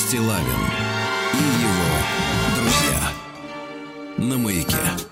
Стилавин и его друзья на маяке.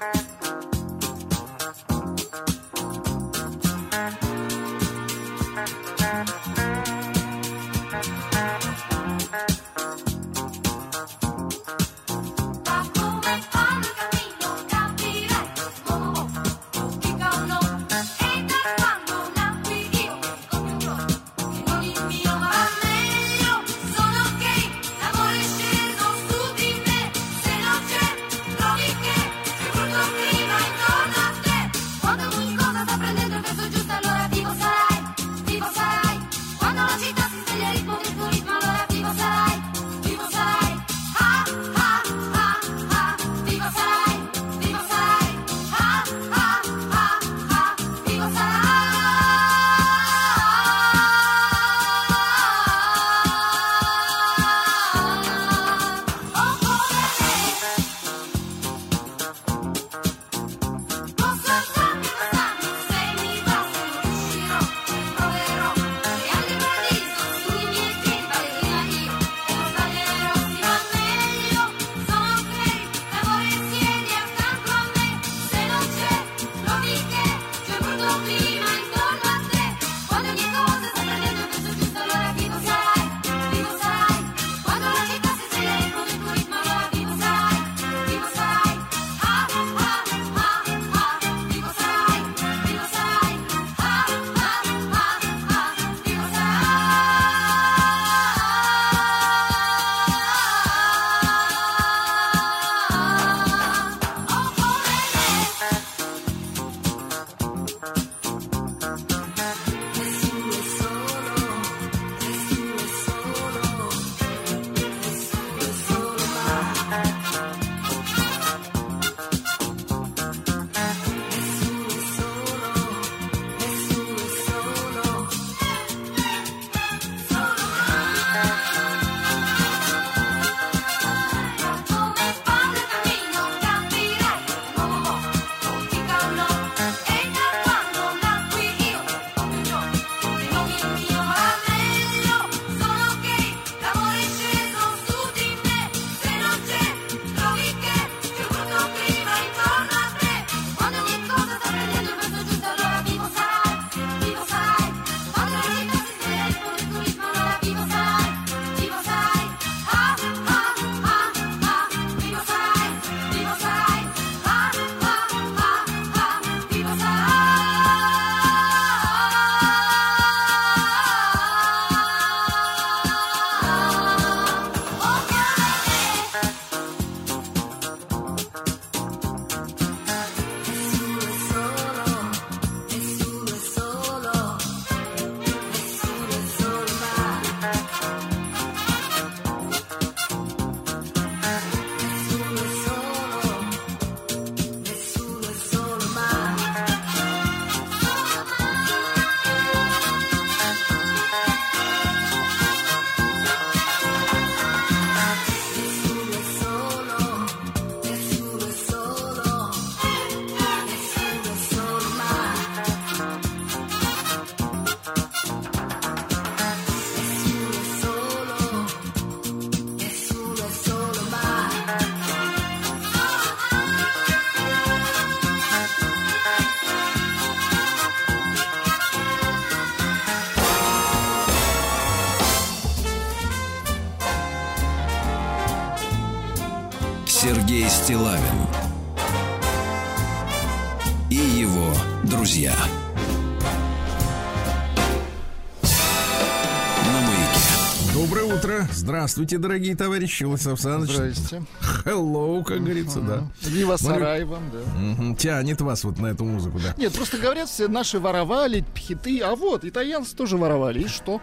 Здравствуйте, дорогие товарищи. Владислав Александрович. Здрасте. Hello, как говорится, да. Вива Сараевым, да. Мгм. Тянет вас вот на эту музыку, да. Нет, просто говорят, все наши воровали хиты, а вот, итальянцы тоже воровали, и что?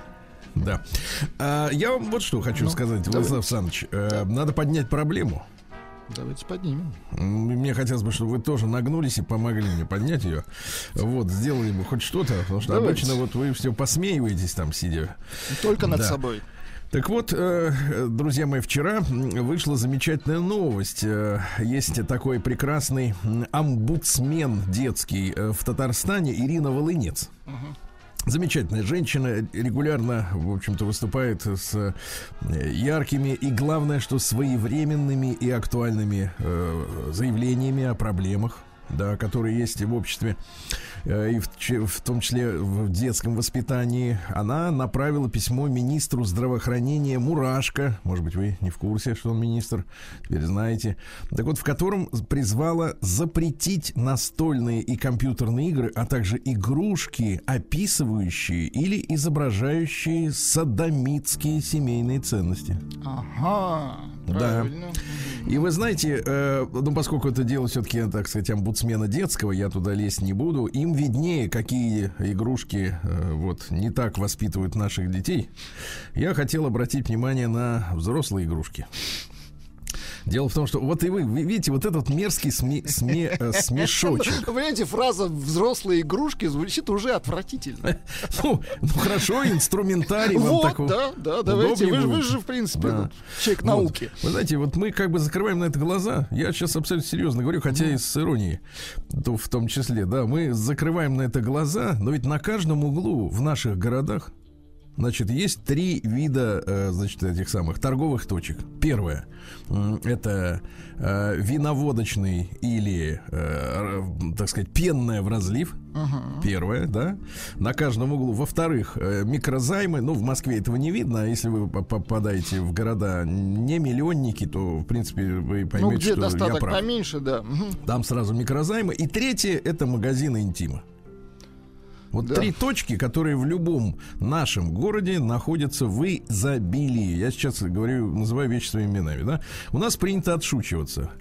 Да. А, я вам вот что хочу сказать, Владислав Александрович. Э, надо поднять проблему. Давайте поднимем. Мне хотелось бы, чтобы вы тоже нагнулись и помогли мне поднять ее. Вот, сделали бы хоть что-то, потому что Давайте. обычно вот вы все посмеиваетесь там, сидя. Только над Да. собой. Так вот, э, друзья мои, вчера вышла замечательная новость. Э, Есть такой прекрасный омбудсмен детский э, в Татарстане Ирина Волынец. Замечательная женщина регулярно, в общем-то, выступает с яркими и, главное, что своевременными и актуальными э, заявлениями о проблемах да, которые есть в обществе, э, и в, в том числе в детском воспитании, она направила письмо министру здравоохранения Мурашко, может быть, вы не в курсе, что он министр, теперь знаете, так вот, в котором призвала запретить настольные и компьютерные игры, а также игрушки, описывающие или изображающие садомитские семейные ценности. Ага, Да. правильно. И вы знаете, э, ну, поскольку это дело все-таки, так сказать, омбудсмена детского, я туда лезть не буду. Им виднее, какие игрушки э, вот не так воспитывают наших детей. Я хотел обратить внимание на взрослые игрушки. Дело в том, что вот и вы, вы видите, вот этот мерзкий сме- сме- э, смешочек. Понимаете, фраза «взрослые игрушки» звучит уже отвратительно. Ну, ну хорошо, инструментарий вам Вот, такого. да, да, давайте. Вы, же- вы же, в принципе, Да. человек Вот. науки. Вы знаете, вот мы как бы закрываем на это глаза. Я сейчас абсолютно серьезно говорю, хотя и с иронией, то в том числе, да, мы закрываем на это глаза, но ведь на каждом углу в наших городах Значит, есть три вида, э, значит, этих самых торговых точек. Первое это э, виноводочный или, э, так сказать, пенная в разлив. Первое, да, на каждом углу. Во-вторых, микрозаймы. Ну, в Москве этого не видно. А если вы по- попадаете в города не миллионники, то, в принципе, вы Ну, поймете, где что я достаток прав. поменьше, да. Мгм. Там сразу микрозаймы. И третье это магазины интима. Вот Да. три точки, которые в любом нашем городе находятся в изобилии. Я сейчас говорю, называю вещи своими именами, да? У нас принято отшучиваться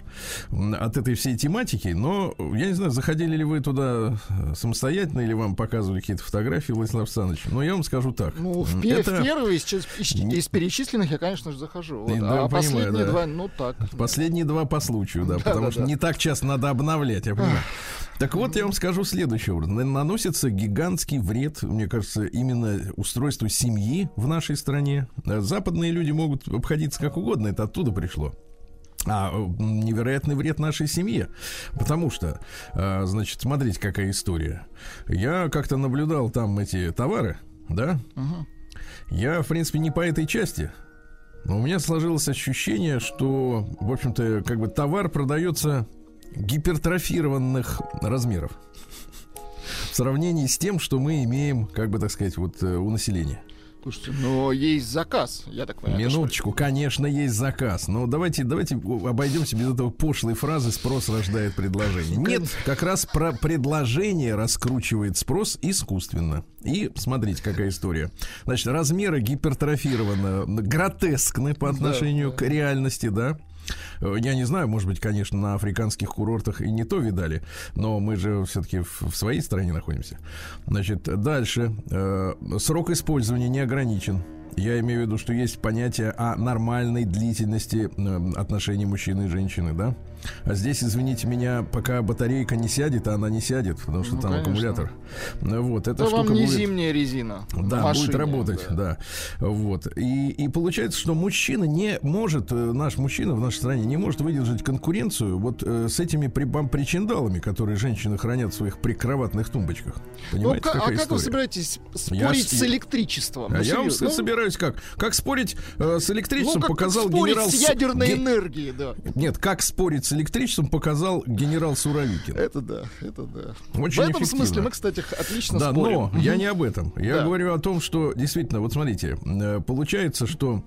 от этой всей тематики, но я не знаю, заходили ли вы туда э, самостоятельно или вам показывали какие-то фотографии, Владислав Александрович. Но я вам скажу так. Ну, в, М, пе- это в первый из, из, из перечисленных я, конечно же, захожу. Вот. Да, а понимаю, последние да. два, ну так. Последние два по случаю, да, Да, потому да, что да. не так часто надо обновлять, я понимаю. Так вот, я вам скажу следующее. Наносится гигантский вред, мне кажется, именно устройству семьи в нашей стране. Западные люди могут обходиться как угодно, это оттуда пришло. А невероятный вред нашей семье. Потому что, э, значит, смотрите, какая история. Я как-то наблюдал там эти товары, да? Мгм. Я, в принципе, не по этой части. Но у меня сложилось ощущение, что, в общем-то, как бы товар продается гипертрофированных размеров. В сравнении с тем, что мы имеем, как бы так сказать, вот э, у населения. Слушайте, но есть заказ, я так понимаю. Минуточку, конечно, есть заказ. Но давайте, давайте обойдемся без этого пошлой фразы «спрос рождает предложение». Нет, как раз про предложение раскручивает спрос искусственно. И смотрите, какая история. Значит, размеры гипертрофированы, гротескны по отношению к реальности, да? Э, Я не знаю, может быть, конечно, на африканских курортах и не то видали, но мы же все-таки в, своей стране находимся. Значит, дальше. Э, срок использования не ограничен. Я имею в виду, что есть понятие о нормальной длительности э, отношений мужчины и женщины, да? А здесь, извините меня, пока батарейка не сядет, а она не сядет, потому что Ну, там конечно. аккумулятор. Ну, Вот, эта вам штука не будет... зимняя резина. Да, машине, будет работать, да. да. Вот. И, и получается, что мужчина не может, э, наш мужчина в нашей стране не может выдержать конкуренцию вот э, с этими прибам причиндалами, которые женщины хранят в своих прикроватных тумбочках. Ну, Понимаете, ка- а какая как вы собираетесь Я спорить с- с электричеством? А Ну, я вам с- собираюсь как? Как спорить э, с Ну, электричеством, как показал спорить генерал... с С- ядерной ге- энергией, да. Нет, как спорить с электричеством, показал генерал Суровикин. Это да, это да. Очень В этом эффективно. смысле мы, кстати, отлично Да, спорим. но я не об этом. Я Да. говорю о том, что действительно, вот смотрите, э, получается, что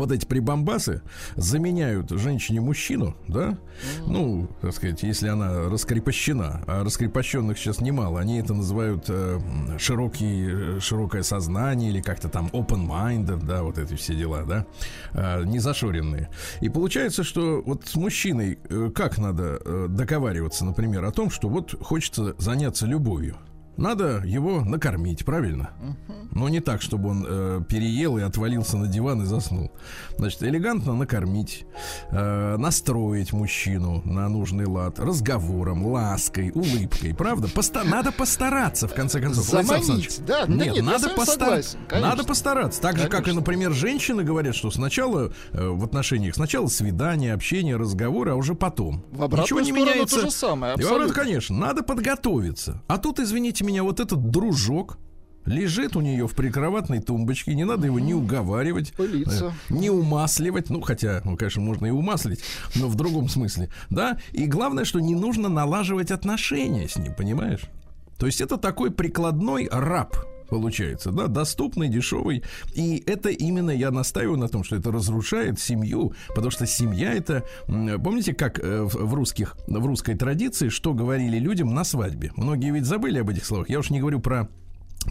вот эти прибамбасы заменяют женщине мужчину, да? Ну, так сказать, если она раскрепощена, а раскрепощенных сейчас немало, они это называют э, широкий, э, широкое сознание или как-то там open-minded, да, вот эти все дела, да, э, незашоренные. И получается, что вот с мужчиной э, как надо э, договариваться, например, о том, что вот хочется заняться любовью. Надо его накормить, правильно? Но не так, чтобы он э, переел и отвалился на диван и заснул. Значит, элегантно накормить, э, настроить мужчину на нужный лад, разговором, лаской, улыбкой, правда? Поста- надо постараться, в конце концов. Заманить, да. Да Нет, нет, я надо постараться. конечно. Надо постараться. Так же, как и, Конечно. например, женщины говорят, что сначала э, в отношениях сначала свидание, общение, разговоры, а уже потом. В Ничего не меняется. то же самое, И наоборот, абсолютно. конечно, надо подготовиться. А тут, извините меня, вот этот дружок, Лежит у нее в прикроватной тумбочке, не надо его ни уговаривать, Пылиться. э, не умасливать, ну хотя, ну, конечно, можно и умаслить, но в другом смысле, да. И главное, что не нужно налаживать отношения с ним, понимаешь? То есть это такой прикладной раб, получается, да, доступный, дешевый. И это именно я настаиваю на том, что это разрушает семью, потому что семья это, помните, как э, в русских, в русской традиции, что говорили людям на свадьбе? Многие ведь забыли об этих словах. Я уж не говорю про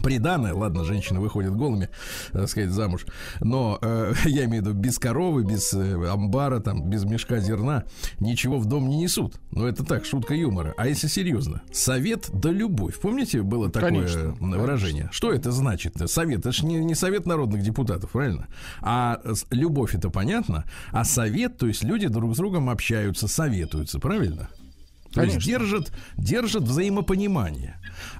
Приданное, ладно, женщины выходят голыми, так сказать, замуж, но э, я имею в виду без коровы, без э, амбара, там, без мешка зерна ничего в дом не несут. Но это так, шутка юмора. А если серьезно, совет да любовь. Помните, было такое Конечно, выражение? Что это значит? Совет, это же не, не совет народных депутатов, правильно? А с- любовь это понятно, а совет, то есть люди друг с другом общаются, советуются, правильно? То есть Конечно. держат, держат взаимопонимание.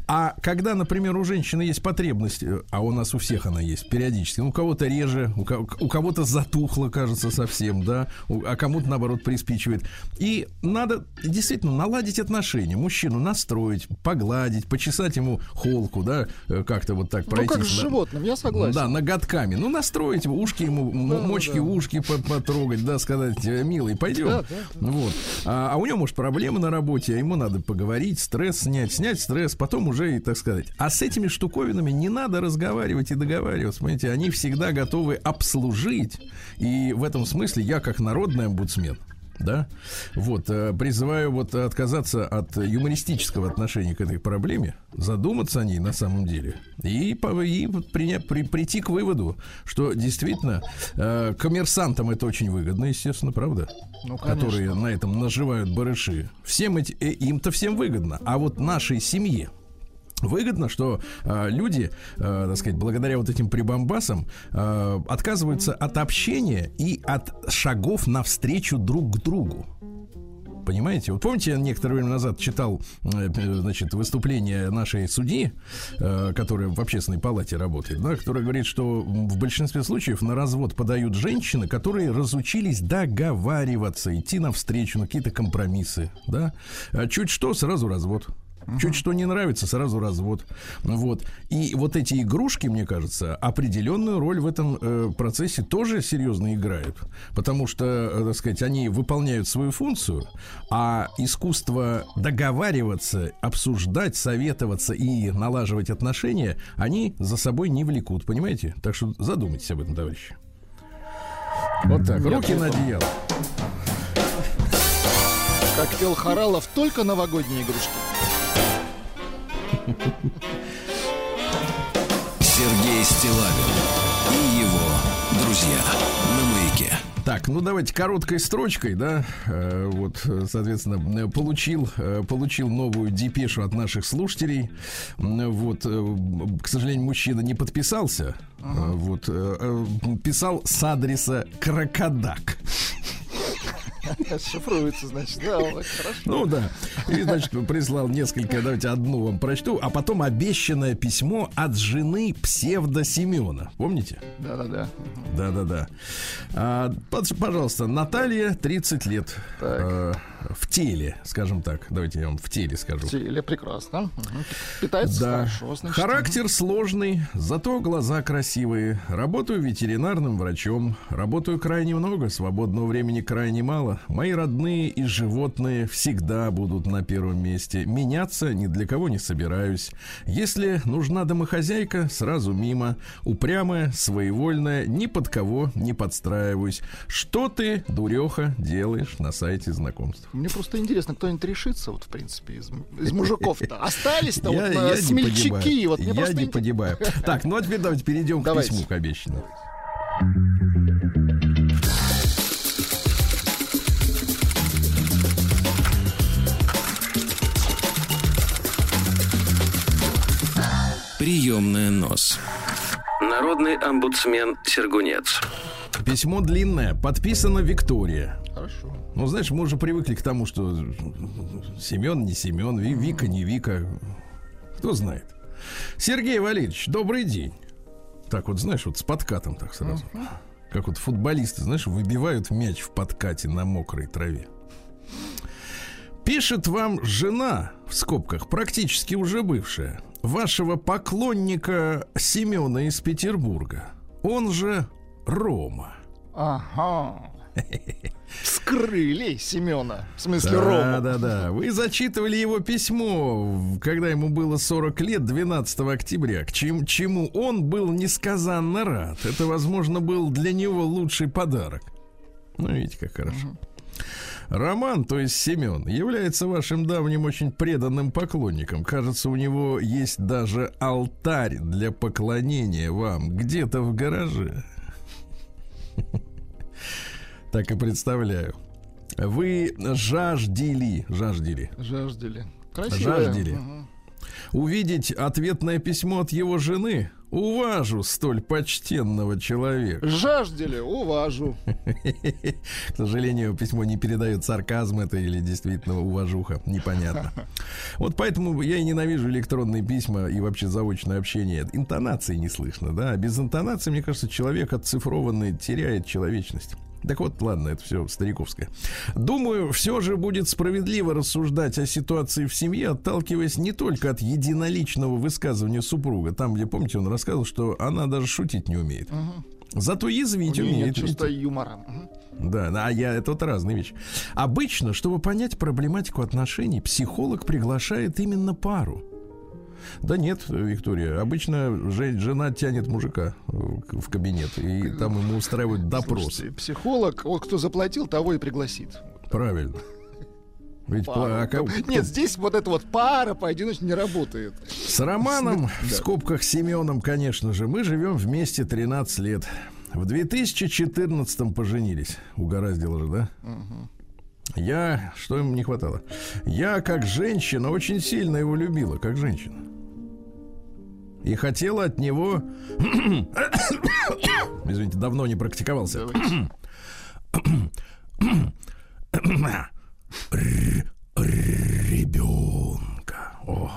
А когда, например, у женщины есть потребность, а у нас у всех она есть периодически, ну, у кого-то реже, у, ко- у кого-то затухло, кажется, совсем, да, а кому-то, наоборот, приспичивает. И надо действительно наладить отношения, мужчину настроить, погладить, почесать ему холку, да, э, как-то вот так Ну, пройти. как с животным, я согласен. Да, ноготками. Ну, настроить ушки ему, Да, мочки, да. ушки по- потрогать, да, сказать, «Э, милый, пойдем. Да, да, Вот. А, а у него, может, проблемы на работе, а ему надо поговорить, стресс снять, снять стресс, потом уже и, так сказать. А с этими штуковинами не надо разговаривать и договариваться. Понимаете, они всегда готовы обслужить. И в этом смысле я, как народный омбудсмен, да, вот, э, призываю вот отказаться от юмористического отношения к этой проблеме, задуматься о ней на самом деле и, и вот приня- при- прийти к выводу, что действительно э, коммерсантам это очень выгодно, естественно, правда? Ну, конечно. которые на этом наживают барыши. Всем эти, э, им-то всем выгодно. А вот нашей семье выгодно, что э, люди, э, так сказать, благодаря вот этим прибамбасам э, отказываются от общения и от шагов навстречу друг к другу. Понимаете? Вот помните, я некоторое время назад читал, э, э, значит, выступление нашей судьи, э, которая в общественной палате работает, да, которая говорит, что в большинстве случаев на развод подают женщины, которые разучились договариваться, идти навстречу на какие-то компромиссы, да. Чуть что, сразу развод. Чуть что не нравится, сразу развод. Вот. И вот эти игрушки, мне кажется, определенную роль в этом э, процессе тоже серьезно играют. Потому что, э, так сказать, они выполняют свою функцию, а искусство договариваться, обсуждать, советоваться и налаживать отношения, они за собой не влекут, понимаете? Так что задумайтесь об этом, товарищи. Вот так, руки на одеяло. Как пел Харалов, только новогодние игрушки. Сергей Стилавин и его друзья на маяке. Так, ну давайте короткой строчкой, да, э, вот, соответственно, получил, э, получил новую депешу от наших слушателей. Вот, э, к сожалению, мужчина не подписался. Э, Вот, э, э, писал с адреса Крокодак. Шифруется, значит. Да, хорошо. Ну да. И, значит, прислал несколько, давайте одну вам прочту, а потом обещанное письмо от жены псевдо Семена. Помните? Да-да-да. Да-да-да. А, пожалуйста, Наталья, 30 лет. Так. Э, в теле, скажем так. Давайте я вам в теле скажу. Теле прекрасно. Питается Да. хорошо, значит. Характер сложный, зато глаза красивые. Работаю ветеринарным врачом. Работаю крайне много, свободного времени крайне мало. Мои родные и животные всегда будут на первом месте. Меняться ни для кого не собираюсь. Если нужна домохозяйка, сразу мимо. Упрямая, своевольная, ни под кого не подстраиваюсь. Что ты, дуреха, делаешь на сайте знакомств? Мне просто интересно, кто-нибудь решится, вот, в принципе, из, из мужиков-то. Остались-то вот Я- смельчаки. Вот я не погибаю. Так, ну а теперь давайте перейдем к письму, к обещанному. Приемная нос. Народный омбудсмен Сергунец. Письмо длинное, подписано Виктория. Хорошо. Ну, знаешь, мы уже привыкли к тому, что Семен не Семен, Ви- Вика не Вика. Кто знает. Сергей Валерьевич, добрый день. Так вот, знаешь, вот с подкатом так сразу. Как вот футболисты, знаешь, выбивают мяч в подкате на мокрой траве. Пишет вам жена, в скобках, практически уже бывшая. Вашего поклонника Семена из Петербурга. Он же Рома. Ага. Вскрыли Семена. В смысле, Да, Рому. да, да. Вы зачитывали его письмо, когда ему было 40 лет, 12 октября, к чем, чему он был несказанно рад. Это, возможно, был для него лучший подарок. Ну, видите, как хорошо. Роман, то есть Семен, является вашим давним очень преданным поклонником. Кажется, у него есть даже алтарь для поклонения вам где-то в гараже. Так и представляю. Вы жаждели, жаждели Жаждали. Красивая. Жаждали. Мгм. увидеть ответное письмо от его жены. Уважу столь почтенного человека. Жаждали, уважу. К сожалению, письмо не передает сарказм это или действительно уважуха. Непонятно. Вот поэтому я и ненавижу электронные письма и вообще заочное общение. Интонации не слышно, да? Без интонации, мне кажется, человек отцифрованный теряет человечность. Так вот, ладно, это все стариковское. Думаю, все же будет справедливо рассуждать о ситуации в семье, отталкиваясь не только от единоличного высказывания супруга. Там, где, помните, он рассказывал, что она даже шутить не умеет. Зато У язвить нее умеет. видите? юмора. Мгм. Да, а я это вот разные вещи. Обычно, чтобы понять проблематику отношений, психолог приглашает именно пару. Да нет, Виктория, обычно же- жена тянет мужика в в кабинет, и там ему устраивают допрос. Слушайте, психолог, вот кто заплатил, того и пригласит. Правильно. Ведь Пару. по- а ка- Нет, здесь вот эта вот пара поодиночке не работает. с Романом, в скобках Семеном, конечно же, мы живем вместе 13 лет. В 2014 поженились. Угораздило же, да? Я... Что ему не хватало? Я, как женщина, очень сильно его любила, как женщина. И хотела от него... Извините, давно не практиковался. Ребенка. Вот.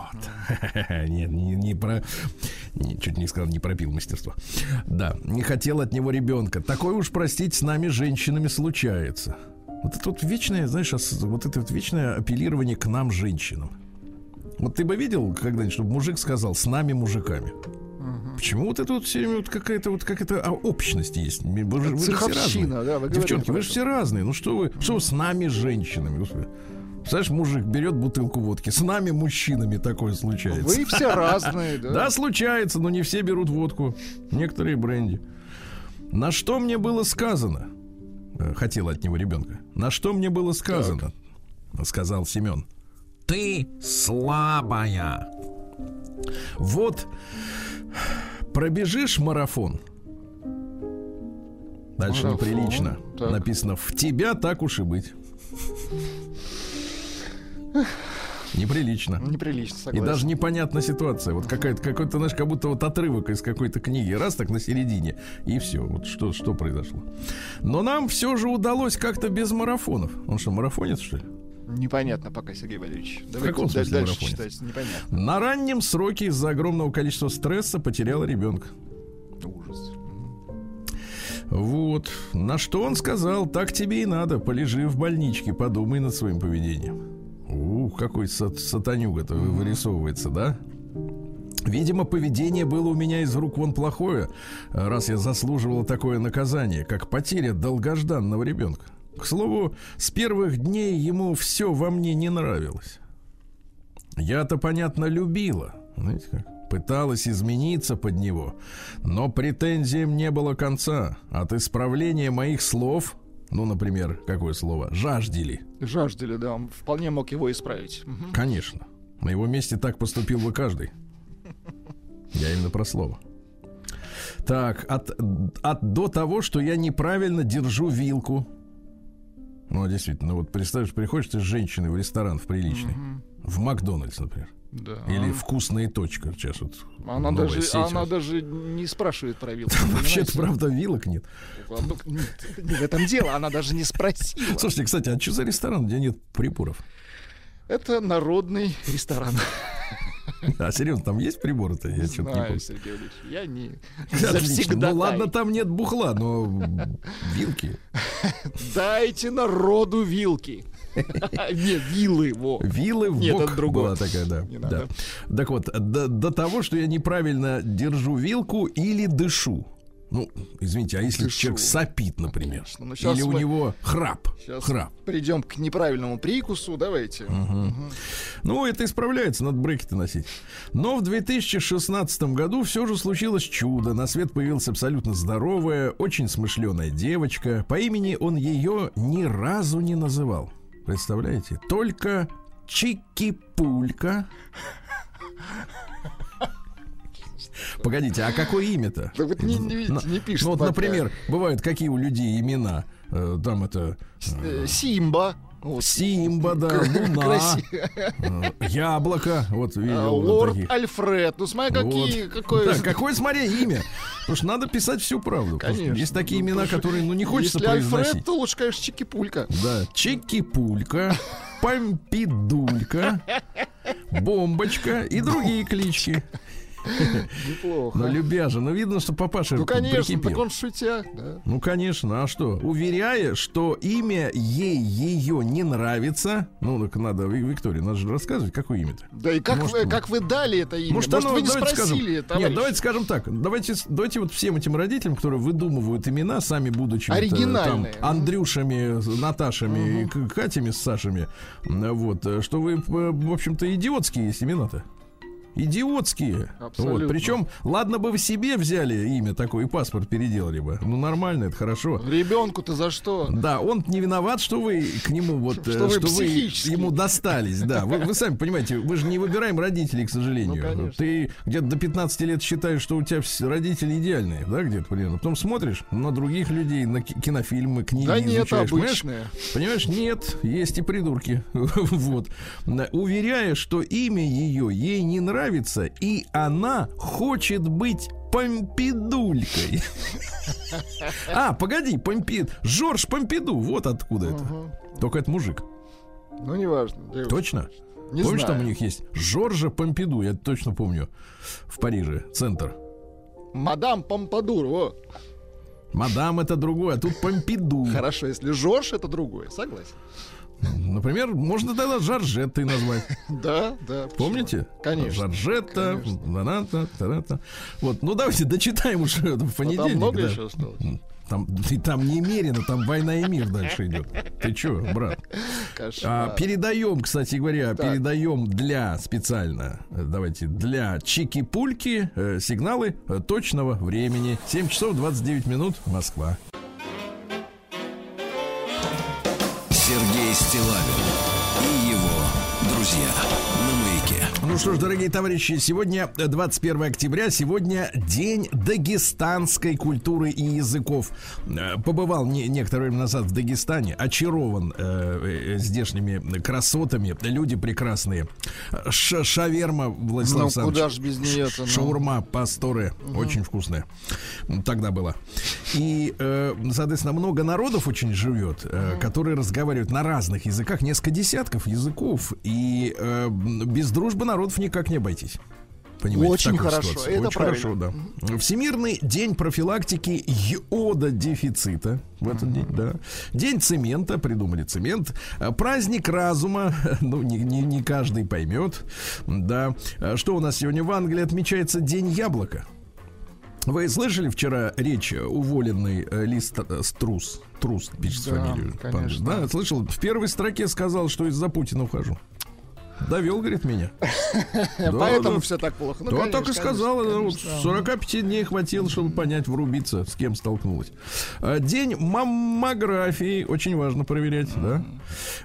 Нет, не, не про... чуть не сказал, не пропил мастерство. Да, не хотел от него ребенка. Такое уж, простите, с нами, женщинами, случается. Вот это вот вечное, знаешь, вот это вот вечное апеллирование к нам, женщинам. Вот ты бы видел когда-нибудь, чтобы мужик сказал «с нами, мужиками»? Почему вот это вот все время вот какая-то вот какая-то а, общность есть? Вы вы же все разные. Да, вы Девчонки, вы же все разные. Ну что вы, что вы с нами, женщинами? Господи. Представляешь, мужик берет бутылку водки. С нами, мужчинами, такое случается. Вы все разные, да? Да, случается, но не все берут водку. Некоторые бренди. На что мне было сказано? Э, Хотел от него ребенка. На что мне было сказано? Сказал Семен. Ты слабая. Вот пробежишь марафон. Дальше Марафон, неприлично. так. Написано в тебя так уж и быть. Неприлично. Неприлично, И согласен. даже непонятна ситуация. Вот какая-то, какой-то, знаешь, как будто вот отрывок из какой-то книги. Раз так на середине, и все. Вот что, что произошло. Но нам все же удалось как-то без марафонов. Он что, марафонец, что ли? Непонятно пока, Сергей Валерьевич. Давайте каком дальше марафонец? читать. Непонятно. На раннем сроке из-за огромного количества стресса потеряла ребенка. Ужас. Вот. На что он сказал, так тебе и надо, полежи в больничке, подумай над своим поведением. Ух, какой сат- сатанюга-то вы- вырисовывается, да? Видимо, поведение было у меня из рук вон плохое, раз я заслуживал такое наказание, как потеря долгожданного ребенка. К слову, с первых дней ему все во мне не нравилось. Я-то, понятно, любила, знаете как, пыталась измениться под него, но претензиям не было конца. От исправления моих слов, ну, например, какое слово, жаждели, Жаждали, да, он вполне мог его исправить. Конечно. На его месте так поступил бы каждый. Я именно про слово. Так, от, от до того, что я неправильно держу вилку. Ну, действительно, вот представь, приходишь ты с женщиной в ресторан в приличный. В Макдональдс, например. Да. Или вкусная точка. Сейчас вот Она даже, сеть. она даже не спрашивает про вилку. Вообще-то, правда, вилок нет. Нет, не в этом дело, она даже не спросила. Слушайте, кстати, а что за ресторан, где нет приборов? Это народный ресторан. А серьезно, там есть приборы-то? Я Не что-то не помню. Сергей Валерьевич, я не завсегдатай. Ну ладно, там нет бухла, но вилки. Дайте народу вилки. Нет, вилы, во. Вилы в Нет, это другое. была такая, да. Не. Так вот, до, до того, что я неправильно держу вилку или дышу. Ну, извините, а если Дышу. человек сопит, например? Конечно, ну, или у мы- него храп? Сейчас Храп. придем к неправильному прикусу. Давайте. Ну, это исправляется, надо брекеты носить. Но в 2016 году все же случилось чудо. На свет появилась абсолютно здоровая, очень смышленая девочка. По имени он ее ни разу не называл. Представляете? Только Чики-Пулька. Погодите, а какое имя-то? Да вот не- не видите, не пишет Ну, вот, например, бывают какие у людей имена. Э, Там это Э, Симба. Вот. Симба, да, Луна, э, Яблоко. Вот А, видел. вот Лорд таких. Альфред. Ну, смотри, какие, Вот. какое... Да, какое, смотри, имя. Потому что надо писать всю правду. Конечно. Есть такие Ну, имена, которые, ну, не хочется Если Альфред, произносить. то лучше, конечно, Чики-Пулька. Да, Чики-пулька, Помпидулька, Бомбочка и другие клички. Неплохо. Но любяжа, ну видно, что папаша ну, конечно, прикипел. так он шутя. Да. Ну, конечно, а что? Уверяя, что имя ей ее не нравится. Ну, так надо, Ви- Виктория, надо же рассказывать, какое имя-то. Да и как, Может, вы, как вы дали это имя? Может, Может, оно, вы не давайте спросили, скажем, товарищ? Нет, давайте скажем так. Давайте, вот всем этим родителям, которые выдумывают имена, сами будучи вот, э, Оригинальные. там, Андрюшами, Наташами Катями с Сашами, вот, э, что вы, э, в общем-то, идиотские есть имена-то. Идиотские. Абсолютно. Вот. Причем, ладно бы вы себе взяли имя такое и паспорт переделали бы. Ну, нормально, это хорошо. Ребенку-то за что? Да, он не виноват, что вы к нему вот, э, Что вы что вы ему достались, да. Вы, вы сами понимаете, мы же не выбираем родителей, к сожалению. Ну, конечно. Ты где-то до 15 лет считаешь, что у тебя все родители идеальные, да, где-то примерно. Потом смотришь на других людей, на ки- кинофильмы, книги Да нет, изучаешь, понимаешь? обычные. Понимаешь, нет, есть и придурки. вот. Уверяя, что имя ее ей не нравится, и она хочет быть Помпидулькой. А, погоди, Помпи... Жорж Помпиду, вот откуда это. Только это мужик. Ну, неважно. Точно? Не Помнишь, знаю. там у них есть Жоржа Помпиду, я точно помню. В Париже, центр. Мадам Помпадур, вот. Мадам это другое, а тут Помпиду. Хорошо, если Жорж, это другое. Согласен. Например, можно тогда Жоржеттой назвать. Да, да. Помните? Конечно. Жоржетта, Конечно. таната, таната. Вот, ну давайте дочитаем уже в Ну, понедельник. Там много еще осталось? Там, и там немерено, там война и мир дальше идет. Ты чё, брат? А, Кошмар. передаем, кстати говоря, Так. передаем для специально, давайте, для чики-пульки э, сигналы точного времени. 7 часов 29 минут, Москва. Стилавин Ну что ж, дорогие товарищи, сегодня э, 21 октября, сегодня день дагестанской культуры и языков. Э, Побывал не, некоторое время назад в Дагестане, очарован э, э, здешними красотами, люди прекрасные. Ш- шаверма, Владислав Ну, Александрович. куда ж без неё-то, ну. Шаурма, пасторе, очень вкусная. М, Тогда была. И, э, соответственно, много народов очень живет, э, которые разговаривают на разных языках, несколько десятков языков, и э, без дружбы народов никак не обойтись. Понимаете, Очень хорошо, ситуации. это Очень правильно. хорошо, да. Всемирный день профилактики йода дефицита в этот день, да. День цемента, придумали цемент. А, Праздник разума, ну, не, не, не каждый поймет, да. А Что у нас сегодня в Англии отмечается День яблока. Вы слышали вчера речь уволенный э, Лист э, Струс? Трус пишет Да, фамилию. конечно. Да, слышал. В первой строке сказал, что из-за Путина ухожу. Довел, говорит, меня. Поэтому все так плохо. Ну, да, конечно, так и конечно. 45 дней хватило, чтобы понять, врубиться, с кем столкнулась. А, День маммографии. Очень важно проверять, да.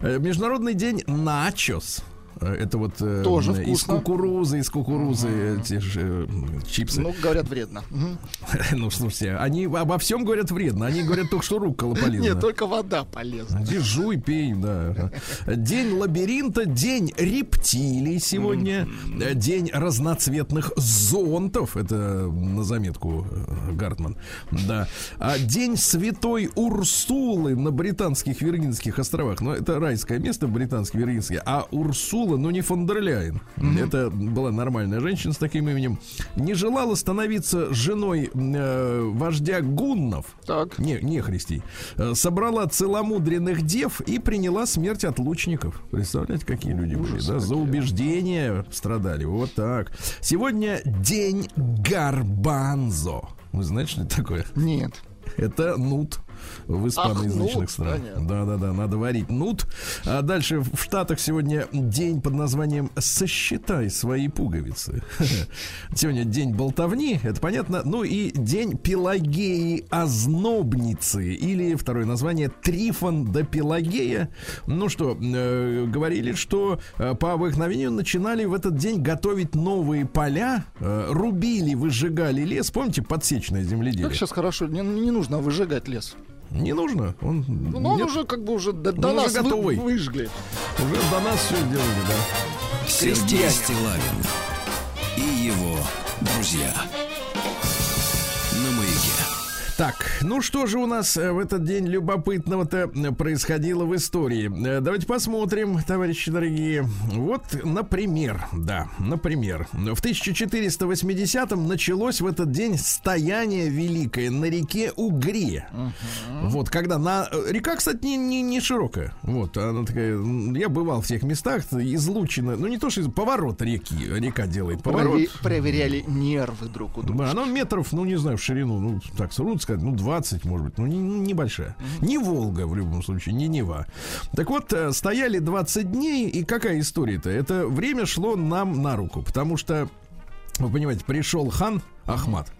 Э, Международный день начос. Э, Это вот э, Тоже м, из кукурузы, из кукурузы эти же м, чипсы. Ну, говорят, вредно. Ну, слушайте, они обо всем говорят вредно. Они говорят только, что руккола полезна. Нет, только вода полезна. Иди жуй, пей, да. День лабиринта, день рептилий сегодня, Э, день разноцветных зонтов, это на заметку э, Гартман, да. А день святой Урсулы на британских Виргинских островах, ну это райское место в британских Виргинских, а Урсула Урсула, но не фон дер Ляйен. Это была нормальная женщина с таким именем. Не желала становиться женой э, вождя гуннов. Так. Не, не христей. Э, Собрала целомудренных дев и приняла смерть от лучников. Представляете, какие люди были, да? За убеждения страдали. Вот так. Сегодня день Гарбанзо. Вы знаете, что это такое? Нет. Это нут в испаноязычных нут, странах. понятно. Да, да, да, надо варить нут. А дальше в Штатах сегодня день под названием «Сосчитай свои пуговицы». Сегодня день болтовни, это понятно. Ну и день Пелагеи Ознобницы, или второе название Трифон да Пелагея. Ну что, э, говорили, что э, по обыкновению начинали в этот день готовить новые поля, э, рубили, выжигали лес. Помните, подсечное земледелие? Как сейчас хорошо, не, не нужно выжигать лес. Не нужно. Он, Ну, он нет, уже как бы уже до, Ну, до уже нас вы- готовый. выжгли. уже до нас все сделали, да. Сергей Стилавин и его друзья. Так, ну что же у нас э, в этот день любопытного-то э, происходило в истории? Э, Давайте посмотрим, товарищи дорогие. Вот, например, да, например, в 1480-м началось в этот день стояние великое на реке Угре. Вот, когда на... Река, кстати, не, не, не широкая. Вот, она такая... Я бывал в тех местах, излучена. Ну, не то, что из- поворот реки, река делает. Поворот. Прове- проверяли нервы друг у друга. Да, она метров, ну, не знаю, в ширину, ну, так, трудно сказать, ну, 20, может быть, ну, не- небольшая. Не Волга, в любом случае, не Нева. Так вот, э, стояли 20 дней, и какая история-то? Это время шло нам на руку, потому что, вы понимаете, пришел хан Ахмат,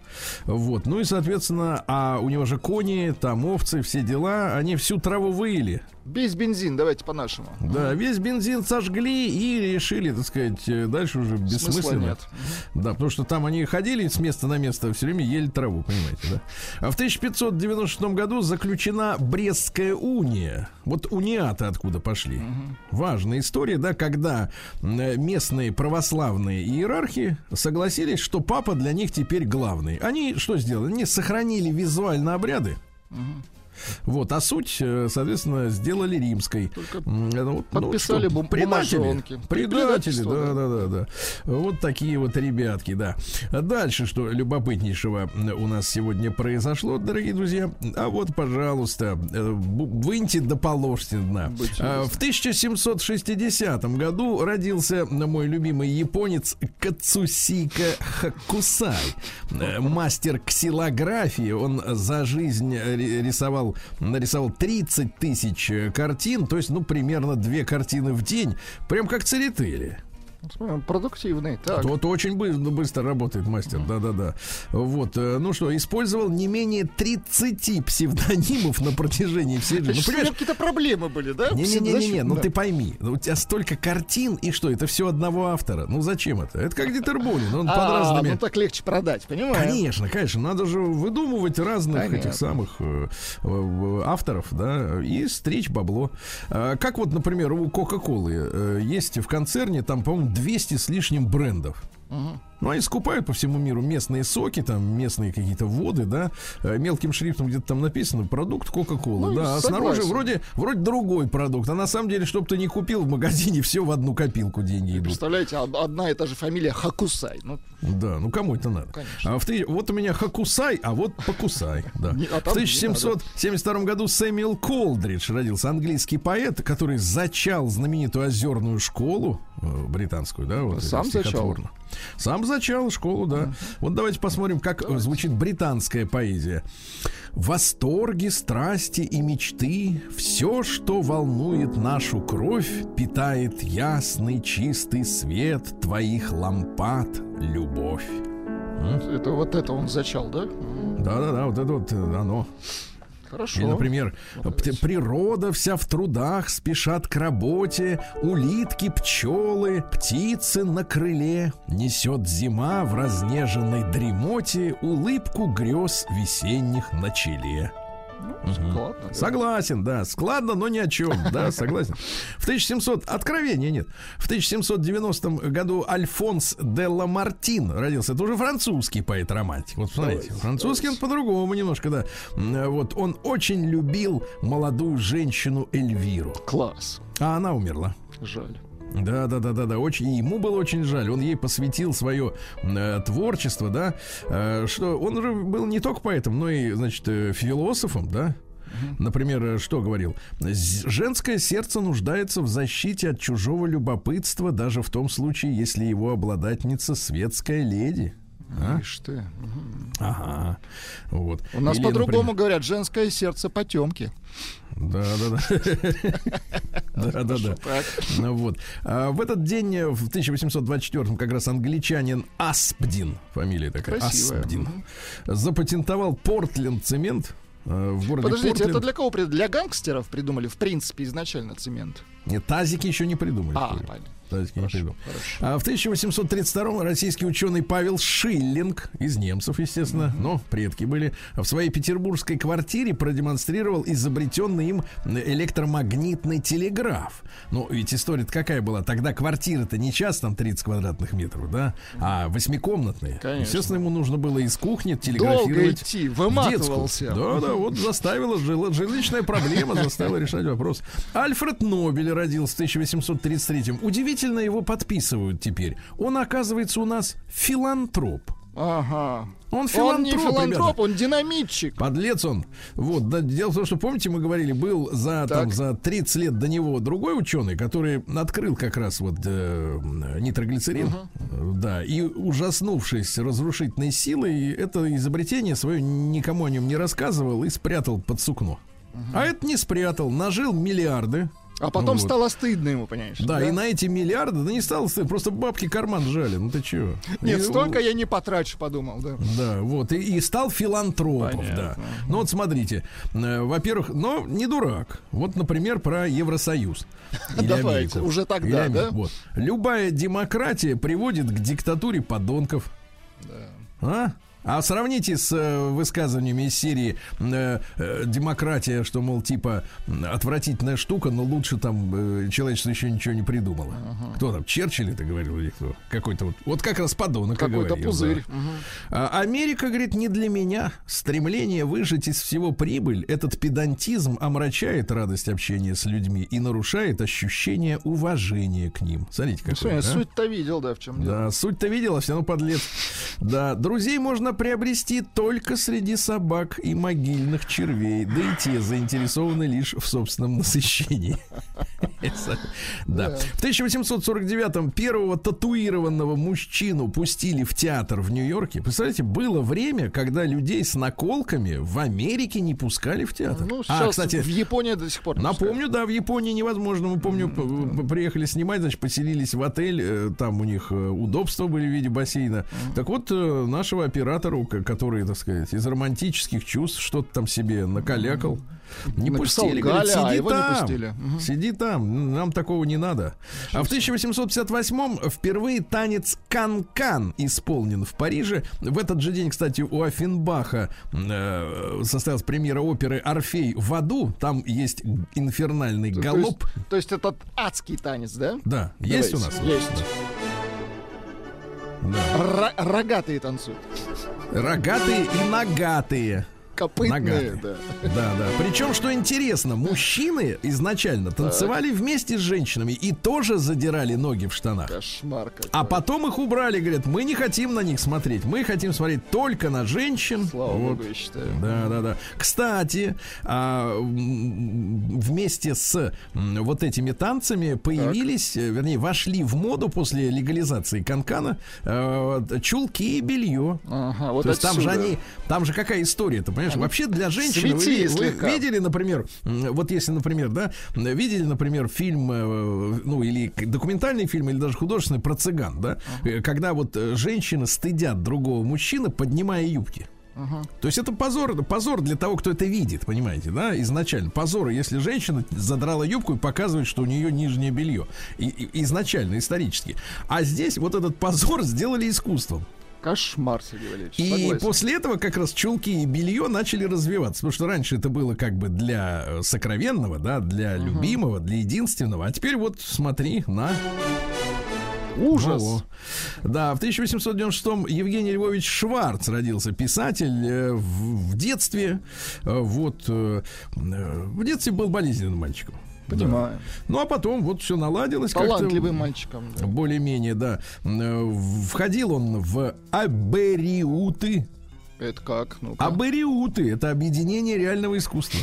вот, ну и, соответственно, а у него же кони, там овцы, все дела, они всю траву выили, Без бензин, давайте по-нашему. да, весь бензин сожгли и решили, так сказать, э, дальше уже Смысла бессмысленно. нет. Да, потому что там они ходили с места на место, все время ели траву, понимаете, да? А в 1596 году заключена Брестская уния. Вот униаты откуда пошли. Важная история, да, когда м, местные православные иерархи согласились, что папа для них теперь главный. Они что сделали? Они сохранили визуально обряды. Вот, а суть, э, соответственно, сделали римской. Только вот, ну, подписали что, бум- предатели. Предатели, да, да. да, да. Вот такие вот ребятки, да. Дальше, что любопытнейшего у нас сегодня произошло, дорогие друзья. А вот, пожалуйста, э, выньте да положьте дна. А, В 1760 году родился мой любимый японец Кацусика Хакусай. Э, Мастер ксилографии. Он за жизнь ри- рисовал, нарисовал 30 тысяч э, картин, то есть, ну, примерно две картины в день. Прям как церетели. Смотри, Продуктивный. Так. Вот очень бы- быстро работает мастер, да-да-да. Вот, э, ну что, использовал не менее 30 псевдонимов на протяжении всей жизни. Ну, понимаешь, какие-то проблемы были, да? не-не-не-не, ну ты пойми, ну, у тебя столько картин, и что, это все одного автора. Ну зачем это? Это как Дитерболин, он под А, разными... ну так легче продать, понимаешь? Конечно, конечно, надо же выдумывать разных этих самых э, э, авторов, да, и стричь бабло. А, как вот, например, у Кока-Колы есть в концерне там, по-моему, 200 с лишним брендов. Ну, они скупают по всему миру местные соки, там местные какие-то воды, да, э, мелким шрифтом где-то там написано продукт Кока-Колы, Ну, да, а снаружи вроде, вроде другой продукт, а на самом деле, чтобы ты не купил в магазине, все в одну копилку деньги идут. Представляете, од- одна и та же фамилия Хакусай. Ну, Да, ну кому это надо? Конечно. А в ты- вот у меня Хакусай, а вот Покусай. Да. Не- а в там не 1772 году Сэмюэл Колдридж родился, английский поэт, который зачал знаменитую озерную школу э, британскую, да, вот Сам зачал? Сам зачал школу, да. Вот давайте посмотрим, как э, звучит британская поэзия. Восторги, страсти и мечты, все, что волнует нашу кровь, питает ясный чистый свет твоих лампад, любовь. это вот это он зачал, да? Да-да-да, вот это вот э, оно. Хорошо. Или, например, природа вся в трудах спешат к работе, улитки, пчелы, птицы на крыле. Несет зима в разнеженной дремоте улыбку грез весенних на челе. Складно, да. Согласен, да, складно, но ни о чем, да, согласен. В 1700, откровения нет, в 1790 году Альфонс де Ламартин родился, это уже французский поэт-романтик, вот смотрите, французский он по-другому немножко, да, вот, он очень любил молодую женщину Эльвиру, Класс. а она умерла. Жаль. Да, да, да, да, да. Очень, ему было очень жаль. Он ей посвятил свое э, творчество, да. Э, что он же был не только поэтом, но и, значит, э, философом, да. Например, э, что говорил? «З- Женское сердце нуждается в защите от чужого любопытства, даже в том случае, если его обладательница светская леди. А? Ишь ты. Ага. Вот. У нас Или, по-другому например, говорят, женское сердце потемки. Да, да, да. Да, да, да. Ну Вот. А в этот день, э, в 1824 как раз англичанин Аспдин, фамилия такая. Аспдин, запатентовал Портленд цемент э, в городе Подождите, Портленд. это для кого? Для гангстеров придумали, в принципе, изначально цемент. Нет, тазики еще не придумали. А, понятно. Не Хорошо, придумали. хорошо. А в 1832 российский ученый Павел Шиллинг, из немцев, естественно, но предки были, в своей петербургской квартире продемонстрировал изобретенный им электромагнитный телеграф. Ну, ведь история какая была? Тогда квартира-то не час там 30 квадратных метров, да, а восьмикомнатные. Конечно. Естественно, ему нужно было из кухни Долго телеграфировать. идти, в выматывался. Да, да, вот заставила жила, жилищная проблема заставила решать вопрос. Альфред Нобель родился в 1833 Удивительно его подписывают теперь. Он, оказывается, у нас филантроп. Ага. Он Он филантроп, не филантроп, ребята. он динамитчик. Подлец он. Вот, да, дело в том, что, помните, мы говорили, был за, там, за 30 лет до него другой ученый, который открыл как раз вот э, нитроглицерин. Э, Да, и ужаснувшись разрушительной силой, это изобретение свое никому о нем не рассказывал и спрятал под сукно. А это не спрятал, нажил миллиарды. А потом Вот. стало стыдно ему, понимаешь? Да, и на эти миллиарды, да не стало стыдно, просто бабки карман жали, ну ты чего? Нет, И- столько я не потрачу, подумал, да. да, вот, и, и стал филантропов, Понятно. да. Ну вот смотрите, э, во-первых, но не дурак. Вот, например, про Евросоюз. Давайте, Америку. уже тогда, Америку. да? Вот. Любая демократия приводит к диктатуре подонков. А? А сравните с э, высказываниями из серии э, э, демократия, что, мол, типа отвратительная штука, но лучше там э, человечество еще ничего не придумало. Кто там? Черчилль это говорил или кто? Какой-то вот. Вот как раз подонок Какой-то говорил, пузырь. да. Мгм. А Америка, говорит, не для меня. Стремление выжать из всего прибыль, этот педантизм омрачает радость общения с людьми и нарушает ощущение уважения к ним. Смотрите, Ну, какой. смотри, а? Суть-то видел, да, в чем дело. Да, суть-то видел, а все равно подлец. Да, друзей можно приобрести только среди собак и могильных червей, да и те заинтересованы лишь в собственном насыщении. Да. В 1849-м первого татуированного мужчину пустили в театр в Нью-Йорке. Представляете, было время, когда людей с наколками в Америке не пускали в театр. Ну, А, кстати, в Японии до сих пор Напомню, да, в Японии невозможно. Мы помню, приехали снимать, значит, поселились в отель, э, там у них э, удобства были в виде бассейна. Так вот, э, нашего оператору, к- который, так сказать, из романтических чувств что-то там себе накалякал, не Написал пустили. говорит, Галя, а сиди не там, пустили. Мгм. сиди там, нам такого не надо. А в 1858-м впервые танец «Кан-Кан» исполнен в Париже. В этот же день, кстати, у Афинбаха э, состоялась премьера оперы «Орфей в аду». Там есть инфернальный То есть- галоп. То есть этот адский танец, да? Да, есть у Давайте. нас? Есть. Да. Ро- рогатые танцуют. Рогатые и нагатые. Копытные, да. Да, да. Причем, что интересно, мужчины изначально танцевали вместе с женщинами и тоже задирали ноги в штанах. Кошмар какой. А потом их убрали, говорят, мы не хотим на них смотреть, мы хотим смотреть только на женщин. Слава Вот. богу, я считаю. Да, да, да. Кстати, а, вместе с вот этими танцами появились, э, вернее, вошли в моду после легализации канкана э, чулки и белье. Ага, вот То есть там же отсюда. они, там же какая история, ты понимаешь? Вообще для женщины вы, свети вы слегка. видели, например, вот если, например, да, видели, например, фильм, э, ну или документальный фильм, или даже художественный про цыган, да, э, когда вот э, женщины стыдят другого мужчины, поднимая юбки. То есть это позор, позор для того, кто это видит, понимаете, да, изначально. Позор, если женщина задрала юбку и показывает, что у нее нижнее белье. И, и- изначально, исторически. А здесь вот этот позор сделали искусством. Кошмар, Сергей Валерьевич. И согласен. после этого как раз чулки и белье начали развиваться. Потому что раньше это было как бы для э, сокровенного, да, для любимого, для единственного. А теперь вот смотри на. Ужас. Во-во. Да, в 1896-м Евгений Львович Шварц родился, писатель э, в, в детстве. э, Вот в детстве был болезненным мальчиком. Понимаю. Ну, а потом вот все наладилось. Талантливым мальчиком. да. Более-менее, да. Э, Входил он в Абериуты. Это как? Ну-ка. Абериуты — это объединение реального искусства.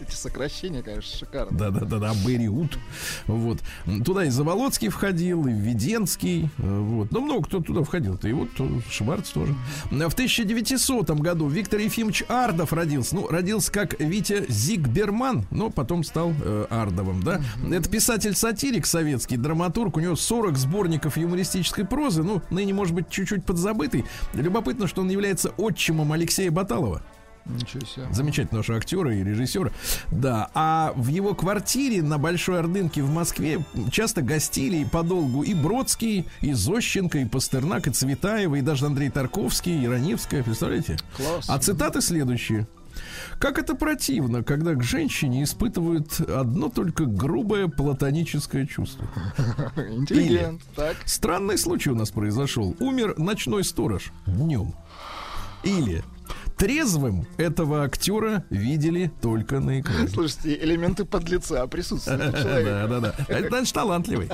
Эти сокращения, конечно, шикарные. Да-да-да, Абериут. Вот. Туда и Заволоцкий входил, и Веденский. э, Вот. Ну, много кто туда входил-то. И вот э, Шварц тоже. В 1900 году Виктор Ефимович Ардов родился. Ну, родился как Витя Зигберман, но потом стал э, Ардовым, да. Это писатель-сатирик советский, драматург. У него 40 сборников юмористической прозы. Ну, ныне, может быть, чуть-чуть подзабытый. Любопытно, что он является отчимом Алексея Баталова Ничего себе. замечательного же актера и режиссера. Да, а в его квартире на Большой Ордынке в Москве часто гостили и подолгу и Бродский, и Зощенко, и Пастернак, и Цветаева, и даже Андрей Тарковский, и Раневская, представляете? Класс. А цитаты следующие. Как это противно, когда к женщине испытывают одно только грубое платоническое чувство. Интеллигент. Так. Странный случай у нас произошел. Умер ночной сторож днем. Или трезвым этого актера видели только на экране. Слушайте, элементы подлеца присутствуют у человека. Да, да, да. Это значит талантливый.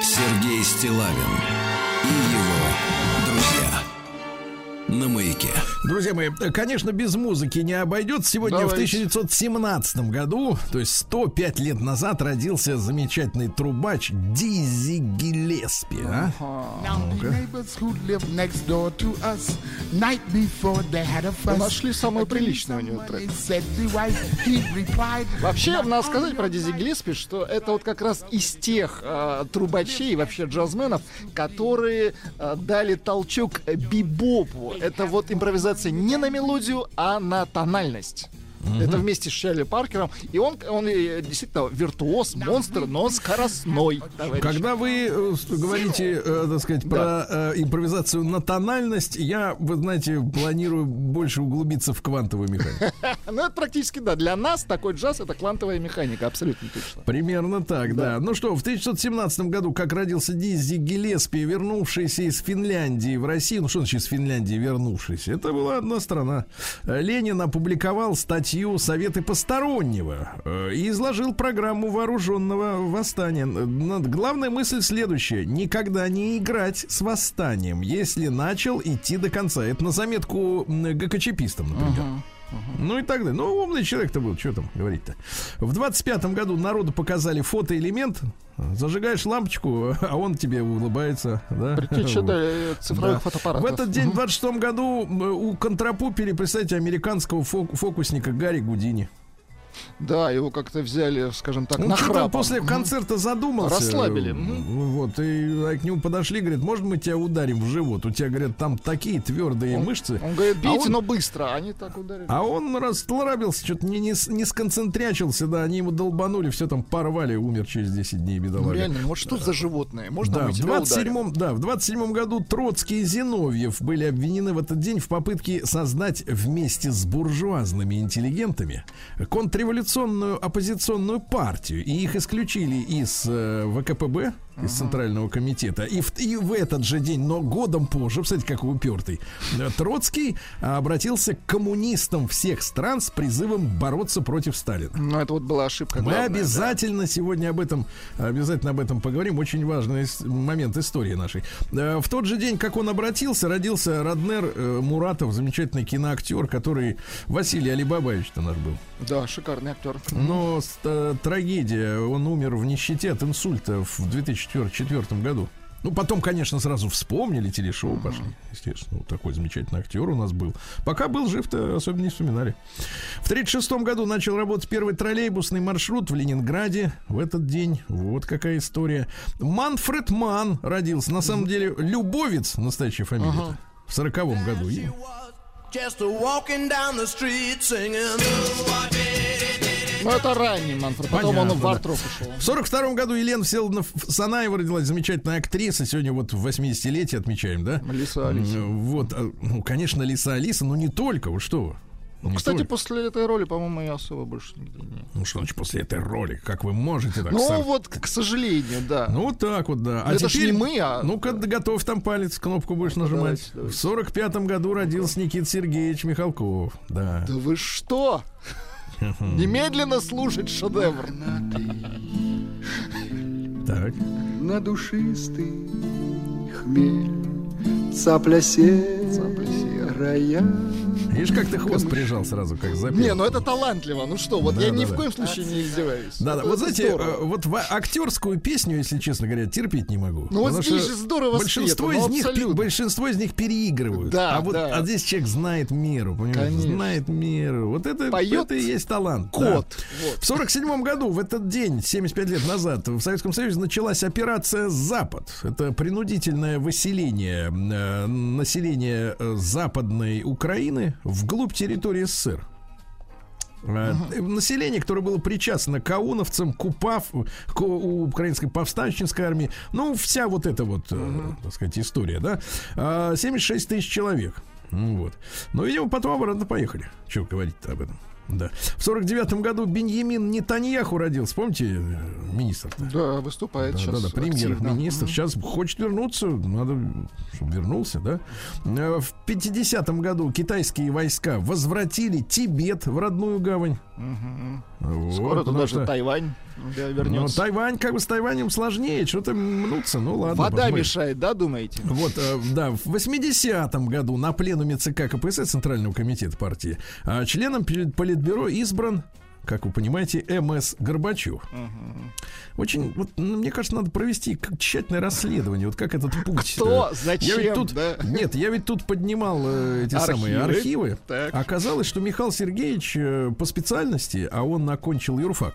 Сергей Стилавин и его. На маяке. Друзья мои, конечно, без музыки не обойдется. Сегодня в Давайте. 1917 году, то есть 105 лет назад, родился замечательный трубач Дизи Гиллеспи. а? Нашли самый приличный у него трек. Вообще, надо сказать про Дизи Гиллеспи, что это вот как раз из тех э, трубачей, вообще джазменов, которые э, дали толчок бибопу. Это вот импровизация не на мелодию, а на тональность. Это вместе с Шерли Паркером. И он, он э, действительно виртуоз, монстр, но скоростной. товарищ. Когда вы э, говорите, э, так сказать, про э, импровизацию на тональность, я, вы знаете, планирую больше углубиться в квантовую механику. Ну, это практически, да. Для нас такой джаз — это квантовая механика, абсолютно точно. Примерно так, да. Ну что, в 1917 году, как родился Дизи Гиллеспи, вернувшийся из Финляндии в Россию, ну что значит из Финляндии вернувшийся? Это была одна страна. Ленин опубликовал статью «Советы постороннего» э, и изложил программу вооруженного восстания. Главная мысль следующая. Никогда не играть с восстанием, если начал идти до конца. Это на заметку ГКЧПистам, например. Ну и так далее. Ну, умный человек-то был, что там говорить-то. В 25-м году народу показали фотоэлемент. Зажигаешь лампочку, а он тебе улыбается. Да? Предтеча, Вот. да, э, цифровых Да. фотоаппаратов. В этот день, в 26 году, м, у контрапупили, представьте, американского фок- фокусника Гарри Гудини. Да, его как-то взяли, скажем так, Он на храпом. после концерта задумался. Расслабили. Мгм. Вот, и а, к нему подошли, говорят, может мы тебя ударим в живот? У тебя, говорят, там такие твердые мышцы. Он говорит, А бейте, он- но быстро. А Они так ударили. А он расслабился, что-то не, не, не сконцентрячился, да, они ему долбанули, все там порвали, умер через 10 дней, Ну, бедолага. реально, ну вот что за животное? Можно Да, мы в тебя ударим? 27 да, в 27 году Троцкий и Зиновьев были обвинены в этот день в попытке создать вместе с буржуазными интеллигентами контрреволюционную оппозиционную партию. И их исключили из э, ВКПБ, из Центрального комитета. И в, и в этот же день, но годом позже, кстати, какой упертый, э, Троцкий обратился к коммунистам всех стран с призывом бороться против Сталина. Ну, это вот была ошибка. Мы главная, да. обязательно сегодня об этом, обязательно об этом поговорим. Очень важный момент истории нашей. Э, В тот же день, как он обратился, родился Раднер э, Муратов, замечательный киноактер, который Василий Алибабаевич-то наш был. Да, шикарный актер. Но трагедия, он умер в нищете от инсульта в 2004 году. Ну, потом, конечно, сразу вспомнили, телешоу пошли. Естественно, вот такой замечательный актер у нас был. Пока был жив-то, особенно не вспоминали. В 1936 году начал работать первый троллейбусный маршрут в Ленинграде в этот день. Вот какая история. Манфред Ман родился. На самом деле, Любовец, настоящая фамилия. В сороковом году. И Just walking down the street singing. Ну, это ранний Манфред. Потом он Понятно, в да. арт-рок ушел. В 42 году Елена Всеволодовна Санаева родилась, замечательная актриса. Сегодня вот в 80-летие отмечаем, да? Лиса Алиса. Вот, а, ну, конечно, Лиса Алиса, но не только, вот что вы. Не Кстати, только. после этой роли, по-моему, я особо больше нигде не... Ну что значит после этой роли? Как вы можете так Ну сор- вот, к сожалению, да. Ну вот так вот, да. А Это теперь, не мы, а- Ну-ка, готов там палец, кнопку будешь нажимать. давайте, давайте. В сорок пятом году родился Никита Сергеевич Михалков. Да. Да вы что? Немедленно слушать шедевр. Так. на душистый хмель Цапля серая Видишь, как ты хвост прижал сразу, как запел. Не, ну это талантливо. Ну что, вот Да, я да, ни да. в коем случае не издеваюсь. Да, да, вот знаете, здорово. э, вот в- актерскую песню, если честно говоря, терпеть не могу. Ну вот здесь же здорово большинство из ну них, абсолютно. большинство из них переигрывают. Да, а вот да. а здесь человек знает меру, понимаешь? Конечно. Знает меру. Вот это, Поет это и есть талант. кот. да. Вот. В сорок седьмом году, в этот день, 75 лет назад, в Советском Союзе началась операция «Запад». Это принудительное выселение э, населения э, Западной Украины вглубь территории СССР. Э, Население, которое было причастно к ауновцам, к УПАФ, к у- украинской повстанческой армии. Ну, вся вот эта вот, э, так сказать, история, да. А, 76 тысяч человек. Ну, вот. Но, видимо, потом обратно поехали. Чего говорить-то об этом? Да. В сорок девятом году Беньямин Нетаньяху родился. Помните, э, министр Да, выступает да, сейчас. да, да, премьер-министр. Сейчас хочет вернуться, надо, чтобы вернулся, да. Э, В 50-м году китайские войска возвратили Тибет в родную гавань. Вот, Скоро туда что- же Тайвань Ну, вернется. Тайвань, как бы с Тайванем сложнее, что-то мнуться, ну ладно. Вода посмотрим. мешает, да, думаете? Вот, э, да, в 80-м году на пленуме ЦК КПСС, Центрального комитета партии, а, членом Политбюро избран как вы понимаете, МС Горбачев. Очень, вот, ну, мне кажется, надо провести тщательное расследование. Вот как этот путь. Кто? Зачем, Я ведь тут, да? Нет, я ведь тут поднимал э, эти самые Архивы. архивы. Так. Оказалось, что Михаил Сергеевич э, по специальности, а он окончил юрфак.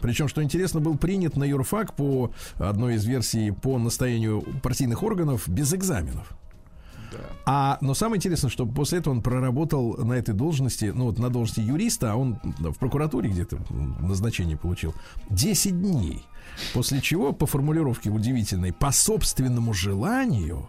Причем, что интересно, был принят на юрфак по одной из версий по настоянию партийных органов без экзаменов. А, но самое интересное, что после этого он проработал на этой должности, ну вот на должности юриста, а он в прокуратуре где-то назначение получил, 10 дней. После чего, по формулировке удивительной, по собственному желанию,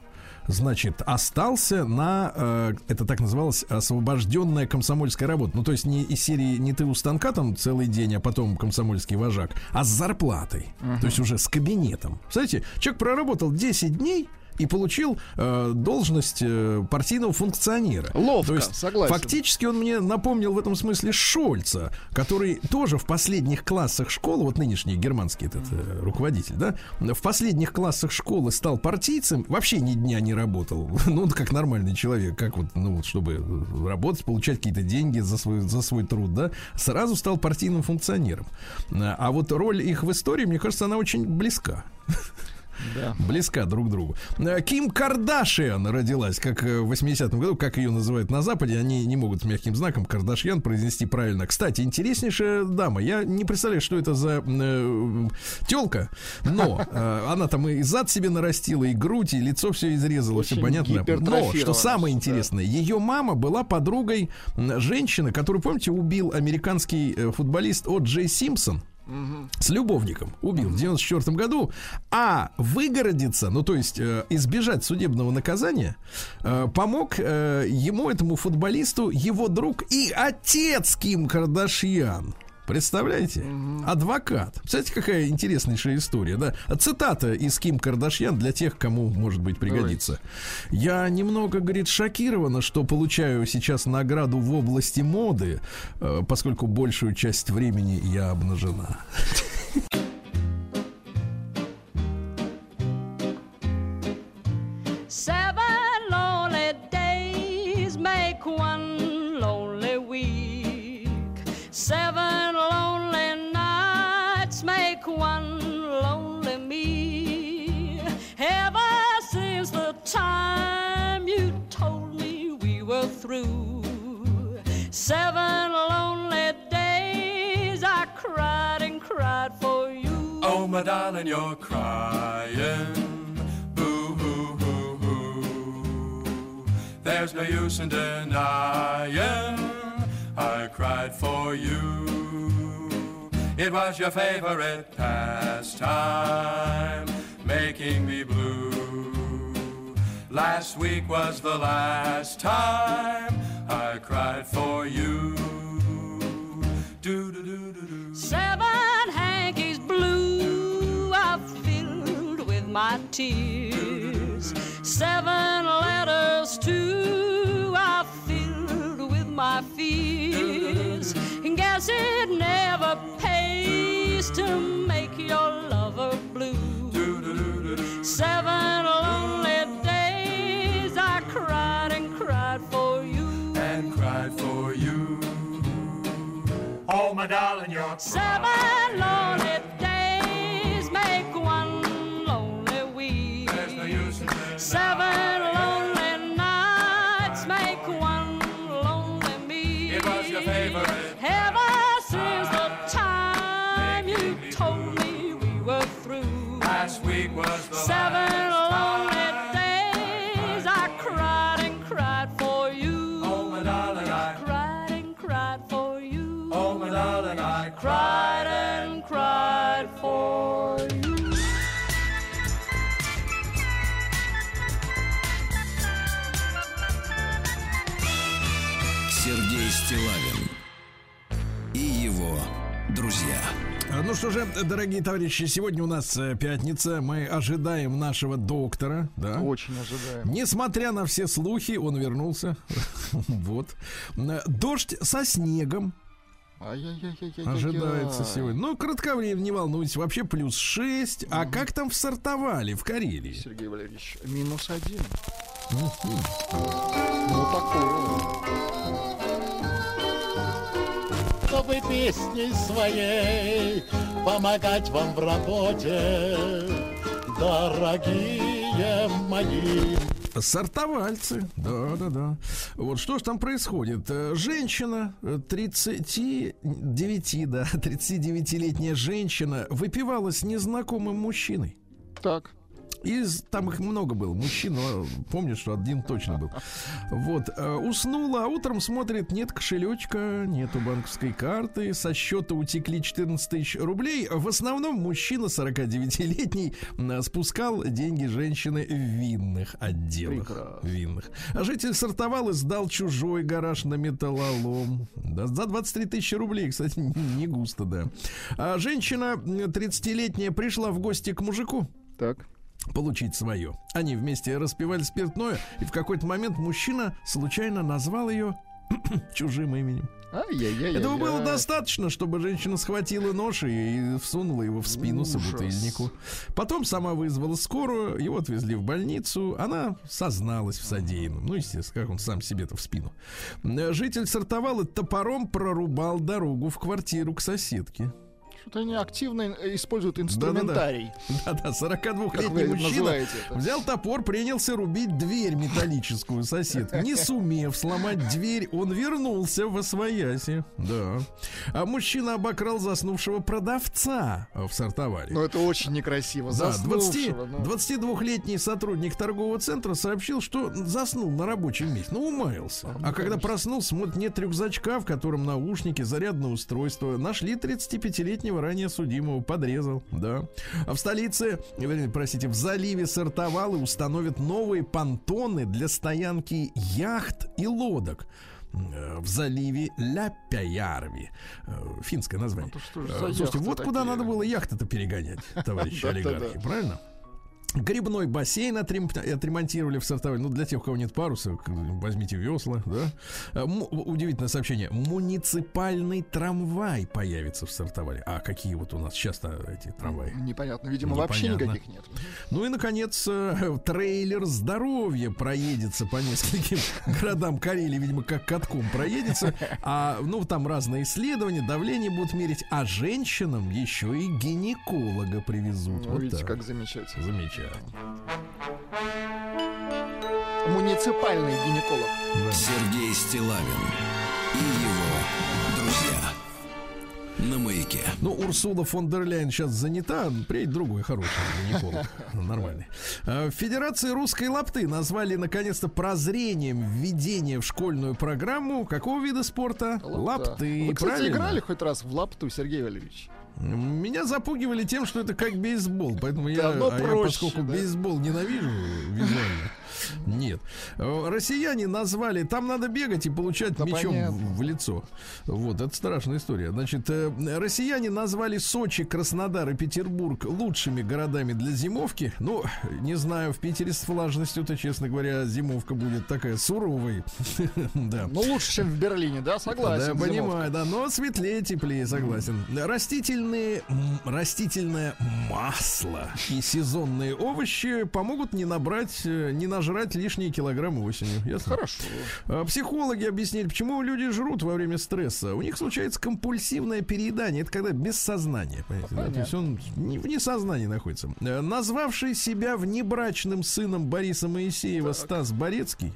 значит, остался на, э, это так называлось, освобожденная комсомольская работа. Ну, то есть не из серии не ты у станка там целый день, а потом комсомольский вожак, а с зарплатой. То есть уже с кабинетом. Знаете, человек проработал 10 дней, и получил э, должность э, партийного функционера. Ловко, То есть, согласен. Фактически он мне напомнил в этом смысле Шольца, который тоже в последних классах школы, вот нынешний германский этот э, руководитель, да, в последних классах школы стал партийцем, вообще ни дня не работал. Ну, он как нормальный человек, как вот, ну, вот, чтобы работать, получать какие-то деньги за свой, за свой труд, да, сразу стал партийным функционером. А вот роль их в истории, мне кажется, она очень близка. Да. Близка друг к другу. Э, Ким Кардашиан родилась, как э, в 80-м году, как ее называют на Западе. Они не могут мягким знаком Кардашьян произнести правильно. Кстати, интереснейшая дама. Я не представляю, что это за э, телка, но э, она там и зад себе нарастила, и грудь, и лицо все изрезало, все понятно. Но, что самое интересное, ее мама была подругой женщины, которую, помните, убил американский э, футболист О. Джей Симпсон с любовником убил в 94 году, а выгородиться, ну то есть э, избежать судебного наказания, э, помог э, ему, этому футболисту, его друг и отец Ким Кардашьян. Представляете? Адвокат. Представляете, какая интереснейшая история, да? Цитата из Ким Кардашьян для тех, кому, может быть, пригодится. Я немного, говорит, шокирована, что получаю сейчас награду в области моды, э, поскольку большую часть времени я обнажена. through, seven lonely days I cried and cried for you. Oh, my darling, you're crying. Boo hoo hoo hoo. There's no use in denying. I cried for you. It was your favorite pastime, making me blue. Last week was the last time I cried for you. Seven hankies blue I filled with my tears. Seven letters too I filled with my fears. Guess it never pays to make your lover blue. Seven lonely Oh, my darling, you're Seven lonely days make one lonely week. There's no use in. Seven Ну что же, дорогие товарищи, сегодня у нас э, пятница. Мы ожидаем нашего доктора, да? Очень ожидаем. Несмотря на все слухи, он вернулся. Вот. Э, Дождь со снегом ожидается сегодня. Ну, кратковременно, не волнуйтесь. Вообще плюс 6. А как там в Сартовале, в Карелии? Сергей Валерьевич, минус один. Ну, такое. чтобы песней своей помогать вам в работе, дорогие мои. Сартовальцы, да, да, да. Вот что ж там происходит? Э, Женщина, э, 39, да, 39-летняя женщина выпивала с незнакомым мужчиной. Так. Из, там их много было, мужчин, но помню, что один точно был. Вот, э, уснула, а утром смотрит, нет кошелечка, нету банковской карты, со счета утекли 14 тысяч рублей. В основном мужчина 49-летний э, спускал деньги женщины в винных отделах. Прекрасно. Винных. А житель сортовал и сдал чужой гараж на металлолом. Да, за 23 тысячи рублей, кстати, не густо, да. А женщина э, 30-летняя пришла в гости к мужику Так. Получить свое. Они вместе распивали спиртное, и в какой-то момент мужчина случайно назвал ее чужим именем. Ай-яй-яй. Этого было достаточно, чтобы женщина схватила нож и всунула его в спину Ужас. собутыльнику. Потом сама вызвала скорую, его отвезли в больницу. Она созналась в содеянном. Ну, естественно, как он сам себе-то в спину. Э, Житель сортовал и топором прорубал дорогу в квартиру к соседке. Что-то они активно э, используют инструментарий. Да-да, Как 42-летний вы мужчина взял топор, принялся рубить дверь металлическую соседки. Не сумев сломать дверь, он вернулся в освояси. Да. А мужчина обокрал заснувшего продавца в сортоваре. Ну, это очень некрасиво. Да, 20, Заснувшего, ну. 22-летний сотрудник торгового центра сообщил, что заснул на рабочем месте. Ну, умаялся. А когда проснулся, смотрит, нет рюкзачка, в котором наушники, зарядное устройство. Нашли 35-летнего ранее судимого, подрезал, да. А в столице, простите, в заливе Сартовалы установят новые понтоны для стоянки яхт и лодок. Э, В заливе Ляпяярви. Э, Финское название. Что ж Э, Слушайте, вот куда такие? надо было яхты-то перегонять, товарищи олигархи, правильно? Грибной бассейн отрем- отремонтировали в Сартовале. Ну, для тех, у кого нет паруса, возьмите весла, да. А, му- Удивительное сообщение. Муниципальный трамвай появится в Сартовале. А какие вот у нас сейчас-то эти трамваи? Непонятно. Видимо, вообще Непонятно. никаких нет. Ну и, наконец, э, трейлер здоровья проедется по нескольким городам Карелии, видимо, как катком проедется. А, ну, там разные исследования, давление будут мерить. А женщинам еще и гинеколога привезут. Ну, вот видите, так. как замечательно. Замечательно. Муниципальный гинеколог. Сергей Стилавин и его друзья. На маяке. Ну, Урсула фон дер Ляйен сейчас занята, приедет другой хороший гинеколог, нормальный. А, В Федерации русской лапты назвали наконец-то прозрением введение в школьную программу какого вида спорта? Лапты, Вы, кстати, правильно? играли хоть раз в лапту, Сергей Валерьевич? Меня запугивали тем, что это как бейсбол, поэтому я, а я, проще, поскольку да. бейсбол ненавижу визуально, нет. Э, Россияне назвали, там надо бегать и получать Да, мечом понятно. в, лицо. Вот, это страшная история. Значит, э, россияне назвали Сочи, Краснодар и Петербург лучшими городами для зимовки. Ну, не знаю, в Питере с влажностью-то, честно говоря, зимовка будет такая суровой. Да. Ну, лучше, чем в Берлине, да? Согласен. Да, понимаю, да, но светлее, теплее, согласен. Растительные, растительное масло и сезонные овощи помогут не набрать, э, не нажрать лишние килограммы осенью. Ясно? Хорошо. А, Психологи объяснили, почему люди жрут во время стресса. У них случается компульсивное переедание. Это когда без сознания. Понимаете, да? То есть он не вне сознания находится. Э, Назвавший себя внебрачным сыном Бориса Моисеева Стас Борецкий.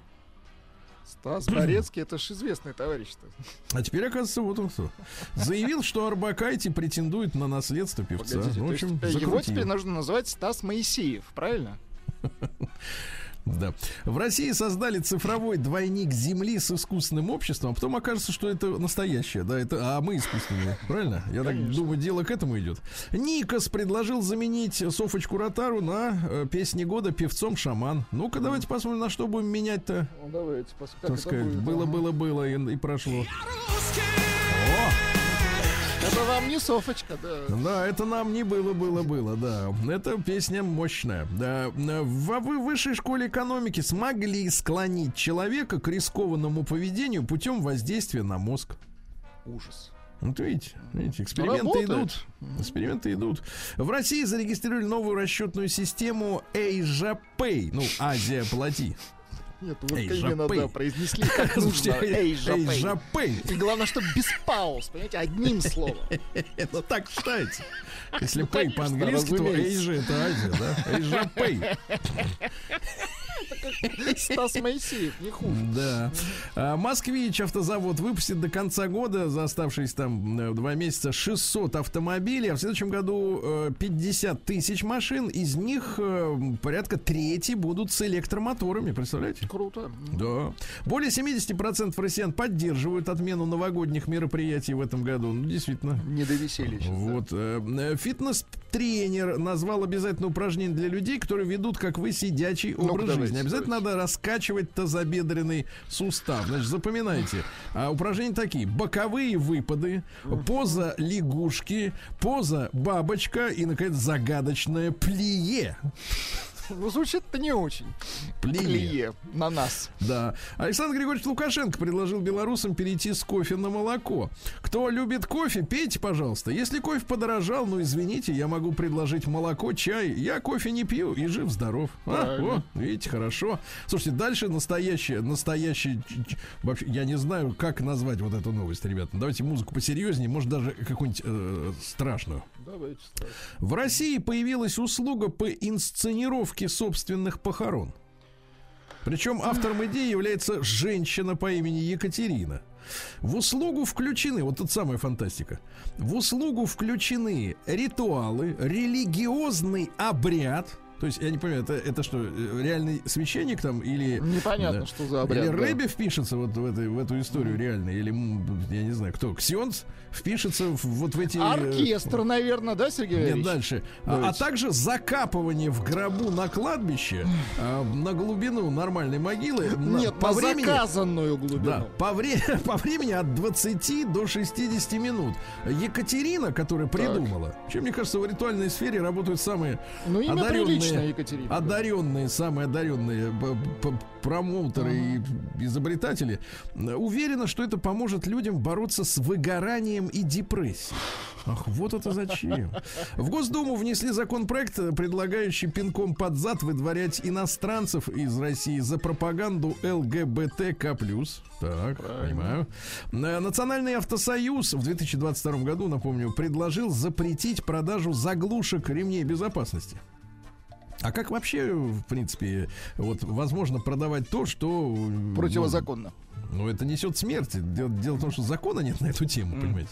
Стас Борецкий, это ж известный товарищ-то. А теперь, оказывается, вот он кто. Заявил, что Арбакайте претендует на наследство певца. Погодите, Ну, в общем, есть, э, его теперь нужно называть Стас Моисеев, правильно? Да. В России создали цифровой двойник Земли с искусственным обществом, а потом окажется, что это настоящее, да, это, а мы искусственные, правильно? Я так думаю, дело к этому идет. Никос предложил заменить Софочку Ротару на э, песни года певцом Шаман. Ну-ка, давайте посмотрим, на что будем менять-то. Ну, давайте посмотрим, Так сказать, было, было, было и, и прошло. Это вам не Софочка, да. Да, это нам не было, было, было, да. Это песня мощная. Да. В вы- высшей школе экономики смогли склонить человека к рискованному поведению путем воздействия на мозг. Ужас. Вот видите, видите, эксперименты Работает. идут. Эксперименты идут. В России зарегистрировали новую расчетную систему Asia Pay. Ну, Азия плати. Нет, вот Эй, именно, Жапей. да, произнесли как нужно. Эй, Жапей. И главное, чтобы без пауз, понимаете, одним словом. Это так читается. Если pay конечно, по-английски, то разумеется. Asia это Азия, да? Asia Pay. Стас Моисеев, не хуже. Да. А, Москвич автозавод выпустит до конца года за оставшиеся там э, два месяца 600 автомобилей, а в следующем году э, 50 тысяч машин. Из них э, порядка трети будут с электромоторами, представляете? Круто. Да. Более 70% россиян поддерживают отмену новогодних мероприятий в этом году. Ну, действительно. Не довесели сейчас. Вот. э, э, Фитнес-тренер назвал обязательно упражнения для людей, которые ведут, как вы, сидячий образ давайте, жизни. Обязательно надо раскачивать тазобедренный сустав. Значит, запоминайте. А, упражнения такие. Боковые выпады, поза лягушки, поза бабочка и, наконец, загадочное плие. Ну, звучит-то не очень. Плие. Плие на нас. Да. Александр Григорьевич Лукашенко предложил белорусам перейти с кофе на молоко. Кто любит кофе, пейте, пожалуйста. Если кофе подорожал, ну извините, я могу предложить молоко, чай. Я кофе не пью и жив-здоров. А, о, видите, хорошо. Слушайте, дальше настоящее, настоящее... Вообще, я не знаю, как назвать вот эту новость, ребята. Давайте музыку посерьезнее, может даже какую-нибудь э, страшную. Давайте. В России появилась услуга по инсценировке собственных похорон. Причем автором идеи является женщина по имени Екатерина. В услугу включены, вот тут самая фантастика, в услугу включены ритуалы, религиозный обряд, то есть, я не понимаю, это, это что, э, реальный священник там или... Непонятно, Да. что за обряд. Или да. Рэбби впишется вот в, этой, в эту историю реально, или, я не знаю, кто, Ксенц впишется в, вот в эти... э, Оркестр, наверное, да, Сергей нет, Валерьевич? дальше. А, а также закапывание в гробу на кладбище а, на глубину нормальной могилы. Нет, по на времени. заказанную глубину. Да, по, вре- по времени от 20 до 60 минут. Екатерина, которая придумала, чем мне кажется, в ритуальной сфере работают самые Ну, одаренные, Екатерина. одаренные, самые одаренные промоутеры и изобретатели. Уверена, что это поможет людям бороться с выгоранием и депрессией. Ах, вот это зачем? В Госдуму внесли законопроект, предлагающий пинком под зад выдворять иностранцев из России за пропаганду ЛГБТК+. Так, понимаю. Э, Национальный автосоюз в 2022 году, напомню, предложил запретить продажу заглушек ремней безопасности. А как вообще, в принципе, вот возможно продавать то, что... ну, Противозаконно. Ну, это несет смерть. Дело, дело в том, что закона нет на эту тему, понимаете.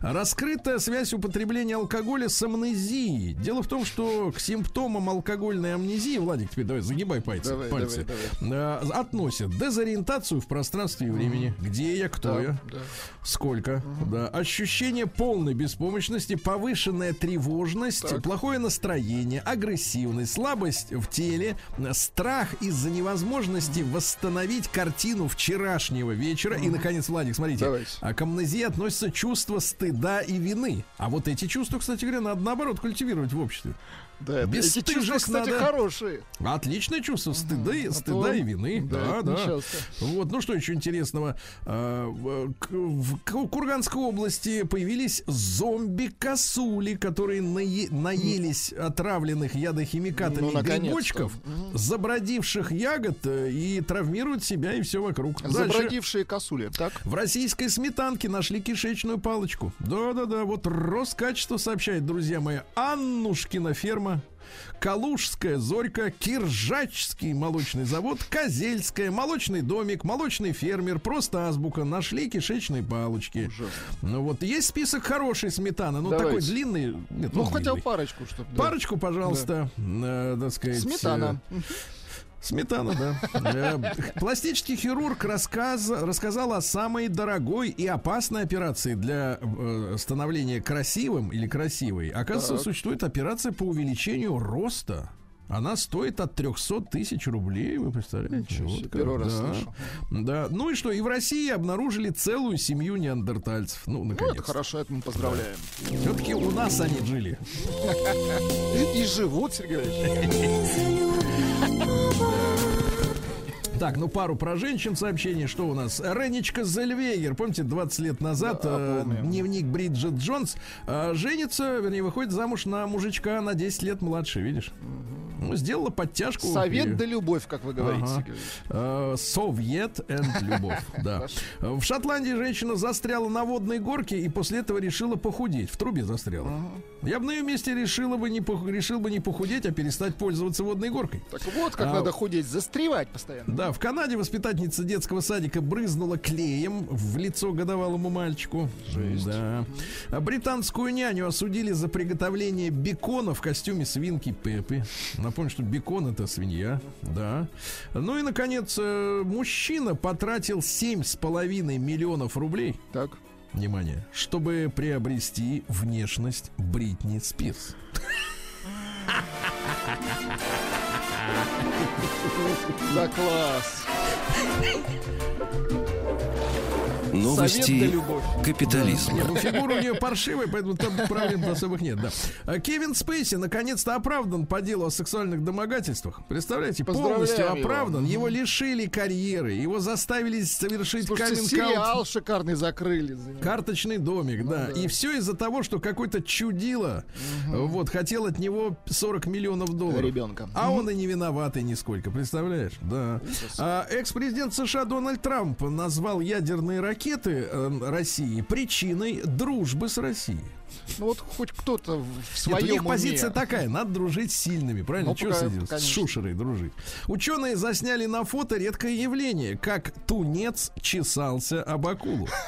Раскрытая связь употребления алкоголя с амнезией. Дело в том, что к симптомам алкогольной амнезии, Владик, теперь давай загибай пальцы, Давай, пальцы э, относят дезориентацию в пространстве и времени. Где я, кто Да, я, да. сколько, да, ощущение полной беспомощности, повышенная тревожность, Так. плохое настроение, агрессивность, слабость в теле, страх из-за невозможности восстановить картину вчерашнего вечера. И, наконец, Владик, смотрите, Давайте. а к амнезии относятся чувство стыда и вины. А вот эти чувства, кстати говоря, надо наоборот культивировать в обществе. Да, эти Бесстыжих чувства, кстати, надо- хорошие. Отличное чувство стыда, и- а стыда то- и вины. да, Да, да. Вот, ну что еще интересного? А, В Курганской области появились зомби-косули, которые нае- наелись отравленных ядохимикатами Ну, грибочков, забродивших ягод э, и травмируют себя и все вокруг. Дальше. Забродившие косули, так? В российской сметанке нашли кишечную палочку. Да-да-да, вот Роскачество сообщает, друзья мои, Аннушкина ферма, Калужская зорька, Киржачский молочный завод, Козельская, молочный домик, молочный фермер, просто азбука, нашли кишечные палочки. Ну вот, есть список хорошей сметаны, ну такой длинный. Нет, Ну, он хотя бы парочку, чтобы... Парочку, пожалуйста, э, так сказать. Сметана. Сметана, да. Пластический хирург рассказ, рассказал о самой дорогой и опасной операции для э, становления красивым или красивой. Оказывается, Так. существует операция по увеличению роста. Она стоит от 300 тысяч рублей, вы представляете? Ничего как, первый раз да. слышу. Да. Ну и что, и в России обнаружили целую семью неандертальцев. Ну, Ну, наконец. это хорошо, это мы поздравляем. Все-таки у нас они жили. И живут, Сергей. Так, ну пару про женщин сообщений. Что у нас? Ренечка Зельвегер, помните, 20 лет назад Да, э, дневник Бриджит Джонс э, женится, вернее, выходит замуж на мужичка на 10 лет младше, видишь? Ну, сделала подтяжку. Совет И- да любовь, как вы говорите, Ага. Э, Совет and любовь, да. В Шотландии женщина застряла на водной горке и после этого решила похудеть. В трубе застряла. Я бы на ее месте решила бы не пох- решил бы не похудеть, а перестать пользоваться водной горкой. Так вот, как А, надо худеть, застревать постоянно. Да, в Канаде воспитательница детского садика брызнула клеем в лицо годовалому мальчику. Да. А британскую няню осудили за приготовление бекона в костюме свинки Пеппи. Напомню, что бекон это свинья. Да. Ну и, наконец, э, мужчина потратил 7,5 миллионов рублей. Так. Внимание, чтобы приобрести внешность Бритни Спирс. Да класс. Новости Совет да любовь. капитализма. Не, ну фигура у нее паршивая, поэтому там проблем особых нет, да. А Кевин Спейси наконец-то оправдан по делу о сексуальных домогательствах. Представляете, полностью его. оправдан. Его лишили карьеры, его заставили совершить Слушайте, сериал шикарный закрыли. Карточный домик, да. Ну да. И все из-за того, что какой-то чудило вот хотел от него 40 миллионов долларов. Ребенка. А он и не виноватый нисколько, представляешь? Да. А, экс-президент США Дональд Трамп назвал ядерные ракеты э, России причиной дружбы с Россией. Ну вот хоть кто-то в Нет, у своем них позиция уме. такая, надо дружить с сильными, правильно? Ну, Чего пока- с, этим, с конечно. шушерой дружить? Ученые засняли на фото редкое явление, как тунец чесался об акулу.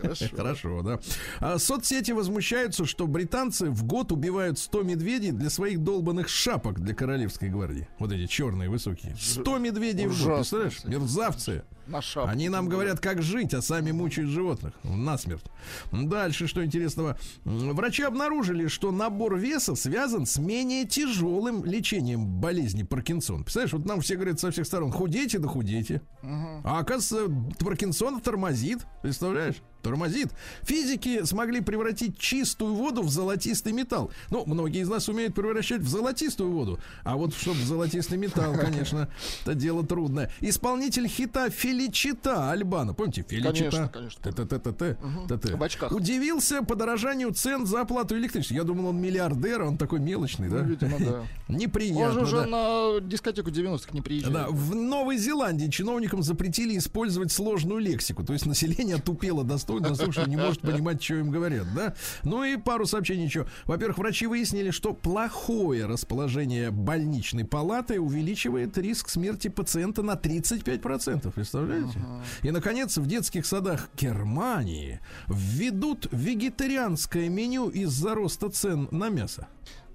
Хорошо. Хорошо, да. А соцсети возмущаются, что британцы в год убивают 100 медведей для своих долбанных шапок для королевской гвардии. Вот эти черные высокие. 100 медведей в год, Ужасно, представляешь? Мерзавцы. На шапку. Они нам говорят, как жить, а сами мучают животных насмерть. Дальше, что интересного. Врачи обнаружили, что набор веса связан с менее тяжелым лечением болезни Паркинсон. Представляешь, вот нам все говорят со всех сторон, худейте да худейте. А оказывается, Паркинсон тормозит. Представляешь? Тормозит. Физики смогли превратить чистую воду в золотистый металл. Ну, многие из нас умеют превращать в золотистую воду. А вот чтобы в золотистый металл, конечно, это дело трудное. Исполнитель хита Феличита Альбана. Помните? Феличита. Конечно, конечно. Т-т-т-т-т. Т-т. В очках. Удивился подорожанию цен за оплату электричества. Я думал, он миллиардер, он такой мелочный, да? Ну, видимо, да. Неприятно. Он же уже да. на дискотеку 90-х не приезжает. Да, в Новой Зеландии чиновникам запретили использовать сложную лексику. То есть население тупело достойно, что не может понимать, что им говорят, да? Ну и пару сообщений еще. Во-первых, врачи выяснили, что плохое расположение больничной палаты увеличивает риск смерти пациента на 35%. Представляете? Представляете? И, наконец, в детских садах Германии введут вегетарианское меню из-за роста цен на мясо.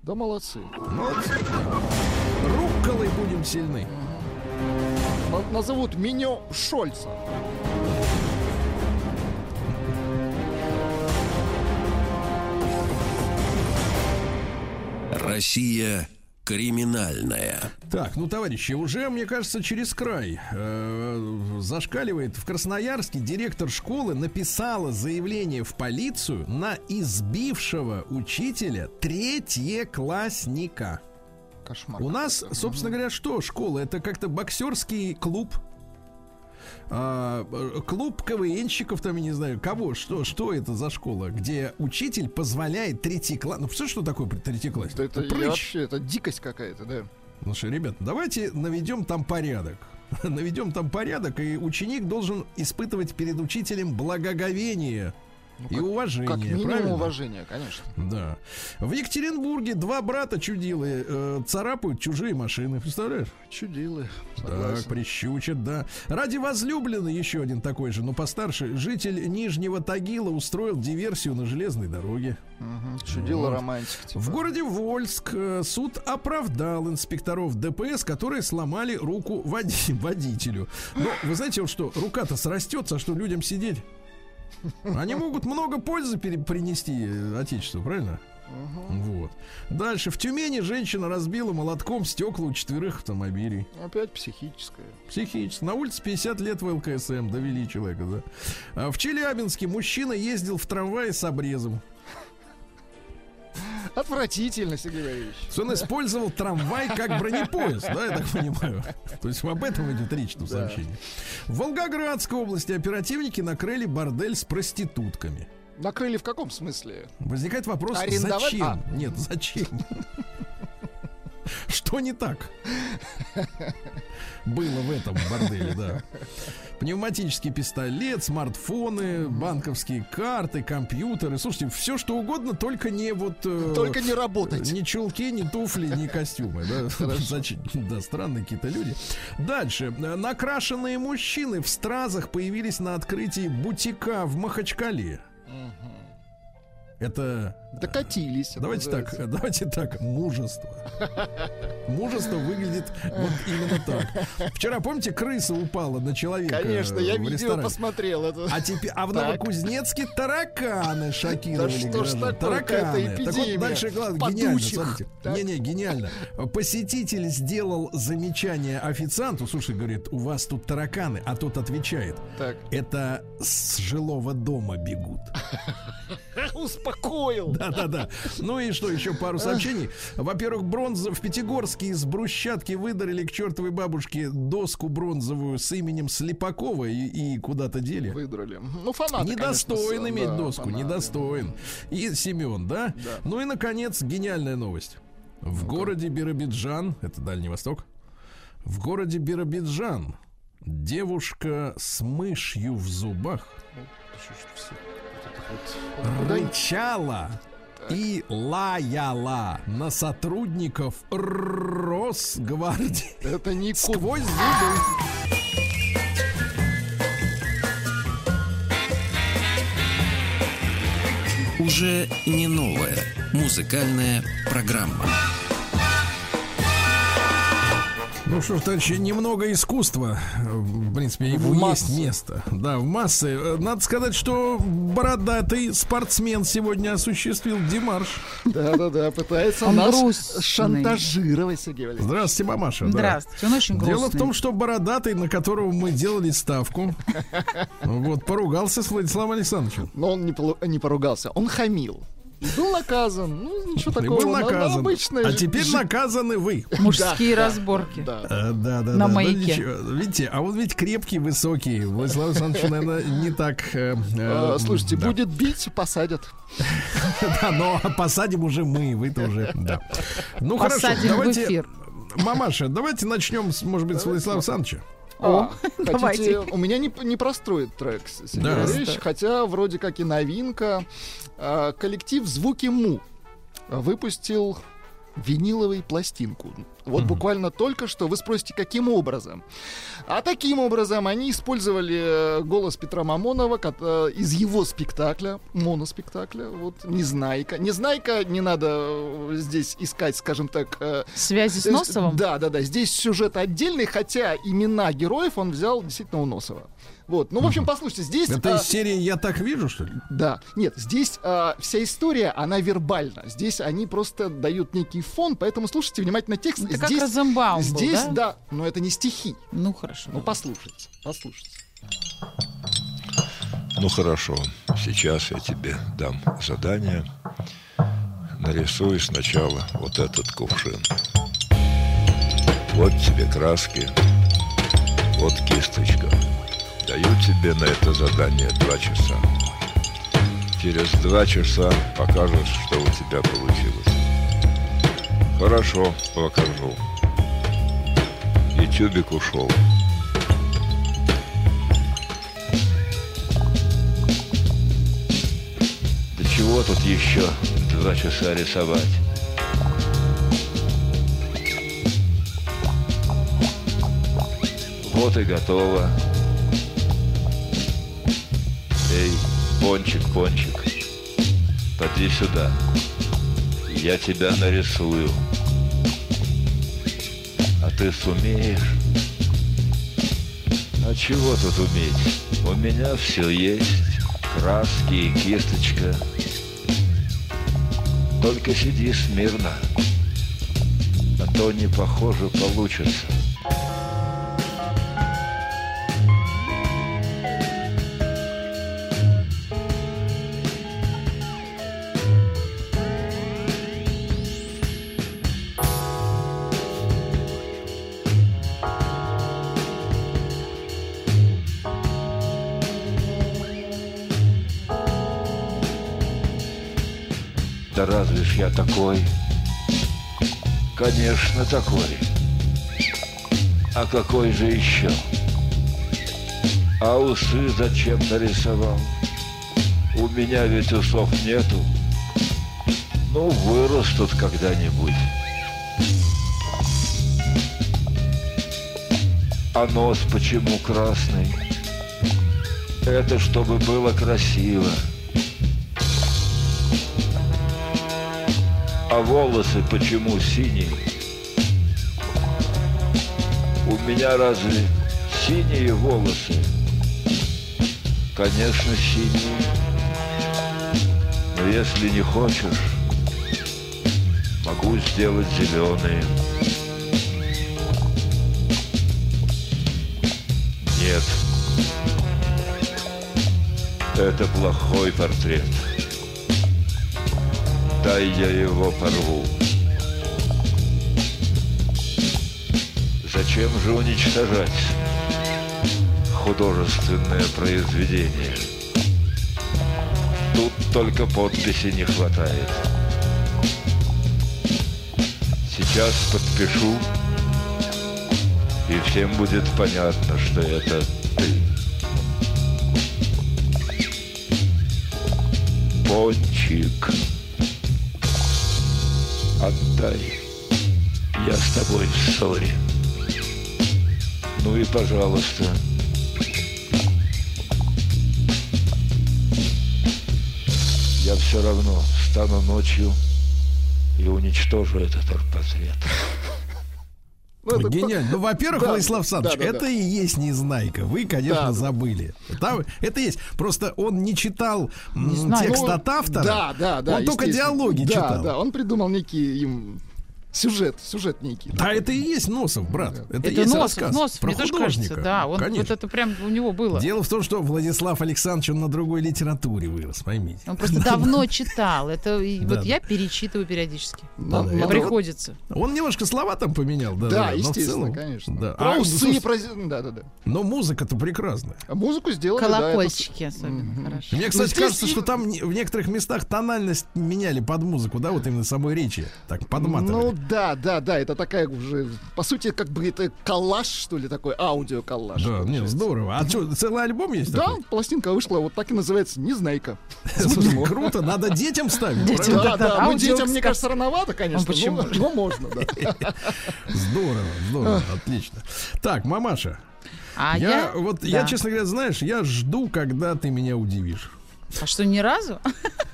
Да молодцы. Молодцы. Рукколой будем сильны. На- Назовут меню Шольца. Россия криминальная. Так, ну, товарищи, уже, мне кажется, через край э, зашкаливает. В Красноярске директор школы написала заявление в полицию на избившего учителя третьеклассника. Кошмар. У нас, собственно говоря, что школа? Это как-то боксерский клуб. А, э, клуб КВНщиков, там, я не знаю, кого, что, что это за школа, где учитель позволяет третий класс. Ну, что, что такое третий класс? Это Прыщ. вообще, это дикость какая-то, да. Слушай, ребят, давайте наведем там порядок. Наведем там порядок, и ученик должен испытывать перед учителем благоговение и уважение. Ну, Как минимум правильно? уважение, конечно. Да. В Екатеринбурге два брата чудилы э, царапают чужие машины. Представляешь? Чудилы. Так, прищучат, да. Ради возлюбленной еще один такой же, но постарше, житель Нижнего Тагила устроил диверсию на железной дороге. Мгм. Чудило Вот. романтика. типа. В городе Вольск э, суд оправдал инспекторов ДПС, которые сломали руку води- водителю. Но вы знаете, вот что, рука-то срастется, а что людям сидеть? Они могут много пользы принести Отечеству, правильно? Вот. Дальше. В Тюмени женщина разбила молотком стекла у четверых автомобилей. Опять психическое. Психически. На улице 50 лет в ЛКСМ. Довели человека, да. А в Челябинске мужчина ездил в трамвае с обрезом. Отвратительно, Сергей Валерьевич. Он использовал трамвай как бронепоезд, да, я так понимаю. То есть об этом идет речь в сообщении. В Волгоградской области оперативники накрыли бордель с проститутками. Накрыли в каком смысле? Возникает вопрос, Арендовать? зачем? А. Нет, зачем? Что не так? Было в этом борделе, да. Пневматический пистолет, смартфоны, банковские карты, компьютеры. Слушайте, все что угодно, только не вот... э, Только не работать. Ни чулки, ни туфли, ни костюмы. Да, да странные какие-то люди. Дальше. Накрашенные мужчины в стразах появились на открытии бутика в Махачкале. Это Докатились. это Давайте называется. так, давайте так, мужество. Мужество выглядит вот именно так. Вчера, помните, крыса упала на человека Конечно, я видео посмотрел. Это... А теперь, а в Так. Новокузнецке тараканы шокировали Да что ж такое, тараканы. какая-то Так вот дальше главное, гениально, смотрите. Не-не, гениально. Посетитель сделал замечание официанту. Слушай, говорит, у вас тут тараканы, а тот отвечает. Так. Это с жилого дома бегут. Успокоил. Да-да-да. Ну и что, еще пару сообщений. Во-первых, бронза в Пятигорске из брусчатки выдарили к чертовой бабушке доску бронзовую с именем Слепакова и, и куда-то дели. Выдрали. Ну, фанаты, Недостоин конечно, иметь да, доску, фанаты. недостоин. И Семен, да? Ну и, наконец, гениальная новость. В городе Биробиджан, это Дальний Восток, в городе Биробиджан девушка с мышью в зубах рычала и лаяла на сотрудников Росгвардии Это не сквозь зубы. Уже не новая музыкальная программа. Ну что ж, товарищи, немного искусства. В принципе, ему В есть место. Да, в массы. Надо сказать, что бородатый спортсмен сегодня осуществил демарш. Да-да-да, пытается Он нас грустный. шантажировать, Сергей Валерьевич. Здравствуйте, мамаша. да. Здравствуйте, он очень грустный. Дело в том, что бородатый, на которого мы делали ставку, вот, поругался с Владиславом Александровичем. Но он не, не поругался, он хамил. И был наказан. Ну, ничего И такого. был на- на наказан. обычной А теперь жи- наказаны вы. Мужские Да, разборки. Да. Э, Да, да, На да. Маяке. Видите, а вот ведь крепкий, высокий. Владислав Александрович, наверное, не так... э, э, Слушайте, да. будет бить, посадят. Да, но посадим уже мы, вы-то уже, да. Ну хорошо, давайте... Мамаша, давайте начнем, может быть, с Владислава Александровича. О, А, хотите, давайте. у меня не, не простроит трек, С- Сергей Да. Хотя вроде как и новинка. А, коллектив «Звуки Му» выпустил виниловую пластинку. Вот буквально только что. Вы спросите, каким образом? А таким образом они использовали э, голос Петра Мамонова э, из его спектакля, моноспектакля, вот «Незнайка». «Незнайка» не надо э, здесь искать, скажем так... э, Связи с Носовым? Да, да, да. Здесь сюжет отдельный, хотя имена героев он взял действительно у Носова. Вот. Ну, в общем, послушайте, здесь... Это а, из серии «Я так вижу», что ли? да, нет, здесь а, вся история, она вербальна. Здесь они просто дают некий фон, поэтому слушайте внимательно текст. Это как здесь, Розенбаум был, Здесь, да? да, но это не стихи. Ну, хорошо. Ну, послушайте, послушайте. Ну хорошо, сейчас я тебе дам задание. Нарисуй сначала вот этот кувшин. Вот тебе краски, вот кисточка. Даю тебе на это задание два часа. Через два часа покажешь, что у тебя получилось. Хорошо, покажу. И тюбик ушел. Да чего тут еще два часа рисовать? Вот и готово. Эй, пончик, пончик, поди сюда. Я тебя нарисую. А ты сумеешь? А чего тут уметь? У меня все есть. Краски и кисточка. Только сиди смирно, а то не похоже получится. Я такой? Конечно, такой. А какой же еще? А усы зачем нарисовал? У меня ведь усов нету. Ну, вырастут когда-нибудь. А нос почему красный? Это чтобы было красиво. Волосы почему синие? У меня разве синие волосы? Конечно, синие. Но если не хочешь, могу сделать зеленые. Нет. Это плохой портрет. Дай я его порву. Зачем же уничтожать художественное произведение? Тут только подписи не хватает. Сейчас подпишу, и всем будет понятно, что это ты. Пончик. Отдай. Я с тобой в ссоре. Ну и пожалуйста. Я все равно встану ночью и уничтожу этот портрет. Ну, это Гениально. Ну, во-первых, Да, Владислав Александрович, да, да, это да. и есть Незнайка. Вы, конечно, Да. забыли. Там, это есть. Просто он не читал м, Незнайка. текст Ну, от автора. Да, да, да. Он только диалоги да, читал. Да, он придумал некий им сюжет, сюжет некий. Да, это и есть Носов, брат. Это, Это есть Носов, рассказ Носов, про мне тоже художника. кажется, да. Он, Конечно. вот это прям у него было. Дело в том, что Владислав Александрович, он на другой литературе вырос, поймите. Он просто давно читал. Это вот я перечитываю периодически. Приходится. Он немножко слова там поменял, да. Да, естественно, конечно. Да. Про А, ну, усы. Да, да, да. Но музыка-то прекрасная. А музыку сделали, Колокольчики особенно хорошо. Мне, кстати, здесь кажется, что там в некоторых местах тональность меняли под музыку, да, вот именно самой речи. Так, подматывали. Ну Да, да, да, это такая уже, по сути, как бы это коллаж, что ли, такой аудиоколлаж. Да, нет, здорово. А что, целый альбом есть Да, такой? пластинка вышла, вот так и называется, «Незнайка». Слушай, круто, надо детям ставить. Детям? Да, да, да, ну детям, мне кажется, рановато, конечно, почему? но, но можно, да. Здорово, здорово, отлично. Так, мамаша, А я, я... вот, да. я, честно говоря, знаешь, я жду, когда ты меня удивишь. А что, ни разу?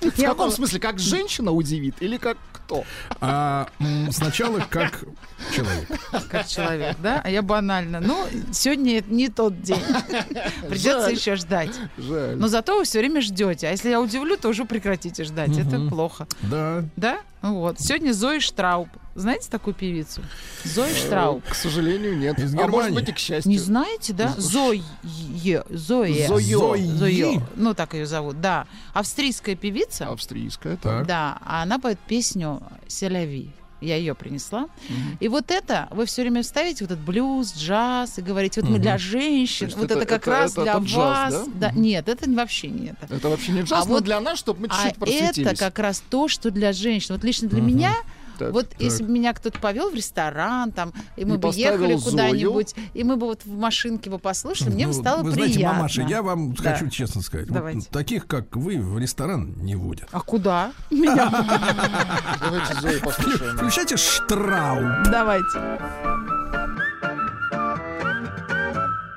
В каком смысле, как женщина удивит или как кто? А сначала как человек. Как человек, да? А я банально. Ну, сегодня это не тот день. Придется еще ждать. Жаль. Но зато вы все время ждете. А если я удивлю, то уже прекратите ждать. Это плохо. Да. Да? Ну вот. Сегодня Зои Штрауб. Знаете такую певицу? Зои Штрауб. К сожалению, нет. Из А может быть и к счастью. Не знаете, да? Зои. Зоя. Зоё. Зоё. Ну, так ее зовут, да. Австрийская певица. Австрийская, Так. Да, а она поет песню «Селяви». Я ее принесла. И вот это, вы все время ставите вот этот блюз, джаз, и говорите, вот мы для женщин, вот это- это, как это- раз это- для это вас. джаз, да? Нет, это вообще не это. Это вообще не джаз, А но вот- для нас, чтобы мы А чуть-чуть просветились. это как раз то, что для женщин. Вот лично для меня, Так, вот если бы меня кто-то повел в ресторан, там, и мы И бы ехали куда-нибудь, и мы бы вот в машинке бы послушали, мне бы Ну, стало вы приятно. знаете, мамаша, я вам Да. хочу честно сказать. вот таких, как вы, в ресторан не водят. А куда? Меня. Давайте Зою послушаем. Включайте Штрау. Давайте.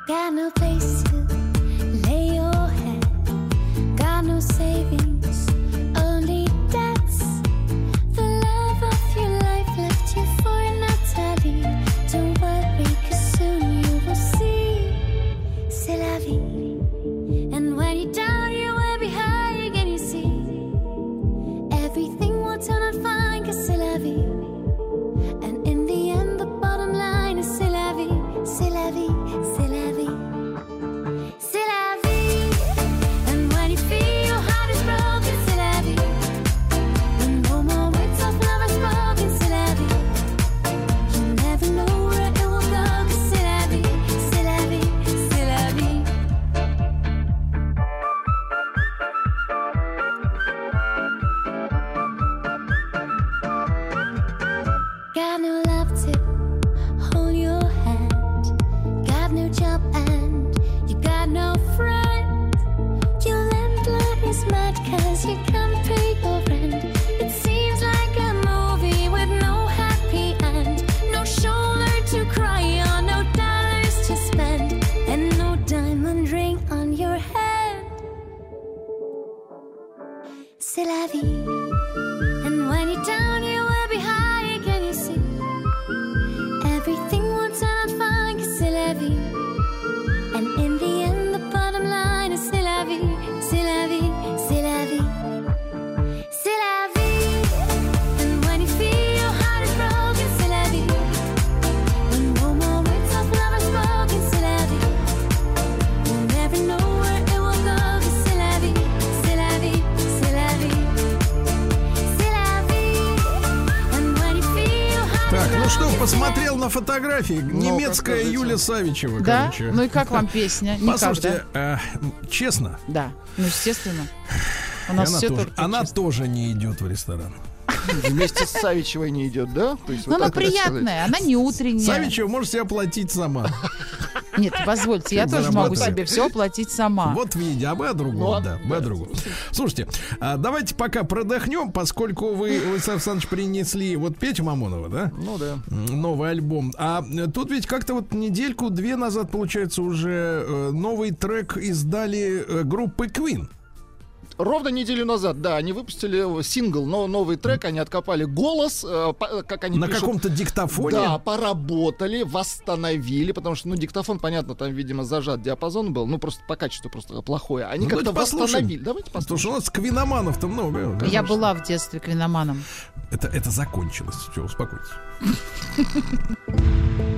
Got no place to lay your head. Got no savings, vie. And in the end, the bottom line is c'est la vie, c'est la vie, посмотрел на фотографии. Немецкая расскажите. Юля Савичева, Да? короче. Ну и как вам песня? Никак, Послушайте, э, честно, да? Да. Ну, естественно. У нас она, все тоже, только она честно. тоже не идет в ресторан. Вместе с Савичевой не идет, да? То есть Ну, вот она вот сказать. приятная, она не утренняя. Савичева может себе оплатить сама. Нет, позвольте, я тоже могу себе все оплатить сама. Вот видите, а мы о другом, да, мы о другом. Слушайте, а давайте пока продохнем, поскольку вы, Владислав Александрович, принесли вот Петю Мамонова, да? Ну да. Новый альбом. А тут ведь как-то вот недельку-две назад, получается, уже э, новый трек издали э, группы Queen. Ровно неделю назад, да, они выпустили сингл, но новый трек, они откопали голос, э, по- как они На пишут. каком-то диктофоне. Да, поработали, восстановили, потому что, ну, диктофон, понятно, там, видимо, зажат диапазон был, ну, просто по качеству просто плохое. Они Ну, как-то давайте послушаем. восстановили. Давайте Потому что послушаем. у нас квиноманов-то много. Я была в детстве квиноманом. Это, это закончилось. Все, успокойтесь.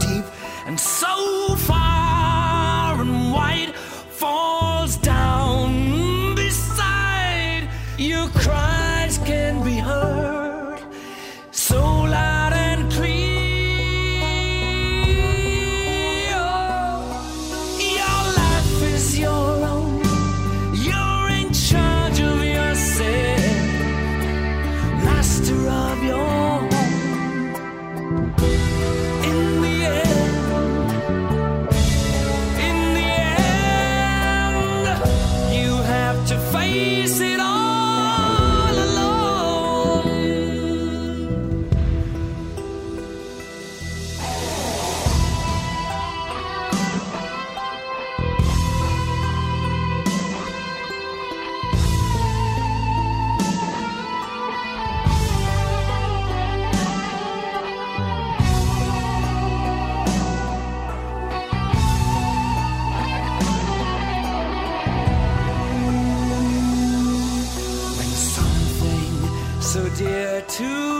to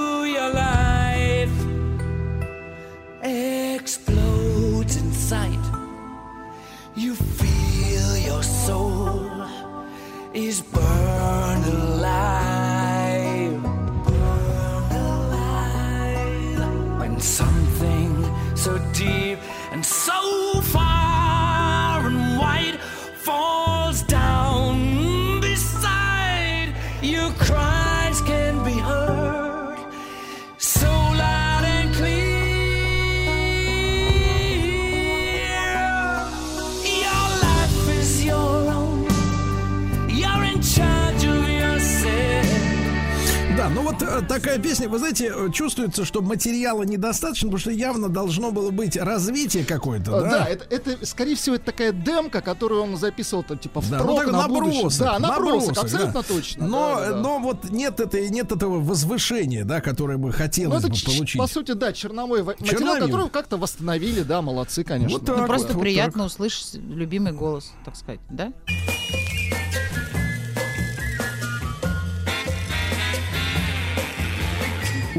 такая песня, вы знаете, э, чувствуется, что материала недостаточно, потому что явно должно было быть развитие какое-то, А, да? Да, это, это, скорее всего, это такая демка, которую он записывал там, типа, Да, впрок ну так на будущее. набросок, Да, набросок, набросок, абсолютно да. точно. Но, да, да, да. но вот нет, этой, нет этого возвышения, да, которое бы Ну, хотелось это, бы ч- получить. по сути, да, черномой во- материал, Черновик. который как-то восстановили, да, молодцы, конечно. Вот так Ну, просто вот приятно услышать любимый голос, так сказать, да?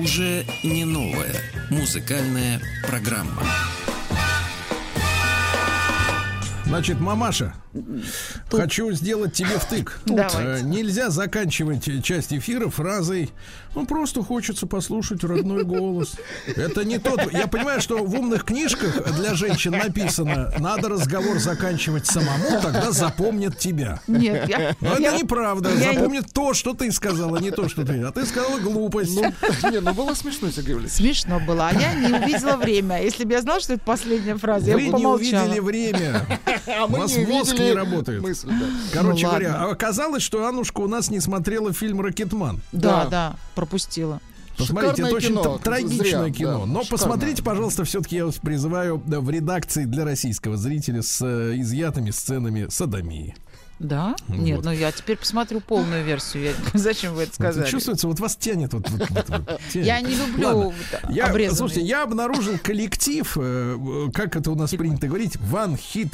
Уже не новая музыкальная программа. Значит, мамаша, хочу сделать тебе втык. Давайте. Э, Нельзя заканчивать часть эфира фразой «Ну, просто хочется послушать родной голос». Это не тот... Я понимаю, что в умных книжках для женщин написано «Надо разговор заканчивать самому, тогда запомнят тебя». Нет, я... Но это я- неправда. я- Запомнят то, что ты сказала, не то, что ты. А ты сказала глупость. Ну, не, ну было смешно, Сергей Валерьевич. Смешно было, а я не увидела время. Если бы я знала, что это последняя фраза, я Вы бы не увидели время. А У мы вас не мозг увидели не работает. мысль, да. Короче Ну, говоря, оказалось, что Аннушка у нас не смотрела фильм «Ракетман». Да, Да. да, пропустила. Посмотрите, это очень кино, т- трагичное зря, кино. да, Но шикарное. посмотрите, пожалуйста, все-таки я вас призываю да, в редакции для российского зрителя с э, изъятыми сценами садомии. Да? Нет, Вот. ну я теперь посмотрю полную версию. Я- Зачем вы это Вот сказали? чувствуется, вот вас тянет. Вот, вот- вот- вот тянет. Я не люблю Ладно. Я, обрезанные. слушайте, я обнаружил коллектив, э, как это у нас принято говорить, One Hit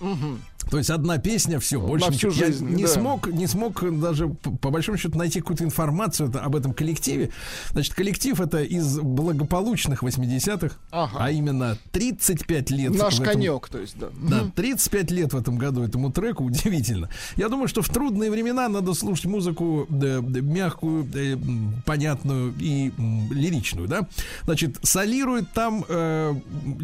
Mm-hmm. То есть одна песня, все, больше На всю ничего. Я жизнь, не да. смог, не смог даже по, большому счету найти какую-то информацию об этом коллективе. Значит, коллектив это из благополучных 80-х, Ага. а именно 35 лет. Наш этом- конек, то есть, да. Да, 35 лет в этом году этому треку, удивительно. Я думаю, что в трудные времена надо слушать музыку да, да, мягкую, да, м, понятную и м, лиричную, да. Значит, солирует там э,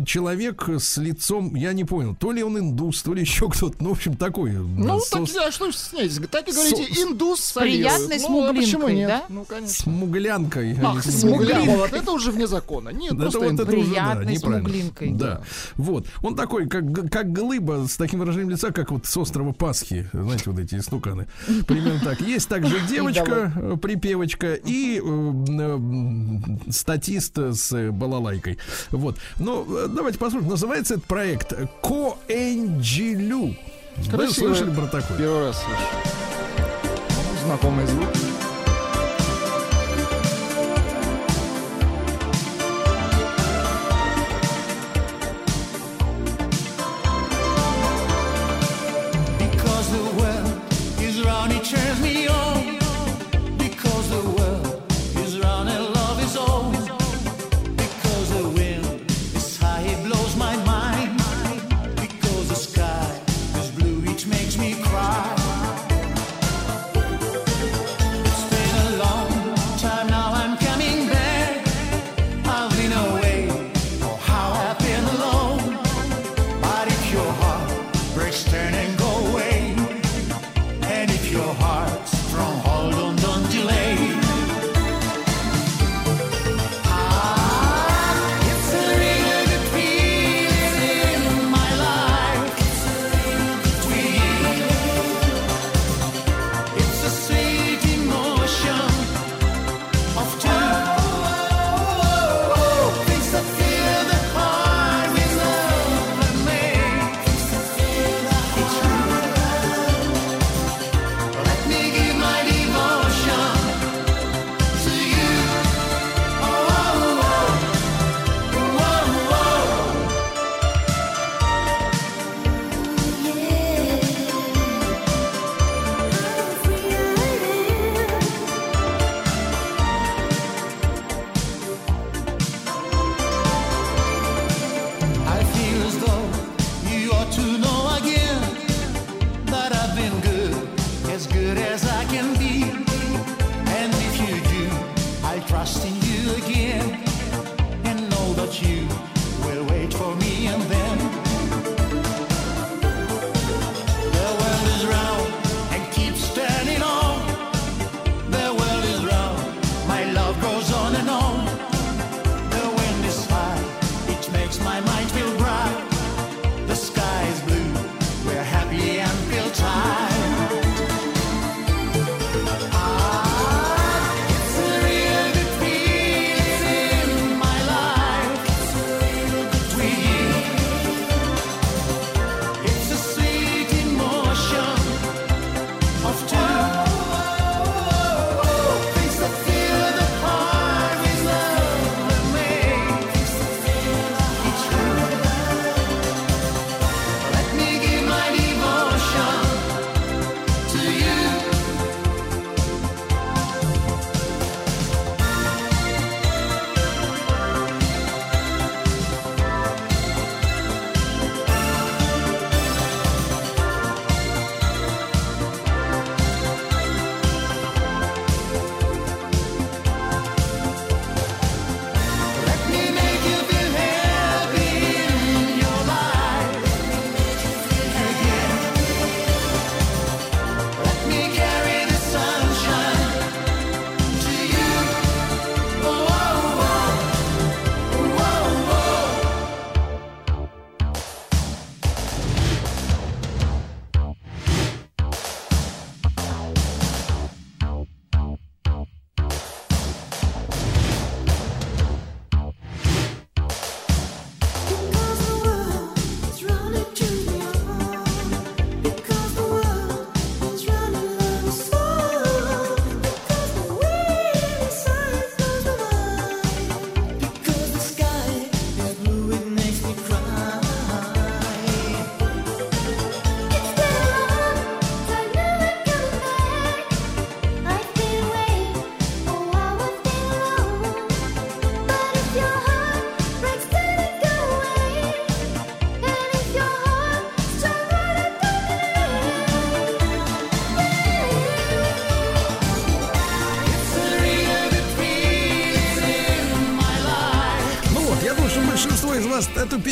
человек с лицом, я не понял, то ли он индус, то ли еще кто-то, ну, в общем, такой. Ну, с- так, а что снять? Так и говорите, Со- индус С солирует. приятной Ну, а почему смуглинкой, нет? да? Ну, конечно. смуглянкой. Ах, Они- смугля, вот это уже вне закона. Нет, Это просто вот это уже, да, смуглинкой. Да. Вот. Он такой, как, как глыба, с таким выражением лица, как вот с острова Пасхи. Знаете, вот эти истуканы. Примерно так. Есть также девочка, э, припевочка и э, э, статист с балалайкой. Вот. Ну, э, давайте посмотрим. Называется этот проект Вы Красиво. слышали про такой? Первый раз слышу. Знакомый звук. Because the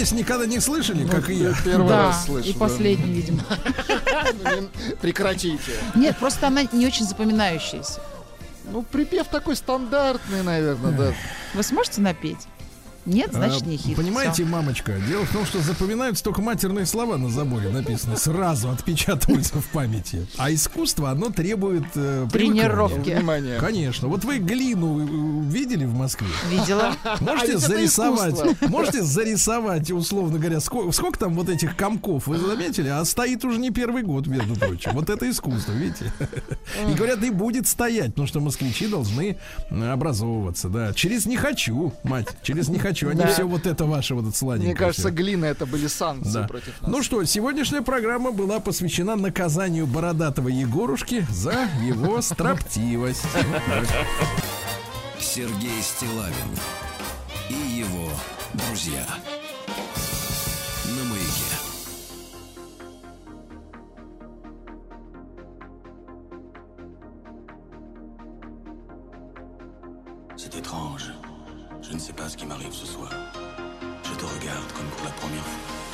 песни никогда не слышали, как и я. Ну, первый раз слышу. И последний, видимо. Прекратите. Нет, просто она не очень запоминающаяся. Ну, припев такой стандартный, наверное, да. Вы сможете напеть? Нет, а, значит не хит. Понимаете, Всё. мамочка, дело в том, что запоминаются только матерные слова на заборе написаны. Сразу отпечатываются в памяти. А искусство, оно требует э, Тренировки. Внимание. Конечно. Вот вы глину э, видели в Москве? Видела. Можете ведь зарисовать, можете зарисовать, условно говоря, сколько, сколько там вот этих комков, вы заметили? А стоит уже не первый год, между прочим. Вот это искусство, видите? И говорят, и будет стоять, потому что москвичи должны образовываться, да. Через не хочу, мать, через не хочу хочу, а не все вот это ваше вот это сладенькое. Мне кажется, глина это были санкции против нас. Ну что, сегодняшняя программа была посвящена наказанию бородатого Егорушки за его строптивость. Сергей Стилавин и его друзья. C'est étrange. Je ne sais pas ce qui m'arrive ce soir. Je te regarde comme pour la première fois.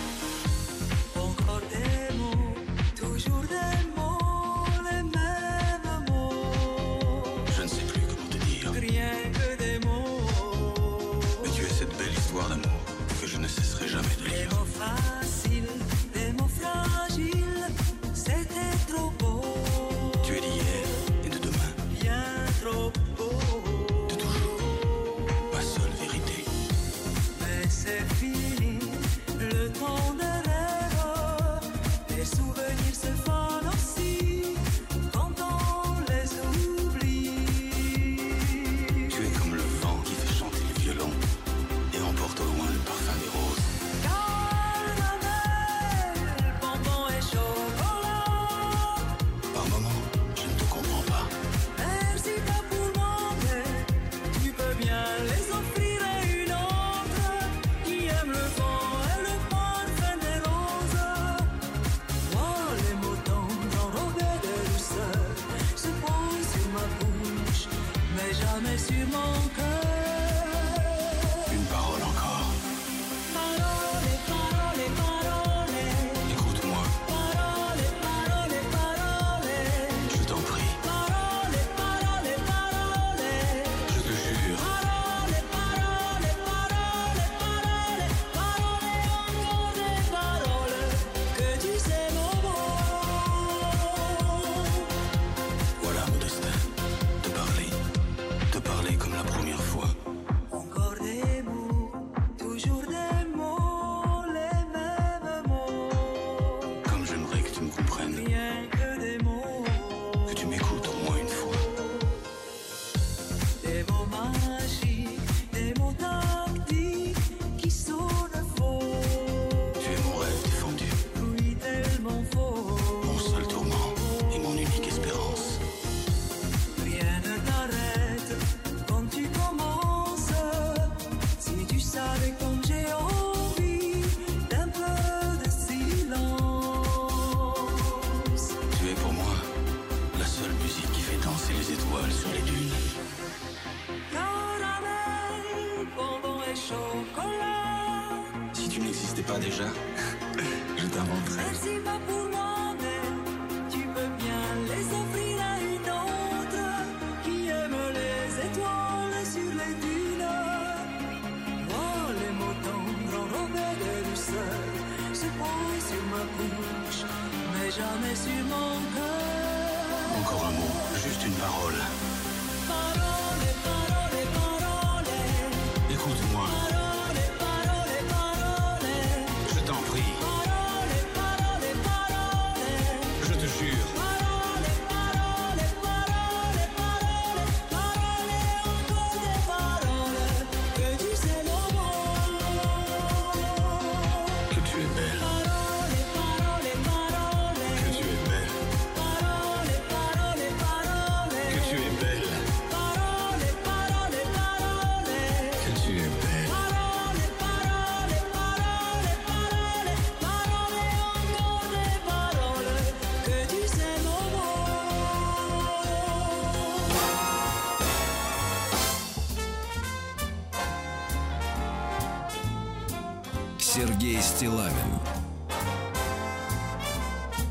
Стилавин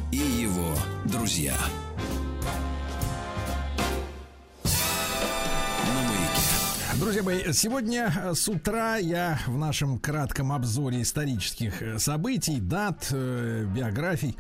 и его друзья. Друзья мои, сегодня э, с утра я в нашем кратком обзоре исторических э, событий, дат, э, биографий,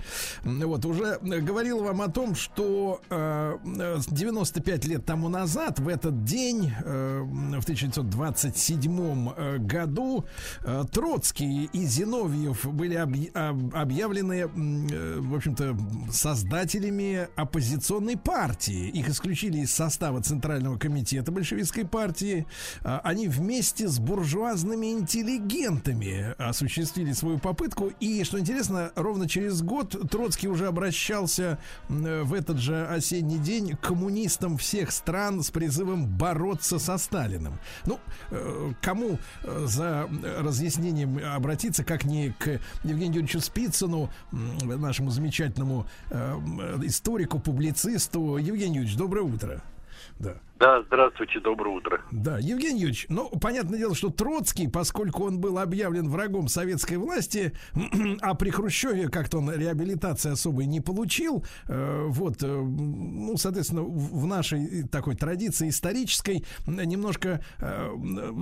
вот уже э, говорил вам о том, что э, э, 95 лет тому назад, в этот день, э, в 1927 э, году, э, Троцкий и Зиновьев были объ- об- объявлены, э, в общем-то, создателями оппозиционной партии. Их исключили из состава Центрального комитета большевистской партии. Они вместе с буржуазными интеллигентами осуществили свою попытку. И, что интересно, ровно через год Троцкий уже обращался м, в этот же осенний день к коммунистам всех стран с призывом бороться со Сталиным. Ну, э, кому э, за разъяснением обратиться, как не к Евгению Юрьевичу Спицыну, нашему замечательному э, историку, публицисту. Евгений Юрьевич, доброе утро. Да. Да, здравствуйте, доброе утро. Да, Евгений Юрьевич, ну, понятное дело, что Троцкий, поскольку он был объявлен врагом советской власти, а при Хрущеве как-то он реабилитации особой не получил, э, вот, э, ну, соответственно, в нашей такой традиции исторической немножко э,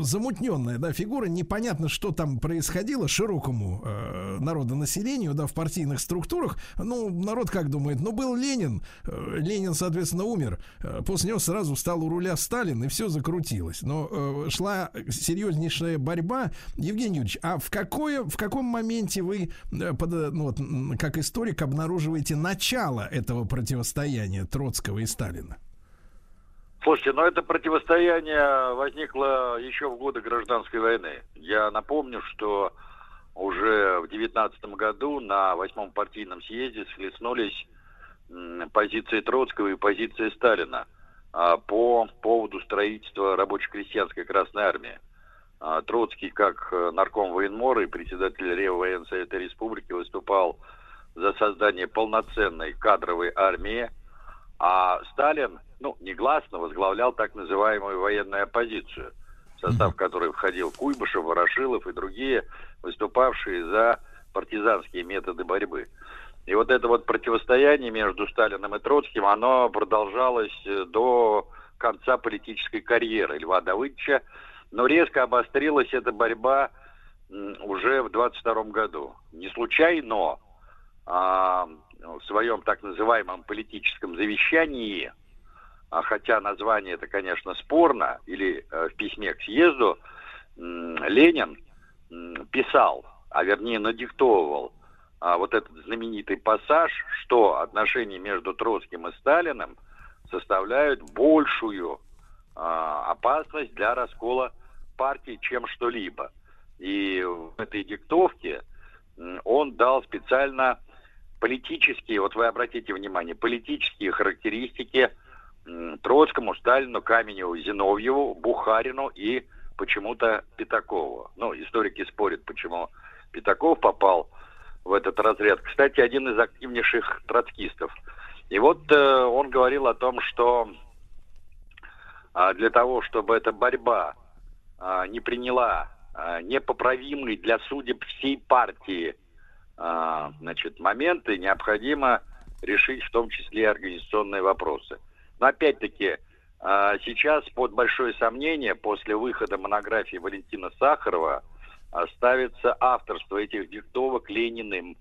замутненная, да, фигура, непонятно, что там происходило широкому э, народонаселению, да, в партийных структурах, ну, народ как думает, ну, был Ленин, э, Ленин, соответственно, умер, э, после него сразу стал у руля Сталин, и все закрутилось. Но э, шла серьезнейшая борьба. Евгений Юрьевич, а в, какое, в каком моменте вы, э, под, э, ну, вот, как историк, обнаруживаете начало этого противостояния Троцкого и Сталина? Слушайте, ну это противостояние возникло еще в годы гражданской войны. Я напомню, что уже в девятнадцатом году на восьмом партийном съезде схлестнулись позиции Троцкого и позиции Сталина по поводу строительства рабоче-крестьянской Красной Армии. А, Троцкий, как э, нарком военмора и председатель Реввоенсовета Республики, выступал за создание полноценной кадровой армии, а Сталин, ну, негласно возглавлял так называемую военную оппозицию, в состав которой входил Куйбышев, Ворошилов и другие, выступавшие за партизанские методы борьбы. И вот это вот противостояние между Сталиным и Троцким, оно продолжалось э, до конца политической карьеры Льва Давыдовича, но резко обострилась эта борьба уже в 22 году. Не случайно а, в своем так называемом политическом завещании, а хотя название это, конечно, спорно, или э, в письме к съезду, Ленин писал, а вернее надиктовывал а, вот этот знаменитый пассаж, что отношения между Троцким и Сталиным составляют большую а, опасность для раскола партии, чем что-либо. И в этой диктовке он дал специально политические, вот вы обратите внимание, политические характеристики Троцкому, Сталину, Каменеву, Зиновьеву, Бухарину и почему-то Пятакову. Ну, историки спорят, почему Пятаков попал в этот разряд. Кстати, один из активнейших троцкистов. И вот э, он говорил о том, что а, для того, чтобы эта борьба а, не приняла а, непоправимый для судеб всей партии а, значит, моменты, необходимо решить в том числе и организационные вопросы. Но опять-таки, а, сейчас под большое сомнение после выхода монографии Валентина Сахарова ставится авторство этих диктовок Лениным.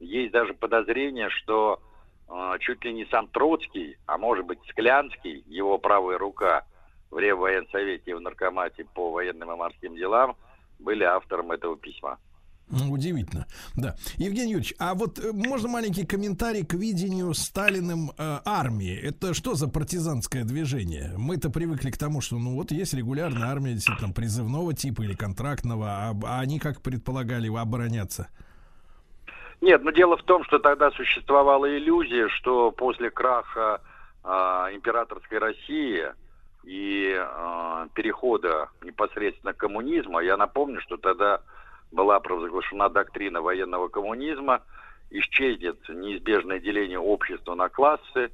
Есть даже подозрение, что э, чуть ли не сам Троцкий, а может быть Склянский, его правая рука в Реввоенсовете и в Наркомате по военным и морским делам, были автором этого письма. Удивительно, да. Евгений Юрьевич, а вот э, можно маленький комментарий к видению Сталиным э, армии? Это что за партизанское движение? Мы-то привыкли к тому, что ну вот есть регулярная армия, действительно, призывного типа или контрактного, а, а они как предполагали обороняться? Нет, но дело в том, что тогда существовала иллюзия, что после краха а, императорской России и а, перехода непосредственно к коммунизму, я напомню, что тогда была провозглашена доктрина военного коммунизма, исчезнет неизбежное деление общества на классы,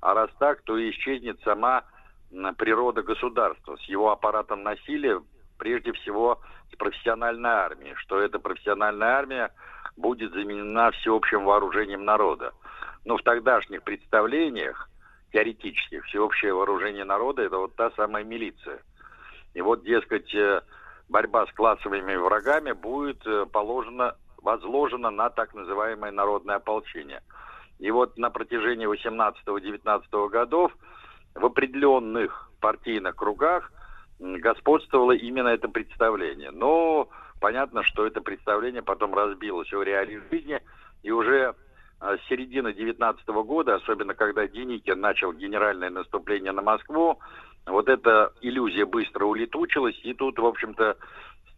а раз так, то исчезнет сама природа государства с его аппаратом насилия, прежде всего с профессиональной армией, что эта профессиональная армия будет заменена всеобщим вооружением народа. Но в тогдашних представлениях, теоретических, всеобщее вооружение народа – это вот та самая милиция. И вот, дескать, э, борьба с классовыми врагами будет э, положена, возложена на так называемое народное ополчение. И вот на протяжении 18-19 годов в определенных партийных кругах господствовало именно это представление. Но понятно, что это представление потом разбилось о реалии жизни, и уже а, с середины 19 года, особенно когда Деникин начал генеральное наступление на Москву, вот эта иллюзия быстро улетучилась, и тут, в общем-то,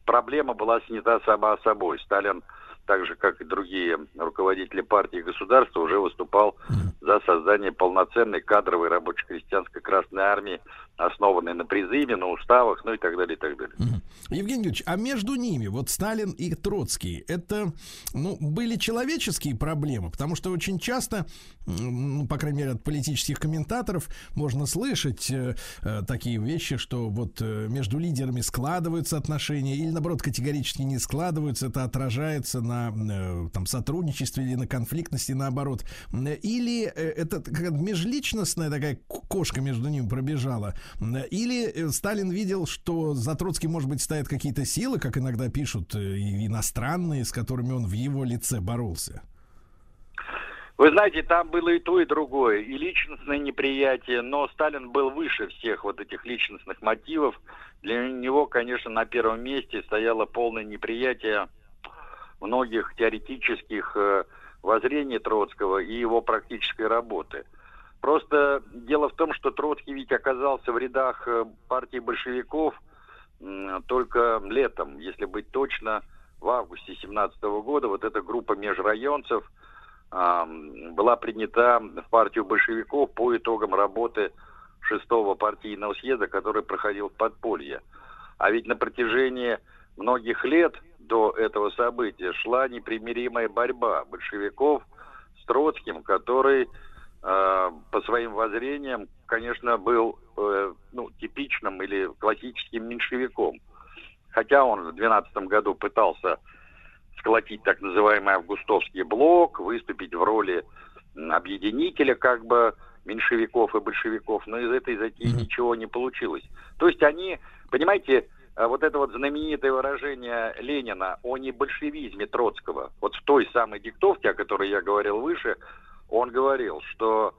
проблема была снята сама собой. Сталин, так же, как и другие руководители партии и государства, уже выступал за создание полноценной кадровой рабоче-крестьянской Красной Армии, основанной на призыве, на уставах, ну и так далее, и так далее. Евгений Юрьевич, а между ними, вот Сталин и Троцкий, это, ну, были человеческие проблемы, потому что очень часто, ну, по крайней мере, от политических комментаторов можно слышать э, э, такие вещи, что вот э, между лидерами складываются отношения или, наоборот, категорически не складываются, это отражается на э, там сотрудничестве или на конфликтности, наоборот. М, Или э, это какая-то межличностная такая кошка между ними пробежала, или э, Сталин видел, что за Троцким, может быть, стоят какие-то силы, как иногда пишут, э, иностранные, с которыми он в его лице боролся. Вы знаете, там было и то, и другое, и личностное неприятие, но Сталин был выше всех вот этих личностных мотивов. Для него, конечно, на первом месте стояло полное неприятие многих теоретических э, воззрений Троцкого и его практической работы. Просто дело в том, что Троцкий ведь оказался в рядах э, партии большевиков только летом, если быть точно, в августе 17 года. Вот эта группа межрайонцев – а, была принята в партию большевиков по итогам работы шестого партийного съезда, который проходил в подполье. А ведь на протяжении многих лет до этого события шла непримиримая борьба большевиков с Троцким, который по своим воззрениям, конечно, был э, ну, типичным или классическим меньшевиком. Хотя он в 12 году пытался сколотить так называемый августовский блок, выступить в роли объединителя как бы меньшевиков и большевиков, но из этой затеи ничего не получилось. То есть они, понимаете, а вот это вот знаменитое выражение Ленина о небольшевизме Троцкого, вот в той самой диктовке, о которой я говорил выше, он говорил, что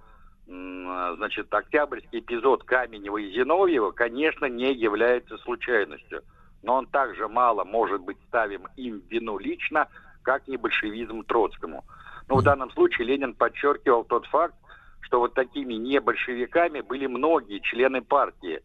значит, октябрьский эпизод Каменева и Зиновьева, конечно, не является случайностью но он также мало может быть ставим им вину лично, как не большевизм Троцкому. Но в данном случае Ленин подчеркивал тот факт, что вот такими не большевиками были многие члены партии,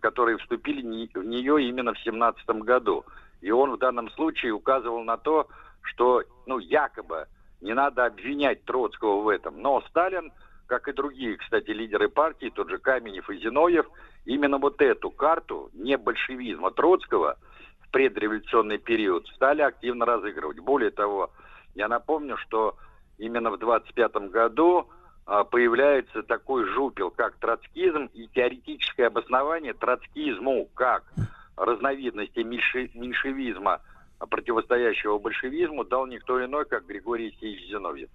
которые вступили в нее именно в 17 году. И он в данном случае указывал на то, что, ну, якобы не надо обвинять Троцкого в этом. Но Сталин, как и другие, кстати, лидеры партии, тот же Каменев и Зиновьев, именно вот эту карту не большевизма Троцкого в предреволюционный период стали активно разыгрывать. Более того, я напомню, что именно в 25 году а, появляется такой жупел, как троцкизм, и теоретическое обоснование троцкизму как разновидности меньше- меньшевизма, противостоящего большевизму, дал никто иной, как Григорий Алексеевич Зиновьев.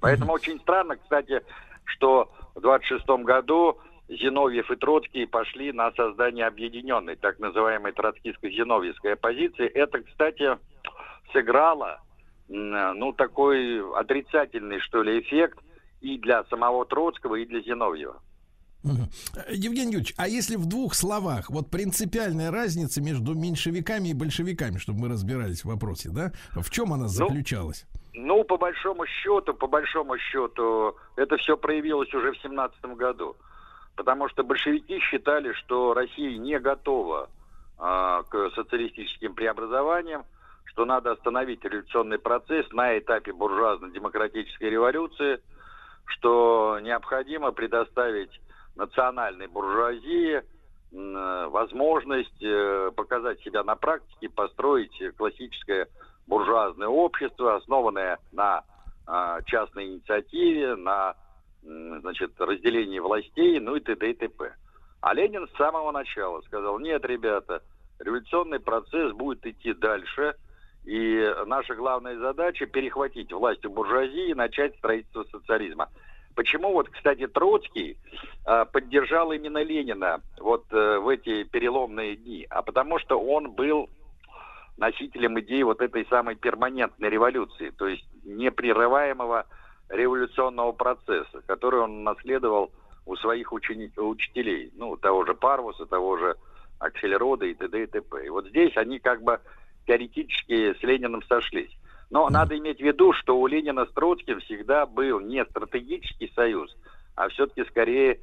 Поэтому очень странно, кстати, что в 26 году Зиновьев и Троцкий пошли на создание объединенной, так называемой троцкистско-зиновьевской оппозиции. Это, кстати, сыграло, ну, такой отрицательный, что ли, эффект и для самого Троцкого, и для Зиновьева. Э, Евгений Юрьевич, а если в двух словах, вот принципиальная разница между меньшевиками и большевиками, чтобы мы разбирались в вопросе, да? В чем она заключалась? Ну, по большому счету, по большому счету, это все проявилось уже в семнадцатом году. Потому что большевики считали, что Россия не готова а, к социалистическим преобразованиям, что надо остановить революционный процесс на этапе буржуазно-демократической революции, что необходимо предоставить национальной буржуазии э, возможность э, показать себя на практике, построить классическое буржуазное общество, основанное на а, частной инициативе, на значит, разделении властей, ну и т.д. и т.п. А Ленин с самого начала сказал, нет, ребята, революционный процесс будет идти дальше, и наша главная задача перехватить власть у буржуазии и начать строительство социализма. Почему вот, кстати, Троцкий а, поддержал именно Ленина вот э, в эти переломные дни? А потому что он был носителем идеи вот этой самой перманентной революции, то есть непрерываемого революционного процесса, который он наследовал у своих учени- учителей, ну, того же Парвуса, того же Аксельрода и т.д. и т.п. И вот здесь они как бы теоретически с Лениным сошлись. Но надо иметь в виду, что у Ленина с Троцким всегда был не стратегический союз, а все-таки скорее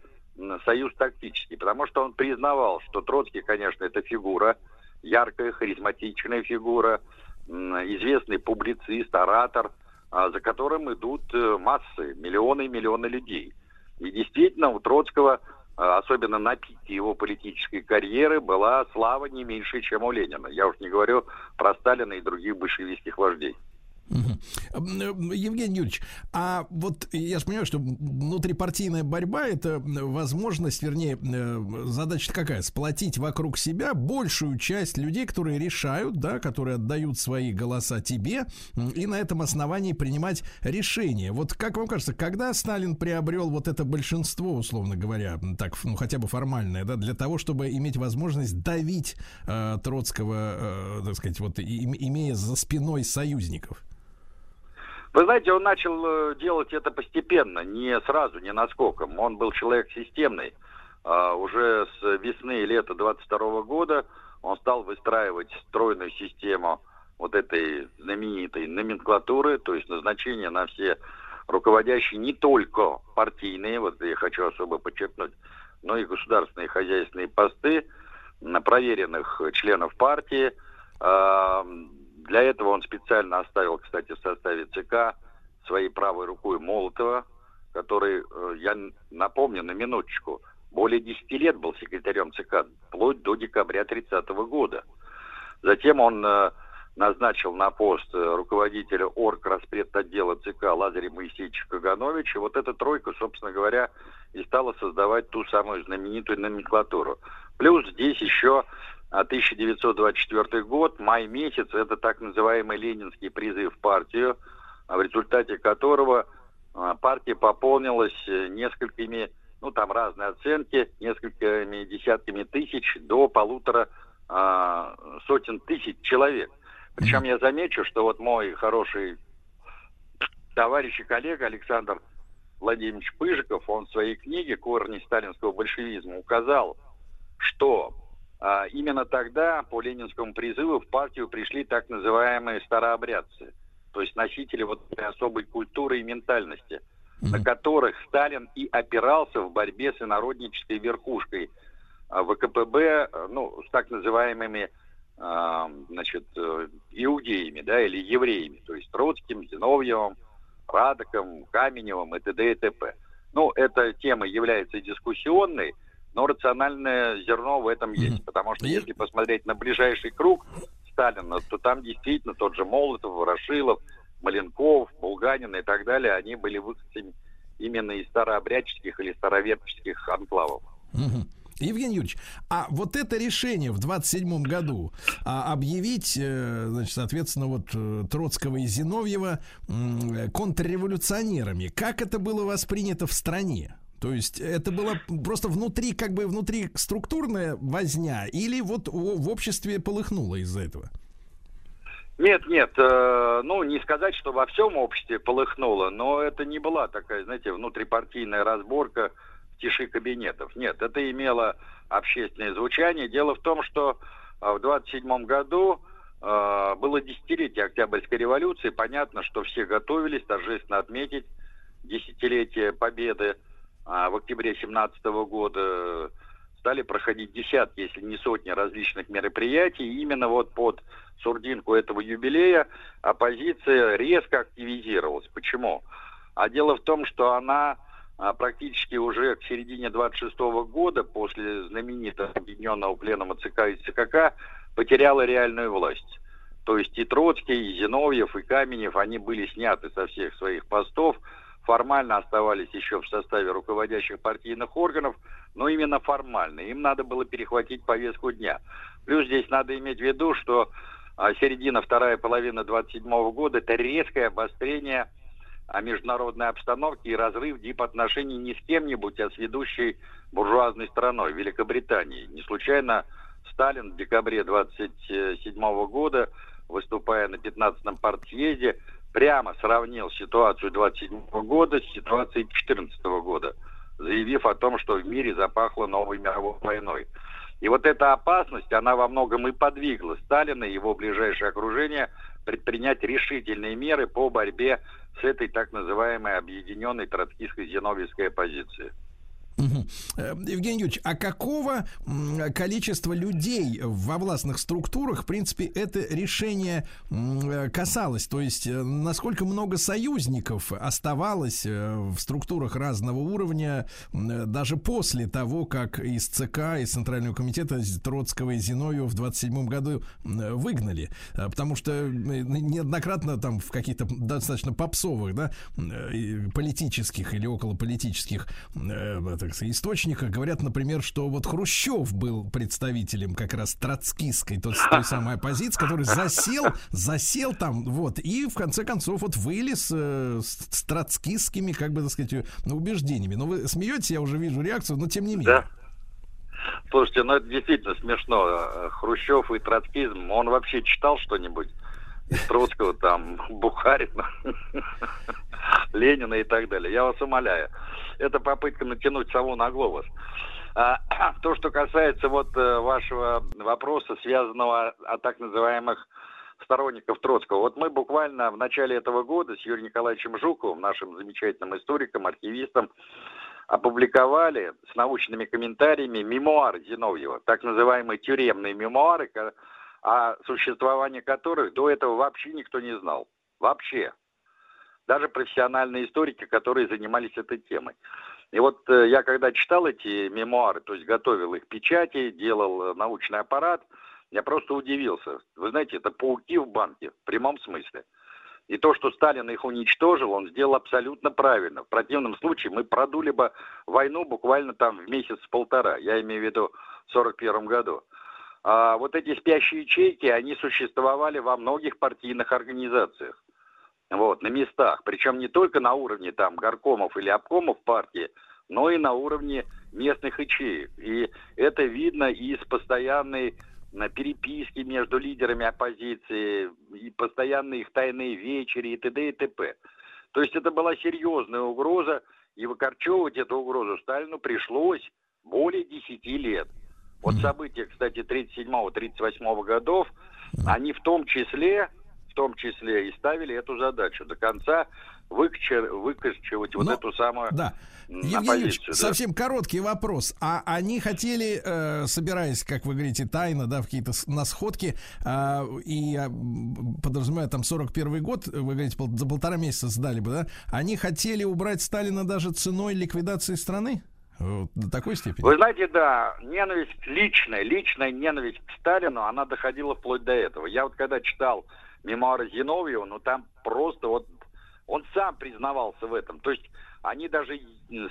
союз тактический, потому что он признавал, что Троцкий, конечно, это фигура, яркая, харизматичная фигура, известный публицист, оратор, а, за которым идут э, массы, миллионы и миллионы людей. И действительно, у Троцкого, а, особенно на пике его политической карьеры, была слава не меньше, чем у Ленина. Я уж не говорю про Сталина и других большевистских вождей. Э, Евгений Юрьевич, а вот я же понимаю, что внутрипартийная борьба это возможность, вернее, э, задача какая? Сплотить вокруг себя большую часть людей, которые решают, да, которые отдают свои голоса тебе, и на этом основании принимать решения. Вот как вам кажется, когда Сталин приобрел вот это большинство, условно говоря, так, ну хотя бы формальное, да, для того, чтобы иметь возможность давить э, Троцкого, э, так сказать, вот и- имея за спиной союзников? Вы знаете, он начал э, делать это постепенно, не сразу, не наскоком. Он был человек системный. А, уже с весны и лета 22 года он стал выстраивать стройную систему вот этой знаменитой номенклатуры, то есть назначение на все руководящие не только партийные, вот я хочу особо подчеркнуть, но и государственные хозяйственные посты на проверенных членов партии. Для этого он специально оставил, кстати, в составе ЦК своей правой рукой Молотова, который, э, я напомню на минуточку, более 10 лет был секретарем ЦК, вплоть до декабря 30 года. Затем он э, назначил на пост э, руководителя орг отдела ЦК Лазаря Моисеевича Кагановича. Вот эта тройка, собственно говоря, и стала создавать ту самую знаменитую номенклатуру. Плюс здесь еще 1924 год, май месяц, это так называемый ленинский призыв в партию, в результате которого а, партия пополнилась э, несколькими, ну там разные оценки, несколькими десятками тысяч до полутора а, сотен тысяч человек. Причем я замечу, что вот мой хороший товарищ и коллега Александр Владимирович Пыжиков, он в своей книге «Корни сталинского большевизма» указал, что именно тогда по ленинскому призыву в партию пришли так называемые старообрядцы, то есть носители вот этой особой культуры и ментальности, на которых Сталин и опирался в борьбе с инороднической верхушкой а, ВКПБ, э, ну, с так называемыми а, значит, э, иудеями, да, или евреями, то есть Троцким, Зиновьевым, Радоком, Каменевым и т.д. и т.п. Ну, эта тема является дискуссионной, но рациональное зерно в этом есть. Потому что если посмотреть на ближайший круг Сталина, то там действительно тот же Молотов, Ворошилов, Маленков, Булганин и так далее, они были выходцами именно из старообрядческих или староверческих анклавов. Мгм. Евгений Юрьевич, а вот это решение в 27 году а, объявить, э, значит, соответственно, вот э, Троцкого и Зиновьева м, контрреволюционерами, как это было воспринято в стране? То есть это было просто внутри, как бы внутри структурная возня, или вот в обществе полыхнуло из-за этого? Нет, нет, э, ну не сказать, что во всем обществе полыхнуло, но это не была такая, знаете, внутрипартийная разборка в тиши кабинетов. Нет, это имело общественное звучание. Дело в том, что э, в 27 году э, было десятилетие Октябрьской революции. Понятно, что все готовились торжественно отметить десятилетие победы. А в октябре 17 года стали проходить десятки, если не сотни различных мероприятий. И именно вот под сурдинку этого юбилея оппозиция резко активизировалась. Почему? А дело в том, что она а, практически уже к середине 26 года, после знаменитого объединенного пленума ЦК и ЦКК, потеряла реальную власть. То есть и Троцкий, и Зиновьев, и Каменев, они были сняты со всех своих постов, формально оставались еще в составе руководящих партийных органов, но именно формально. Им надо было перехватить повестку дня. Плюс здесь надо иметь в виду, что а, середина, вторая половина 27 года – это резкое обострение а, международной обстановки и разрыв дипотношений не с кем-нибудь, а с ведущей буржуазной страной, Великобританией. Не случайно Сталин в декабре 27 года, выступая на 15-м партсъезде, прямо сравнил ситуацию 27 года с ситуацией 14 года, заявив о том, что в мире запахло новой мировой войной. И вот эта опасность, она во многом и подвигла Сталина и его ближайшее окружение предпринять решительные меры по борьбе с этой так называемой объединенной троцкистской зиновьевской оппозицией. Э, Евгений Юрьевич, а какого количества людей во властных структурах, в принципе, это решение э, касалось? То есть, э, насколько много союзников оставалось в структурах разного уровня даже после того, как из ЦК, из Центрального комитета Троцкого и Зиновьева в 27 году выгнали? Потому что неоднократно там в каких-то достаточно попсовых, да, политических или околополитических э, так сказать, источниках говорят, например, что вот Хрущев был представителем как раз троцкистской, то той самой оппозиции, который засел, засел там, вот, и в конце концов вот вылез э, с, с троцкистскими, как бы, так сказать, э, убеждениями. Но вы смеетесь, я уже вижу реакцию, но тем не менее. Да. Слушайте, ну это действительно смешно. Хрущев и троцкизм, он вообще читал что-нибудь? Из Троцкого, там, Бухарина, Ленина и так далее. Я вас умоляю. Это попытка натянуть сову на глобус. А, то, что касается вот э, вашего вопроса, связанного о так называемых сторонников Троцкого. Вот мы буквально в начале этого года с Юрием Николаевичем Жуковым, нашим замечательным историком, архивистом, опубликовали с научными комментариями мемуар Зиновьева, так называемые тюремные мемуары, о существовании которых до этого вообще никто не знал. Вообще. Даже профессиональные историки, которые занимались этой темой. И вот э, я когда читал эти мемуары, то есть готовил их печати, делал э, научный аппарат, я просто удивился. Вы знаете, это пауки в банке, в прямом смысле. И то, что Сталин их уничтожил, он сделал абсолютно правильно. В противном случае мы продули бы войну буквально там в месяц-полтора. Я имею в виду в 41 году. А вот эти спящие ячейки, они существовали во многих партийных организациях. Вот, на местах. Причем не только на уровне там горкомов или обкомов партии, но и на уровне местных ячеек. И это видно из постоянной на переписки между лидерами оппозиции, и постоянные их тайные вечери и т.д. и т.п. То есть это была серьезная угроза, и выкорчевывать эту угрозу Сталину пришлось более 10 лет. Вот события, кстати, 37-38 годов, они в том числе, в том числе и ставили эту задачу до конца выкорчевать вот Но- эту самую Да. Евгений да. совсем короткий вопрос. А они хотели, э, собираясь, как вы говорите, тайно, да, в какие-то на сходки, а, и а, подразумевая там 41 год, вы говорите, пол- за полтора месяца сдали бы, да? Они хотели убрать Сталина даже ценой ликвидации страны? Вот до такой степени? Вы знаете, да, ненависть личная, личная ненависть к Сталину, она доходила вплоть до этого. Я вот когда читал мемуары Зиновьева, ну там просто вот он сам признавался в этом. То есть они даже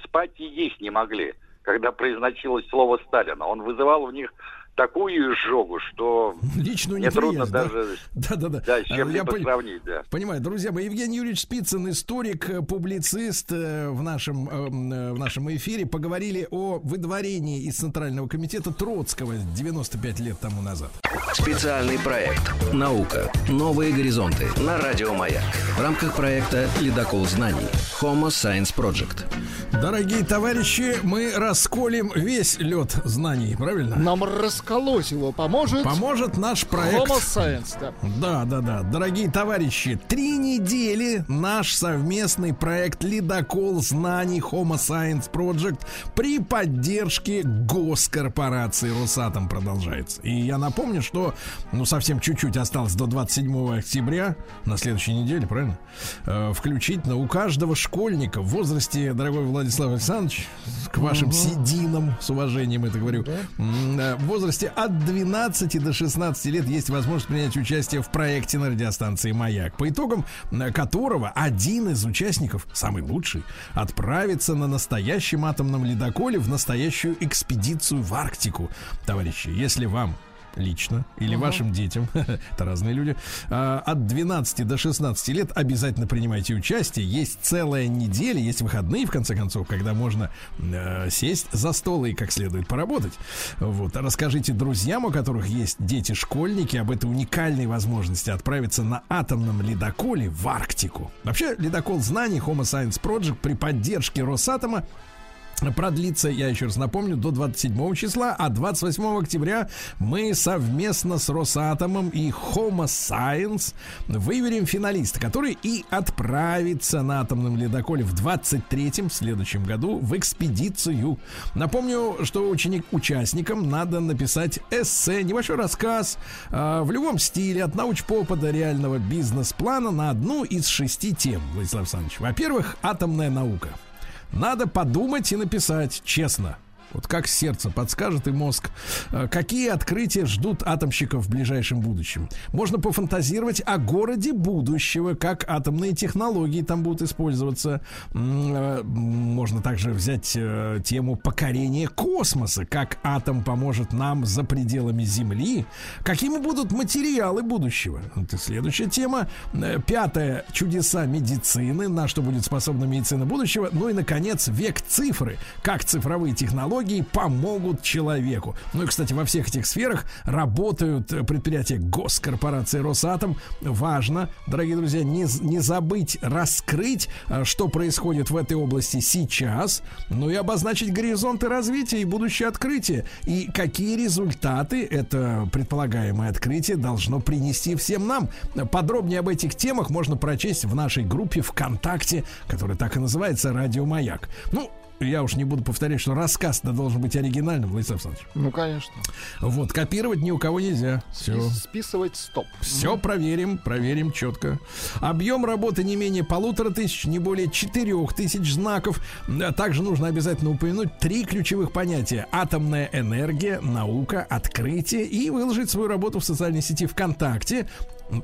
спать и есть не могли, когда произносилось слово Сталина. Он вызывал в них такую изжогу, что Личную мне трудно да? даже Да-да-да. да, с А, чем-либо я пони- сравнить. Да. Понимаю, друзья мои, Евгений Юрьевич Спицын, историк, э, публицист э, в нашем, э, э, в нашем эфире, поговорили о выдворении из Центрального комитета Троцкого 95 лет тому назад. Специальный проект «Наука. Новые горизонты» на Радио Маяк. В рамках проекта «Ледокол знаний» Homo Science Project. Дорогие товарищи, мы расколем весь лед знаний, правильно? Нам расколоть его поможет... Поможет наш проект. Homo Science, да. Да, да, да. Дорогие товарищи, три недели наш совместный проект «Ледокол знаний Homo Science Project» при поддержке госкорпорации «Росатом» продолжается. И я напомню, что ну совсем чуть-чуть осталось до 27 октября, на следующей неделе, правильно? Э, включительно у каждого школьника в возрасте, дорогой Владислав Александрович, к вашим сединам, с уважением это говорю, м, э, в возрасте возрасте от 12 до 16 лет есть возможность принять участие в проекте на радиостанции «Маяк», по итогам которого один из участников, самый лучший, отправится на настоящем атомном ледоколе в настоящую экспедицию в Арктику. Товарищи, если вам лично или Ага. вашим детям, это разные люди, а, от 12 до 16 лет обязательно принимайте участие. Есть целая неделя, есть выходные, в конце концов, когда можно э, сесть за стол и как следует поработать. Вот. Расскажите друзьям, у которых есть дети-школьники, об этой уникальной возможности отправиться на атомном ледоколе в Арктику. Вообще, ледокол знаний Homo Science Project при поддержке Росатома продлится, я еще раз напомню, до 27 числа, а 28 октября мы совместно с Росатомом и Homo Science выберем финалиста, который и отправится на атомном ледоколе в 23-м, в следующем году, в экспедицию. Напомню, что ученик, участникам надо написать эссе, небольшой рассказ э, в любом стиле, от научпопа до реального бизнес-плана на одну из шести тем, Владислав Александрович. Во-первых, атомная наука. Надо подумать и написать честно. Вот как сердце подскажет и мозг, э, какие открытия ждут атомщиков в ближайшем будущем. Можно пофантазировать о городе будущего, как атомные технологии там будут использоваться. Э, Можно также взять э, тему покорения космоса, как атом поможет нам за пределами Земли. Какими будут материалы будущего? Это следующая тема. Пятое. Чудеса медицины. На что будет способна медицина будущего. Ну и, наконец, век цифры. Как цифровые технологии помогут человеку. Ну и, кстати, во всех этих сферах работают э, предприятия госкорпорации Росатом. Важно, дорогие друзья, не, не забыть раскрыть, э, что происходит в этой области сейчас, ну и обозначить горизонты развития и будущее открытие. И какие результаты это предполагаемое открытие должно принести всем нам. Подробнее об этих темах можно прочесть в нашей группе ВКонтакте, которая так и называется «Радио Маяк». Ну, я уж не буду повторять, что рассказ должен быть оригинальным, Владислав Александрович. Ну, конечно. Вот, копировать ни у кого нельзя. Все. Спис- Списывать стоп. Все проверим, проверим четко. Объем работы не менее полутора тысяч, не более четырех тысяч знаков. Также нужно обязательно упомянуть три ключевых понятия. Атомная энергия, наука, открытие и выложить свою работу в социальной сети ВКонтакте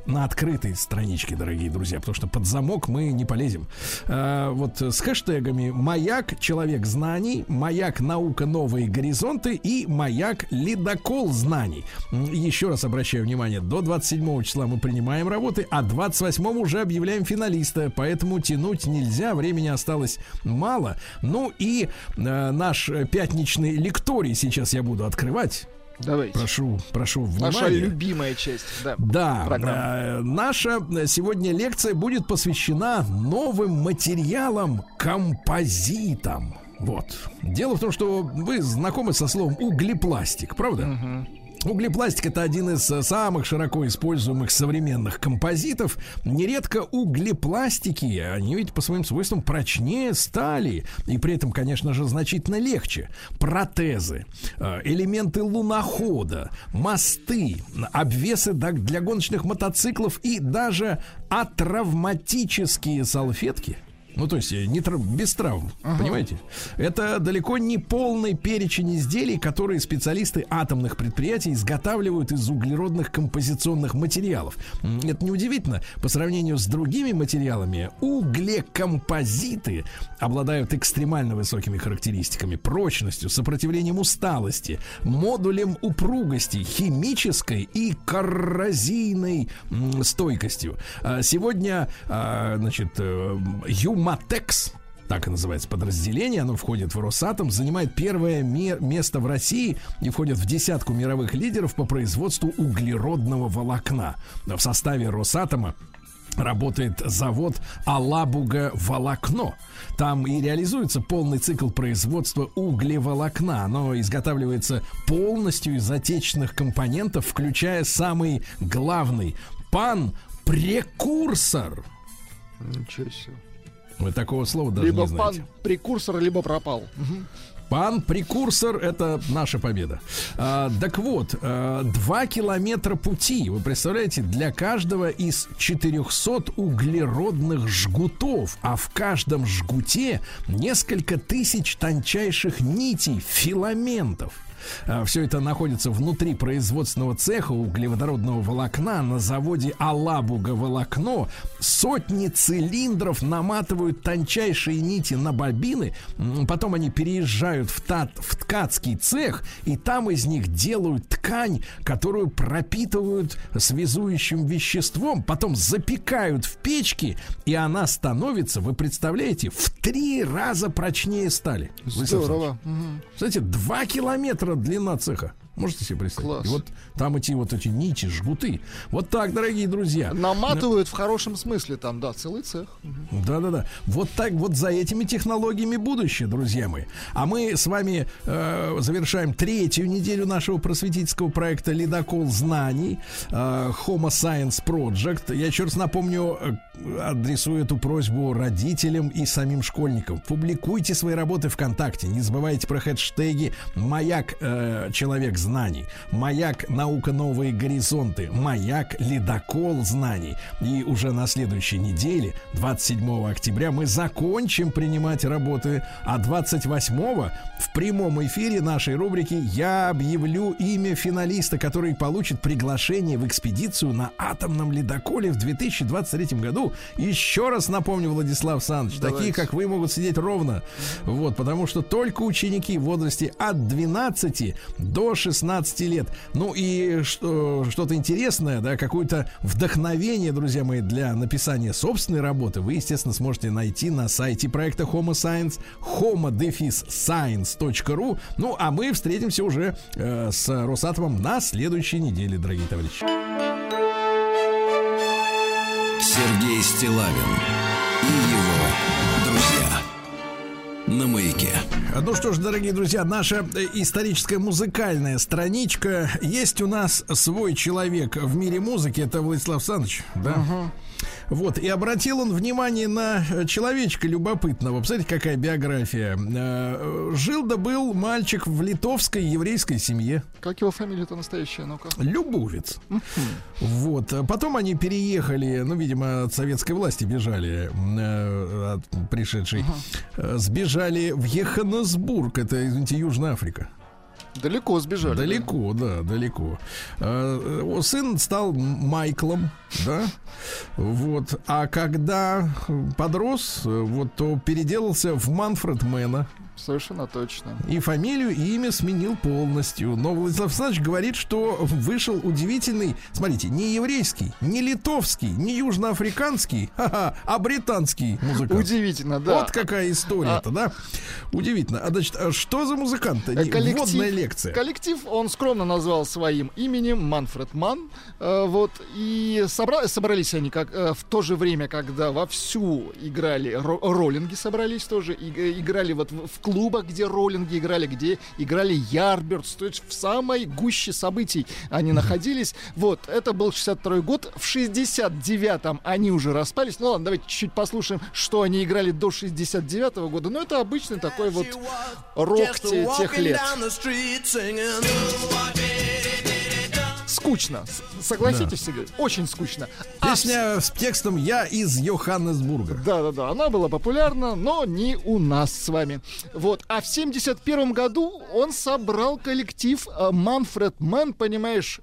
на открытой страничке, дорогие друзья, потому что под замок мы не полезем. А, вот с хэштегами «Маяк. Человек знаний», «Маяк. Наука. Новые горизонты» и «Маяк. Ледокол знаний». Еще раз обращаю внимание, до 27 числа мы принимаем работы, а 28 уже объявляем финалиста, поэтому тянуть нельзя, времени осталось мало. Ну и э, наш пятничный лекторий сейчас я буду открывать. Давайте. Прошу, прошу внимания. Наша любимая часть. Да. Да, э, наша сегодня лекция будет посвящена новым материалам композитам. Вот. Дело в том, что вы знакомы со словом углепластик, правда? Углепластик это один из э, самых широко используемых современных композитов. Нередко углепластики, они ведь по своим свойствам прочнее стали. И при этом, конечно же, значительно легче. Протезы, э, элементы лунохода, мосты, обвесы для гоночных мотоциклов и даже атравматические салфетки. Ну, то есть э, не трав- без травм, понимаете? Это далеко не полный перечень изделий, которые специалисты атомных предприятий изготавливают из углеродных композиционных материалов. Это неудивительно. По сравнению с другими материалами, углекомпозиты обладают экстремально высокими характеристиками, прочностью, сопротивлением усталости, модулем упругости, химической и коррозийной стойкостью. А Сегодня, а, значит, э, Юматекс так и называется подразделение, оно входит в Росатом, занимает первое ме- место в России и входит в десятку мировых лидеров по производству углеродного волокна. В составе Росатома работает завод Алабуга Волокно. Там и реализуется полный цикл производства углеволокна. Оно изготавливается полностью из отечественных компонентов, включая самый главный пан-прекурсор. Ничего себе. Вы такого слова даже либо не знаете. пан прекурсор, либо пропал. Пан прекурсор это наша победа. А, так вот, а, два километра пути, вы представляете, для каждого из 400 углеродных жгутов, а в каждом жгуте несколько тысяч тончайших нитей, филаментов. Все это находится внутри производственного цеха углеводородного волокна на заводе Алабуга волокно. Сотни цилиндров наматывают тончайшие нити на бобины, потом они переезжают в, тат, в ткацкий цех, и там из них делают ткань, которую пропитывают связующим веществом, потом запекают в печке, и она становится, вы представляете, в три раза прочнее стали. Здорово. Знаете, два километра длина цеха. Можете себе представить? Класс. И вот там эти вот эти нити, жгуты. Вот так, дорогие друзья. Наматывают в хорошем смысле там, да, целый цех. Да-да-да. Вот так вот за этими технологиями будущее, друзья мои. А мы с вами э, завершаем третью неделю нашего просветительского проекта «Ледокол знаний» э, Homo Science Project. Я еще раз напомню, э, адресую эту просьбу родителям и самим школьникам. Публикуйте свои работы ВКонтакте. Не забывайте про хэштеги «Маяк э, человек знаний», «Маяк наука новые горизонты», «Маяк ледокол знаний». И уже на следующей неделе, 27 октября, мы закончим принимать работы, а 28 в прямом эфире нашей рубрики я объявлю имя финалиста, который получит приглашение в экспедицию на атомном ледоколе в 2023 году. Еще раз напомню, Владислав Саныч, такие, как вы, могут сидеть ровно. Вот, потому что только ученики в возрасте от 12 до 16 лет. Ну и что, что-то интересное, да, какое-то вдохновение, друзья мои, для написания собственной работы вы, естественно, сможете найти на сайте проекта Homo Science, homo-science.ru. Ну, а мы встретимся уже э, с Росатомом на следующей неделе, дорогие товарищи. Сергей Стилавин и его на маяке. Ну что ж, дорогие друзья, наша э, историческая музыкальная страничка. Есть у нас свой человек в мире музыки, это Владислав Саныч, да? Вот, и обратил он внимание на э, человечка любопытного. Посмотрите, какая биография. Э, Жил да был мальчик в литовской еврейской семье. Как его фамилия-то настоящая, ну-ка? Любовец. Вот. Потом они переехали, ну, видимо, от советской власти бежали, э, от пришедшей. Э, Сбежали в Йоханнесбург, это, извините, Южная Африка. Далеко сбежали. да? Далеко, да, далеко. Э, э, Сын стал Майклом, да. Вот. А когда подрос, э, вот, то переделался в Манфред Мэна. Совершенно точно. И фамилию, и имя сменил полностью. Но Владислав Александрович говорит, что вышел удивительный, смотрите, не еврейский, не литовский, не южноафриканский, а британский музыкант. Удивительно, да. Вот какая история-то, да? Удивительно. А значит, а что за музыкант-то? Э, Не- Вводная лекция. Коллектив он скромно назвал своим именем Манфред Ман. Э, вот и собра- собрались они как э, в то же время, когда вовсю играли ро- роллинги, собрались тоже и- играли вот в, в клубах, где роллинги играли, где играли Ярбердс, то есть в самой гуще событий они находились. Вот это был 62 год, в 69-м они уже распались. Ну ладно, давайте чуть-чуть послушаем, что они играли до 69 года. Но это обычный такой вот рок те- тех лет. Скучно. Согласитесь, Сергей? Очень скучно. А Песня с текстом «Я из Йоханнесбурга». Да-да-да, она была популярна, но не у нас с вами. Вот, а в 71 году он собрал коллектив э, Манфред Мэн, понимаешь,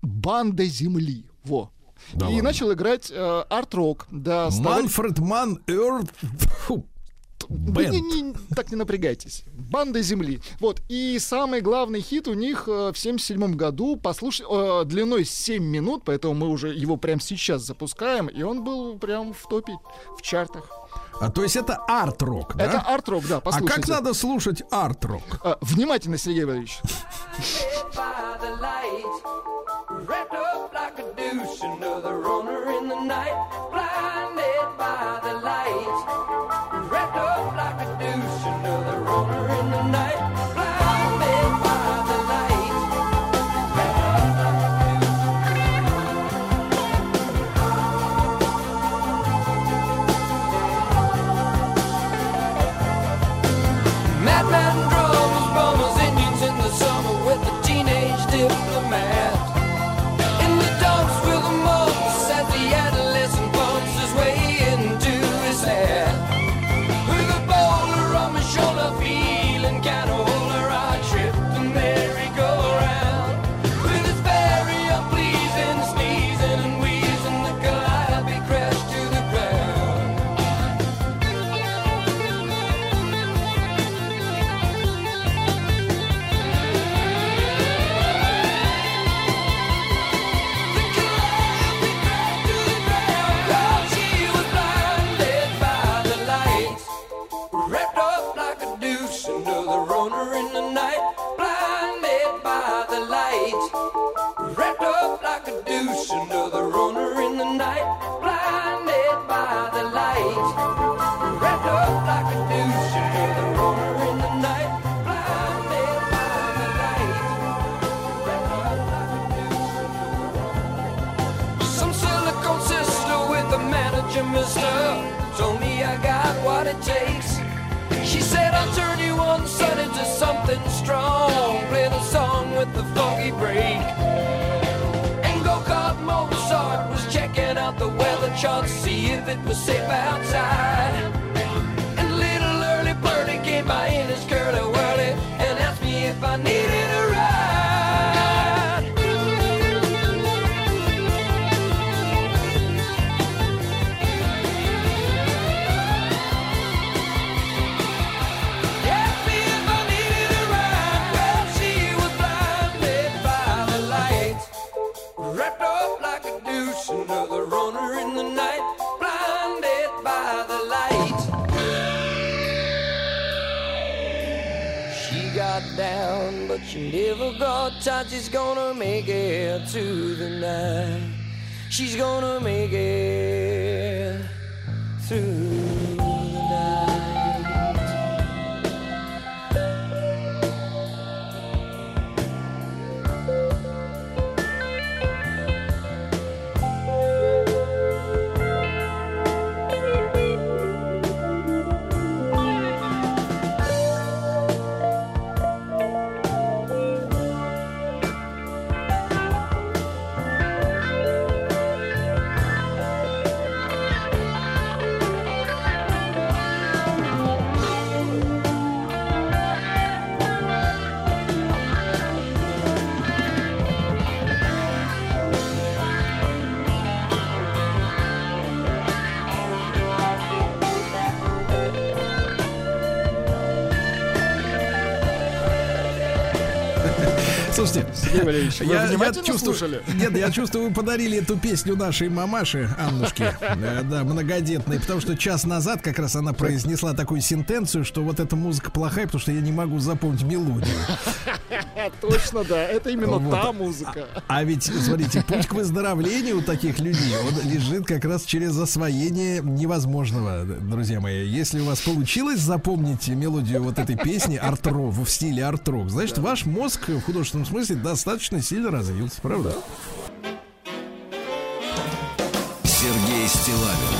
банда земли. Во. Да и ладно. начал играть э, арт-рок. Да, Manfred Mann Earth... Фу. Вы не- не- так не напрягайтесь. Банда земли. Вот. И самый главный хит у них э, в 77 году, послушай, э, длиной 7 минут, поэтому мы уже его прямо сейчас запускаем, и он был прям в топе, в чартах. А то есть это арт-рок, да? Это арт-рок, да, А послушайте. как надо слушать арт-рок? А, внимательно, Сергей Валерьевич. wrapped up like a douche, another runner in the night, blinded what it takes. She said, I'll turn you on, son, into something strong. Play the song with the funky break. And go-kart Mozart was checking out the weather chart, see if it was safe outside. And little early birdie came by in his curly whirly and asked me if I needed got tight. She's gonna make it to the night. She's gonna make it through Сергей Валерьевич, вы внимательно чувствую, слушали? Нет, я чувствую, вы подарили эту песню нашей мамаше, Аннушке, э, да, многодетной, потому что час назад как раз она произнесла такую сентенцию, что вот эта музыка плохая, потому что я не могу запомнить мелодию. Точно, да. Это именно Вот. та музыка. А ведь, смотрите, путь к выздоровлению у таких людей, он лежит как раз через освоение невозможного, друзья мои. Если у вас получилось запомнить мелодию вот этой песни арт-рок, в стиле арт-рок, значит, ваш мозг в художественном смысле достаточно сильно развился, правда? Сергей Стилавин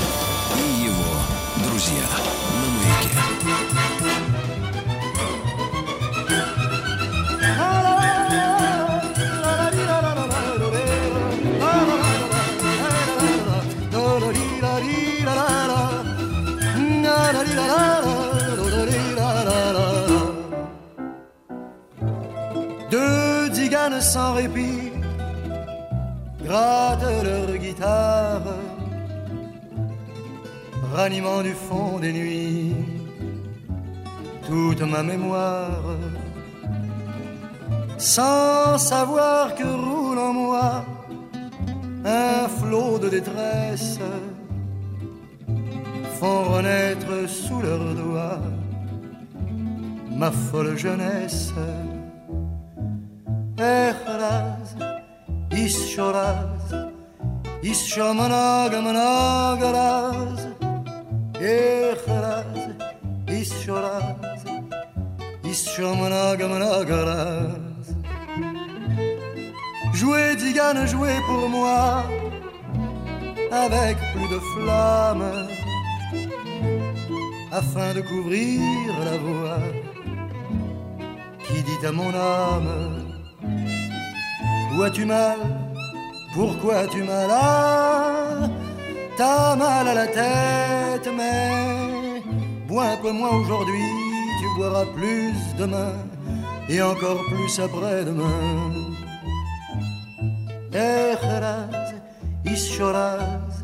sans répit grattent leur guitare, ranimant du fond des nuits toute ma mémoire, sans savoir que roule en moi un flot de détresse, font renaître sous leurs doigts ma folle jeunesse. Echraz Is shoraz Is shomanaga managaraz Echraz Is shoraz Is Jouez, Digane, jouez pour moi Avec plus de flamme Afin de couvrir la voix Qui dit à mon âme as-tu mal? Pourquoi as-tu mal? Ah, T'as mal à la tête, mais bois un peu moins aujourd'hui, tu boiras plus demain et encore plus après-demain. Echeraz, Ishoraz,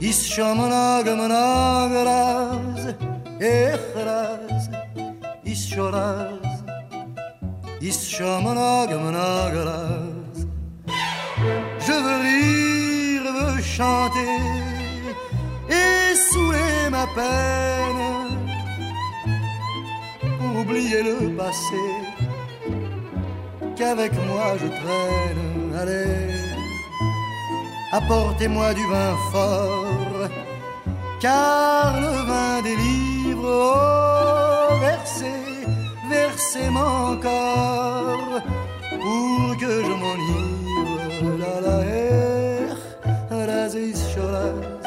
Ishomanagamanagaraz, Echeraz, Je veux rire, veux chanter et saouler ma peine pour oublier le passé qu'avec moi je traîne. Allez, apportez-moi du vin fort, car le vin délivre. Oh, verser mon corps pour que je m'enivre. La la her, la zisholaz,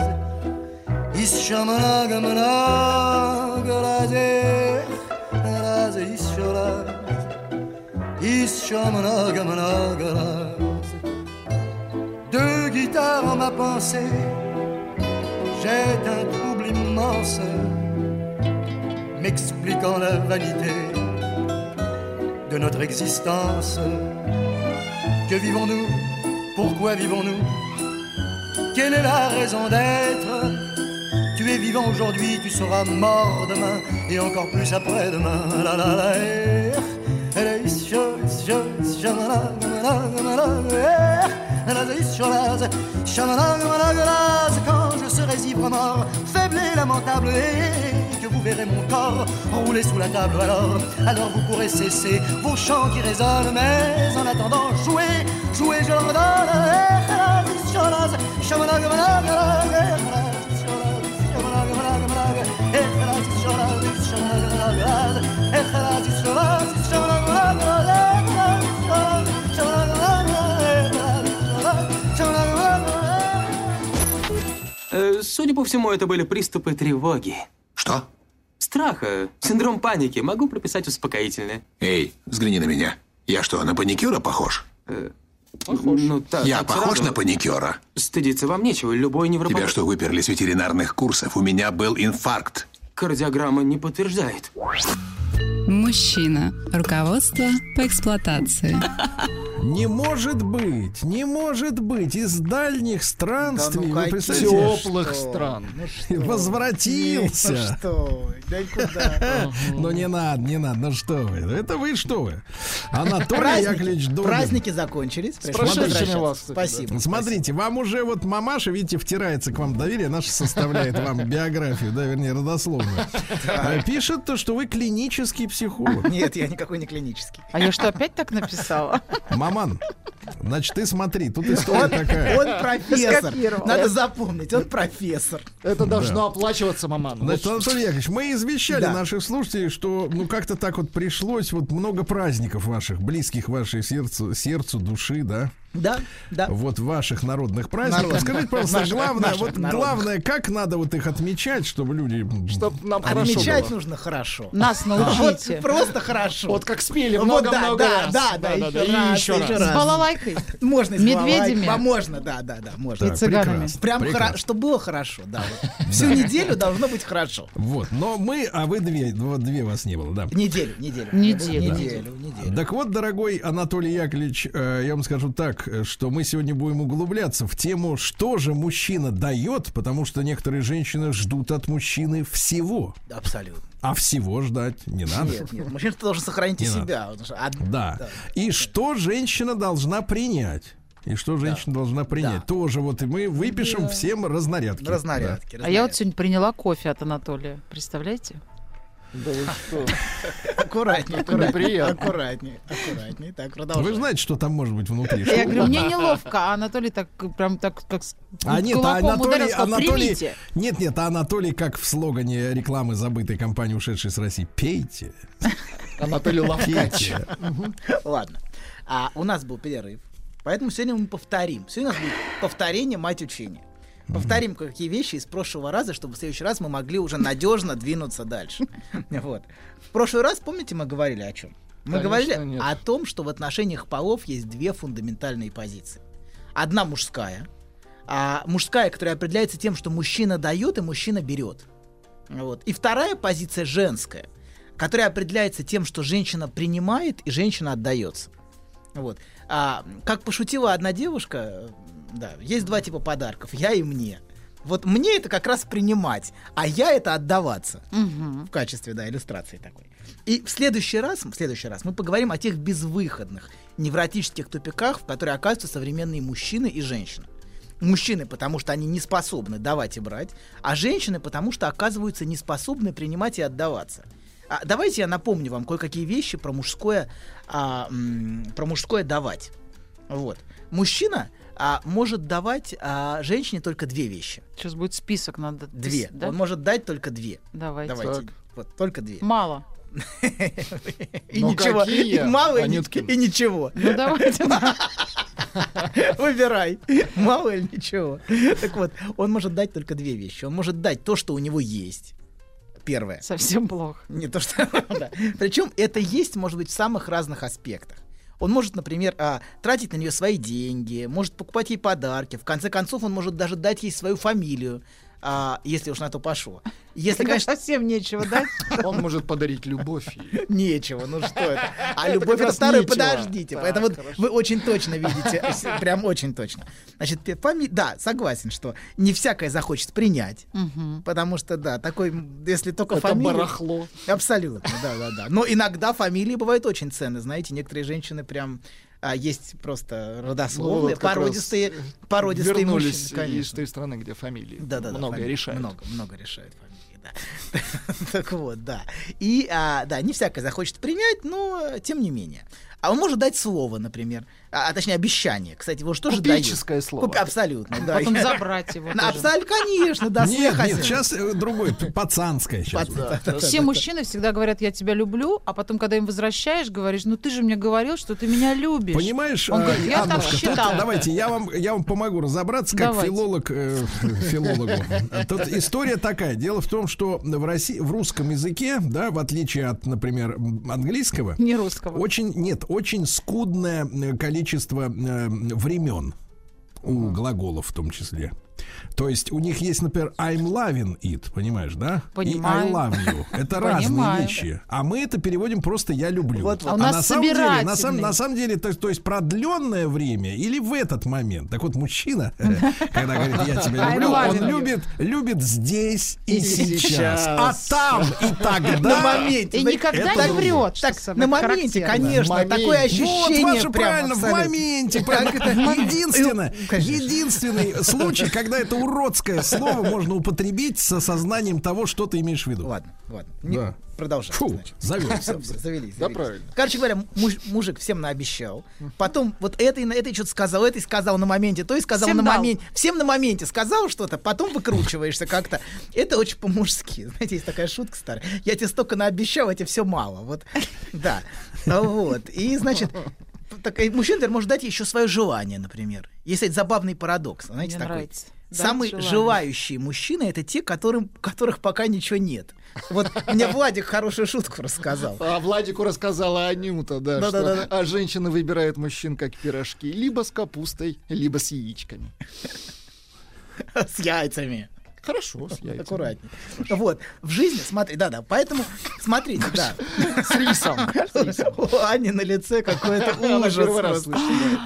ishamanaga managa la zer, la zisholaz, ishamanaga managa laz. Deux guitares en ma pensée, j'ai un trouble immense, m'expliquant la vanité de notre existence Que vivons-nous Pourquoi vivons-nous Quelle est la raison d'être Tu es vivant aujourd'hui, tu seras mort demain Et encore plus après-demain La la la eh, eh, eh, eh, Quand je serai ivre mort, faible et lamentable Et verrez mon corps rouler sous la table Alors, alors vous pourrez cesser vos chants qui résonnent Mais en attendant, jouez, jouez, je leur Eh, eh, eh, eh, eh, eh, Э, Судя по всему, это были приступы тревоги. Что? Страха, синдром паники. Могу прописать успокоительное. Эй, взгляни на меня. Я что, на паникюра похож? Ну, так, Я так похож сразу. на паникюра? Стыдиться вам нечего. Любой невропат... Тебя что, выперли с ветеринарных курсов? У меня был инфаркт. Кардиограмма не подтверждает. Мужчина. Руководство по эксплуатации. Не может быть, не может быть. Из дальних странствий, ну вы Теплых что? стран. Ну что? Возвратился. Ну что да куда? Ну не надо, не надо, ну что вы. Это вы что вы. Анатолий Яковлевич Добин. Праздники закончились. Вас, Спасибо. Смотрите, вам уже вот мамаша, видите, втирается к вам доверие, наша составляет вам биографию, да, вернее, родословную. А Пишет то, что вы клинический психолог. Нет, я никакой не клинический. А я что, опять так написала? Маман, значит, ты смотри, тут история такая. он профессор. Надо запомнить, он профессор. Это должно оплачиваться, маман. Значит, Анатолий Яковлевич, мы извещали наших слушателей, что ну как-то так вот пришлось, вот много праздников ваших, близких вашей сердцу, сердцу души, да? Да, да. Вот ваших народных праздников. Народных. Скажите, пожалуйста, Наших- главное, наших вот народных. главное, как надо вот их отмечать, чтобы люди... Чтоб нам хорошо Отмечать было. нужно хорошо. Нас научите. Вот просто хорошо. Вот как спели Вот много-много да, раз. Да, да, Да-да-да, еще и раз, еще раз. С балалайкой. Можно и с Медведями. балалайкой. А можно, да, да, да, можно. И цыганами. прекрасно, Прям прекрасно. хоро- чтобы было хорошо, да. вот. Всю неделю должно быть хорошо. Вот, но мы, а вы две, вот две вас не было, да. Неделю, неделю. Неделю. Неделю, неделю. Так вот, дорогой Анатолий Яковлевич, э, я вам скажу так, э, что мы сегодня будем углубляться в тему, что же мужчина дает, потому что некоторые женщины ждут от мужчины всего. Абсолютно. А всего ждать не надо. Нет, нет, мужчина должен сохранить и себя. что од- Да. И что женщина должна принять? И что женщина должна принять? Тоже вот и мы выпишем всем разнарядки. Разнарядки. А я вот сегодня приняла кофе от Анатолия. Представляете? Да вы что? Аккуратнее, аккуратнее, аккуратнее, аккуратнее. Так, Да. продолжай. Вы знаете, что там может быть внутри? Я говорю, мне неловко, а Анатолий так прям так как А нет, а Анатолий, Анатолий, нет, нет, а Анатолий, как в слогане рекламы забытой компании, ушедшей с России, пейте, Анатолий Лавкач. пейте. Ладно. А у нас был перерыв. Поэтому сегодня мы повторим. Сегодня у нас будет повторение мать учения. Повторим кое-какие вещи из прошлого раза, чтобы в следующий раз мы могли уже надежно двинуться дальше. Вот. В прошлый раз, помните, мы говорили о чем? Мы Конечно, говорили нет. о том, что в отношениях полов есть две фундаментальные позиции. Одна мужская, а мужская, которая определяется тем, что мужчина дает и мужчина берет. Вот. И вторая позиция женская, которая определяется тем, что женщина принимает и женщина отдается. Вот. А, как пошутила одна девушка, да, есть два типа подарков, я и мне. Вот мне это как раз принимать, а я это отдаваться. В качестве, да, иллюстрации такой. И в следующий раз, в следующий раз мы поговорим о тех безвыходных невротических тупиках, в которые оказываются современные мужчины и женщины. Мужчины, потому что они не способны давать и брать, а женщины, потому что оказываются не способны принимать и отдаваться. А, давайте я напомню вам кое-какие вещи про мужское, а, м, про мужское давать. Вот. Мужчина а, может давать а, женщине только две вещи. Сейчас будет список, надо... Две. да? Он может дать только две. Давайте. Давайте. Так. Вот, только две. Мало. И Ну ничего. какие, И мало, и, ничего. Ну давайте. Выбирай. Мало или ничего. Так вот, он может дать только две вещи. Он может дать то, что у него есть. Первое. Совсем плохо. Не то, что... да. Причем это есть, может быть, в самых разных аспектах. Он может, например, а, тратить на нее свои деньги, может покупать ей подарки. В конце концов, он может даже дать ей свою фамилию, а, если уж на то пошло. Если, Когда конечно, совсем нечего дать. Он может подарить любовь. ей. Нечего, ну что это? А любовь это нечего. подождите. Так, Поэтому вот хорошо. вы очень точно видите, прям очень точно. Значит, фами- да, согласен, что не всякое захочет принять, Мгм. потому что, да, такой, если только Это фамилия... барахло. Абсолютно, да, да, да. Но иногда фамилии бывают очень ценны, знаете, некоторые женщины прям... а, есть просто Ну, родословные, вот как породистые, раз породистые вернулись мужчины, из конечно. той страны, где фамилии Да, да, да. многое фами- решают. Много, много решают фамилии, да. так вот, да. И, а, да, не всякое захочет принять, но э, тем не менее. А он может дать слово, например, а, а, точнее обещание. Кстати, его же тоже дают. Купеческое слово. Куп- абсолютно, да. Потом забрать его. Абсолютно, конечно, да. Нет, нет, сейчас э, другой, пацанское сейчас. Все мужчины всегда говорят, я тебя люблю, а потом, когда им возвращаешь, говоришь, ну ты же мне говорил, что ты меня любишь. Понимаешь, Он э, говорит, я так считал. давайте, я вам, я вам помогу разобраться, как филолог э, филологу. Тут история такая. Дело в том, что в России, в русском языке, да, в отличие от, например, английского, Не русского. очень, нет, очень скудное э, количество э, времен у глаголов в том числе. То есть у них есть, например, I'm loving it, понимаешь, да? Понимаю. И I love you. Это разные вещи. А мы это переводим просто я люблю. Вот, вот. А у нас на самом деле, на, сам- на самом деле, то, то есть продленное время или в этот момент. Так вот, мужчина, когда говорит, я тебя люблю, он любит, любит здесь и, И сейчас. сейчас. А там и тогда. На моменте. И никогда не врет. Так, на моменте, конечно, Момент. такое Вот, ощущение Маша, прям правильно, в моменте. прям. Как это? Единственное, единственный случай, когда это уродское слово можно употребить с осознанием того, что ты имеешь в виду. Ладно, ладно. Не- Да. Продолжаем. Фу. Всё, всё, Завелись, Да, завелись. правильно. Короче говоря, муж- мужик всем наобещал. Потом вот это, и на это что-то сказал, это и сказал на моменте, то и сказал Всем на моменте. Всем на моменте сказал что-то, потом выкручиваешься как-то. Это очень по-мужски. Знаете, есть такая шутка старая. Я тебе столько наобещал, а тебе все мало. Вот, да. Вот. И, значит, так, мужчина например, может дать еще свое желание, например. Есть этот забавный парадокс, знаете, Мне такой. нравится. Дать Самые желание. желающие мужчины это те, которым, которых пока ничего нет. Вот мне Владик хорошую шутку рассказал. А Владику рассказала Анюта, да, что Да-да-да. а женщины выбирают мужчин как пирожки, либо с капустой, либо с яичками. С яйцами. Хорошо, с яйцами. Аккуратнее. Вот. В жизни, смотри, да-да, поэтому, смотрите, да. С рисом. У Ани на лице какой-то ужас.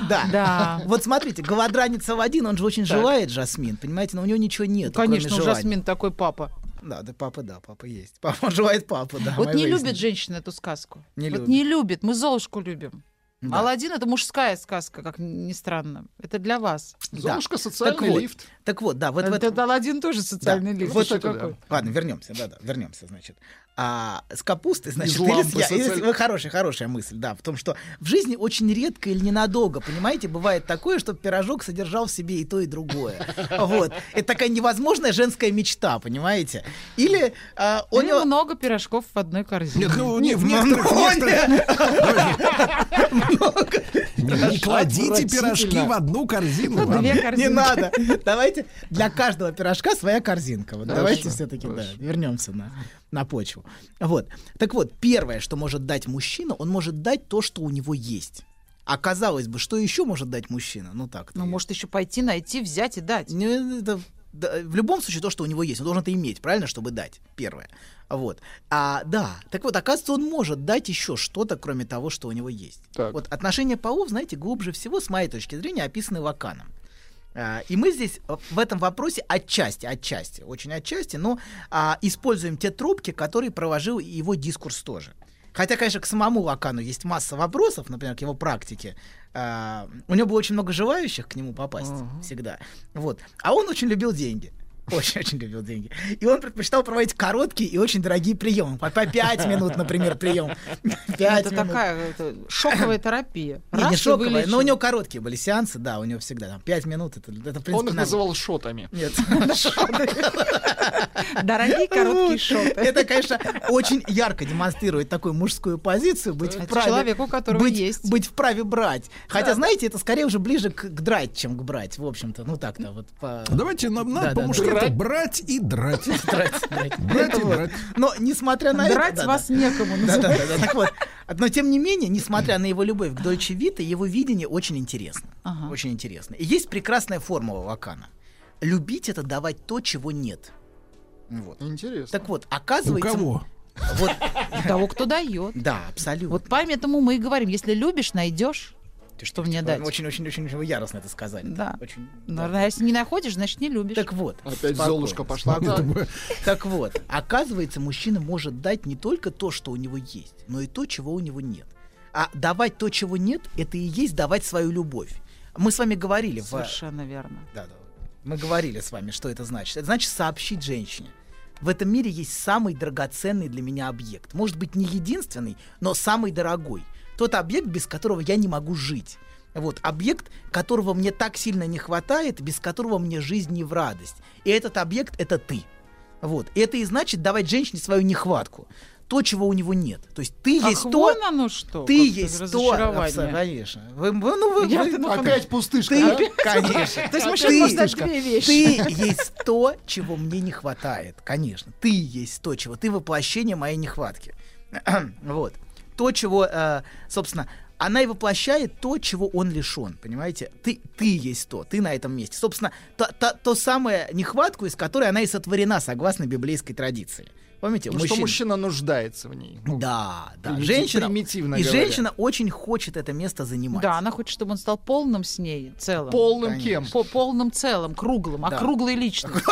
Да. Да. Вот смотрите, голодранец один, он же очень желает Жасмин, понимаете, но у него ничего нет. Конечно, у. Жасмин такой папа. Да, да, папа, да, папа есть. Папа желает папу, да. Вот не выяснили. любит женщина эту сказку. Не вот любит. не любит. Мы Золушку любим. Да. Аладдин это мужская сказка, как ни странно. Это для вас. Золушка Так социальный вот, лифт. Так вот, да, вот в Это, этом... Аладдин тоже Да, социальный лифт. Вот это да. Ладно, вернемся, да-да, вернемся, значит. А с капустой, значит, Из или с лампы я- социаль- хорошая, хорошая мысль, да, в том, что в жизни очень редко или ненадолго, понимаете, бывает такое, что пирожок содержал в себе и то, и другое. Вот. Это такая невозможная женская мечта, понимаете? Или а, у Или него... много пирожков в одной корзине. Нет, ну, не, в некоторых, некоторых- Не, кладите пирожки в одну корзину. Ну. Не надо. Давайте для каждого пирожка своя корзинка. Вот давайте все-таки вернемся на, на почву. Вот. Так вот, первое, что может дать мужчина, он может дать то, что у него есть. А казалось бы, что еще может дать мужчина? Ну так. Ну, может еще пойти, найти, взять и дать. Не, это- да, в любом случае то, что у него есть, он должен это иметь, правильно, чтобы дать. Первое. Вот. А, да. Так вот, оказывается, он может дать еще что-то, кроме того, что у него есть. Так. Вот отношения полов, знаете, глубже всего, с моей точки зрения, описаны Лаканом. А, И мы здесь в этом вопросе отчасти, отчасти, очень отчасти, но а, используем те трубки, которые проложил его дискурс тоже. Хотя, конечно, к самому Лакану есть масса вопросов, например, к его практике. А, у него было очень много желающих к нему попасть всегда. Вот. А он очень любил деньги. Очень-очень любил деньги. И он предпочитал проводить короткие и очень дорогие приемы. По, по 5 минут, например, прием. 5 Это минут. такая это шоковая терапия. Не, не Раз шоковая, но у вылечил. него короткие были сеансы, да, у него всегда там 5 минут. Это, это в принципе, Он их нормально. называл шотами. Нет. Дорогие короткие шорты. Это, конечно, очень ярко демонстрирует такую мужскую позицию, быть вправе... человек, у которого быть, есть. Быть вправе брать. Хотя, знаете, это скорее уже ближе к, драть, чем к брать, в общем-то. Ну так-то вот. По... Давайте нам, по-мужски это брать и драть. Драть, драть. Брать и драть. Но несмотря на Драть это... да, вас некому. Так вот, но тем не менее, несмотря на его любовь к Дольче Вита, его видение очень интересно. Ага. Очень интересно. И есть прекрасная формула Лакана. Любить это давать то, чего нет. Вот. Интересно. Так вот, У оказывается... кого? Вот, У того, кто дает. да, абсолютно. Вот поэтому мы и говорим, если любишь, найдешь, что мне дать. Очень-очень-очень яростно это сказали. Да. Очень, Наверное, если не находишь, значит не любишь. Так вот. Опять спокойно, Золушка пошла. спокойно. Так вот, оказывается, мужчина может дать не только то, что у него есть, но и то, чего у него нет. А давать то, чего нет, это и есть давать свою любовь. Мы с вами говорили в... Совершенно верно. Да, да. Мы говорили с вами, что это значит. Это значит сообщить женщине. В этом мире есть самый драгоценный для меня объект. Может быть, не единственный, но самый дорогой. Тот объект, без которого я не могу жить. Вот, объект, которого мне так сильно не хватает, без которого мне жизнь не в радость. И этот объект — это ты. Вот. И это и значит давать женщине свою нехватку. То, чего у него нет. То есть ты Ах, есть то, вон оно что. ты есть то, абсолютно, конечно. Вы, вы- ну, вы- Я- вы- ну, Опять пустышка, ты, да? конечно. То есть может дать две вещи. Ты есть то, чего мне не хватает, конечно. Ты есть то, чего. Ты воплощение моей нехватки. вот. То, чего, э, собственно, она и воплощает то, чего он лишен, понимаете? Ты, ты есть то, ты на этом месте. Собственно, то, то, то самое нехватку, из которой она и сотворена, согласно библейской традиции. Помните, Ну, что мужчина нуждается в ней. Ну, Да, да. примити- Женщина, примитивно и говоря. женщина очень хочет это место занимать. Да, она хочет, чтобы он стал полным с ней, целым. Полным Конечно. кем? По полным целым, круглым, Да. округлой личностью.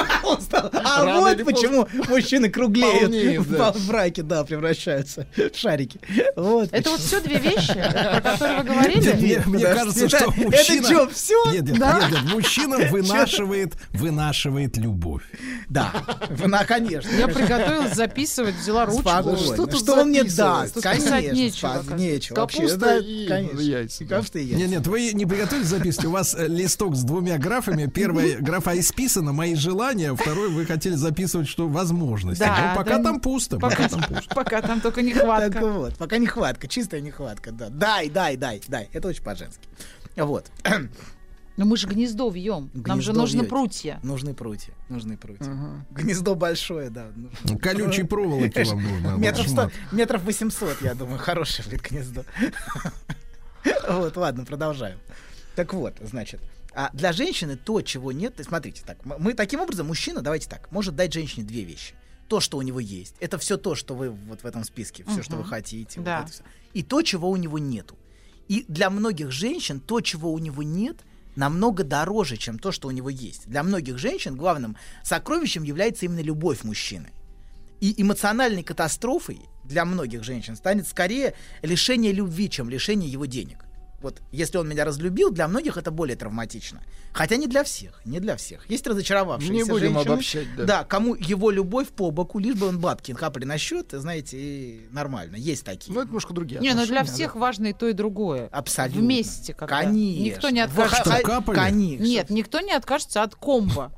А вот почему мужчины круглеют Полнеют, в, браке, да, превращаются в шарики. Это вот все две вещи, про которые вы говорили? Мне, кажется, это- что это мужчина... чё, всё? Нет, нет, Да? нет, мужчина вынашивает, вынашивает любовь. Да, конечно. Я приготовилась записывать, взяла ручку. Спокойно. Что Что, тут он мне даст? Конечно, нечего, нечего. Вообще, Капуста да, и конечно. яйца. Капуста и яйца. Нет, нет, вы не приготовились записывать. У вас э, листок с двумя графами. Первая графа исписана, мои желания. Второй вы хотели записывать, что возможности. Да, Но пока да. там пусто. Пока, там пусто. пока там только Так нехватка. вот, пока нехватка, чистая нехватка, да. Дай, дай, дай, дай. Это очень по-женски. Вот. Но мы же гнездо вьем. Нам же Гнездо нужны вьете. прутья. Нужны прутья. Нужны прутья. Гнездо большое, да. Ну, Колючей проволоки вам нужно. Метров, шмат. 100, метров 800, я думаю, хорошее будет гнездо. Вот, ладно, продолжаем. Так вот, значит, а для женщины то, чего нет, смотрите, так, мы таким образом, мужчина, давайте так, может дать женщине две вещи. То, что у него есть, это все то, что вы вот в этом списке, все, что вы хотите. вот Да. это. И то, чего у него нету. И для многих женщин то, чего у него нет, намного дороже, чем то, что у него есть. Для многих женщин главным сокровищем является именно любовь мужчины. И эмоциональной катастрофой для многих женщин станет скорее лишение любви, чем лишение его денег. Вот если он меня разлюбил, для многих это более травматично. Хотя не для всех, не для всех. Есть разочаровавшиеся Не будем женщины, обобщать, да. Да, кому его любовь по боку, лишь бы он бабки капли на счет, знаете, и нормально. Есть такие. Ну, это немножко другие Не, ну для всех важно и то, и другое. Абсолютно. Вместе когда. Конечно. Никто не откажется. Что, капали? Конечно. Нет, никто не откажется от комбо.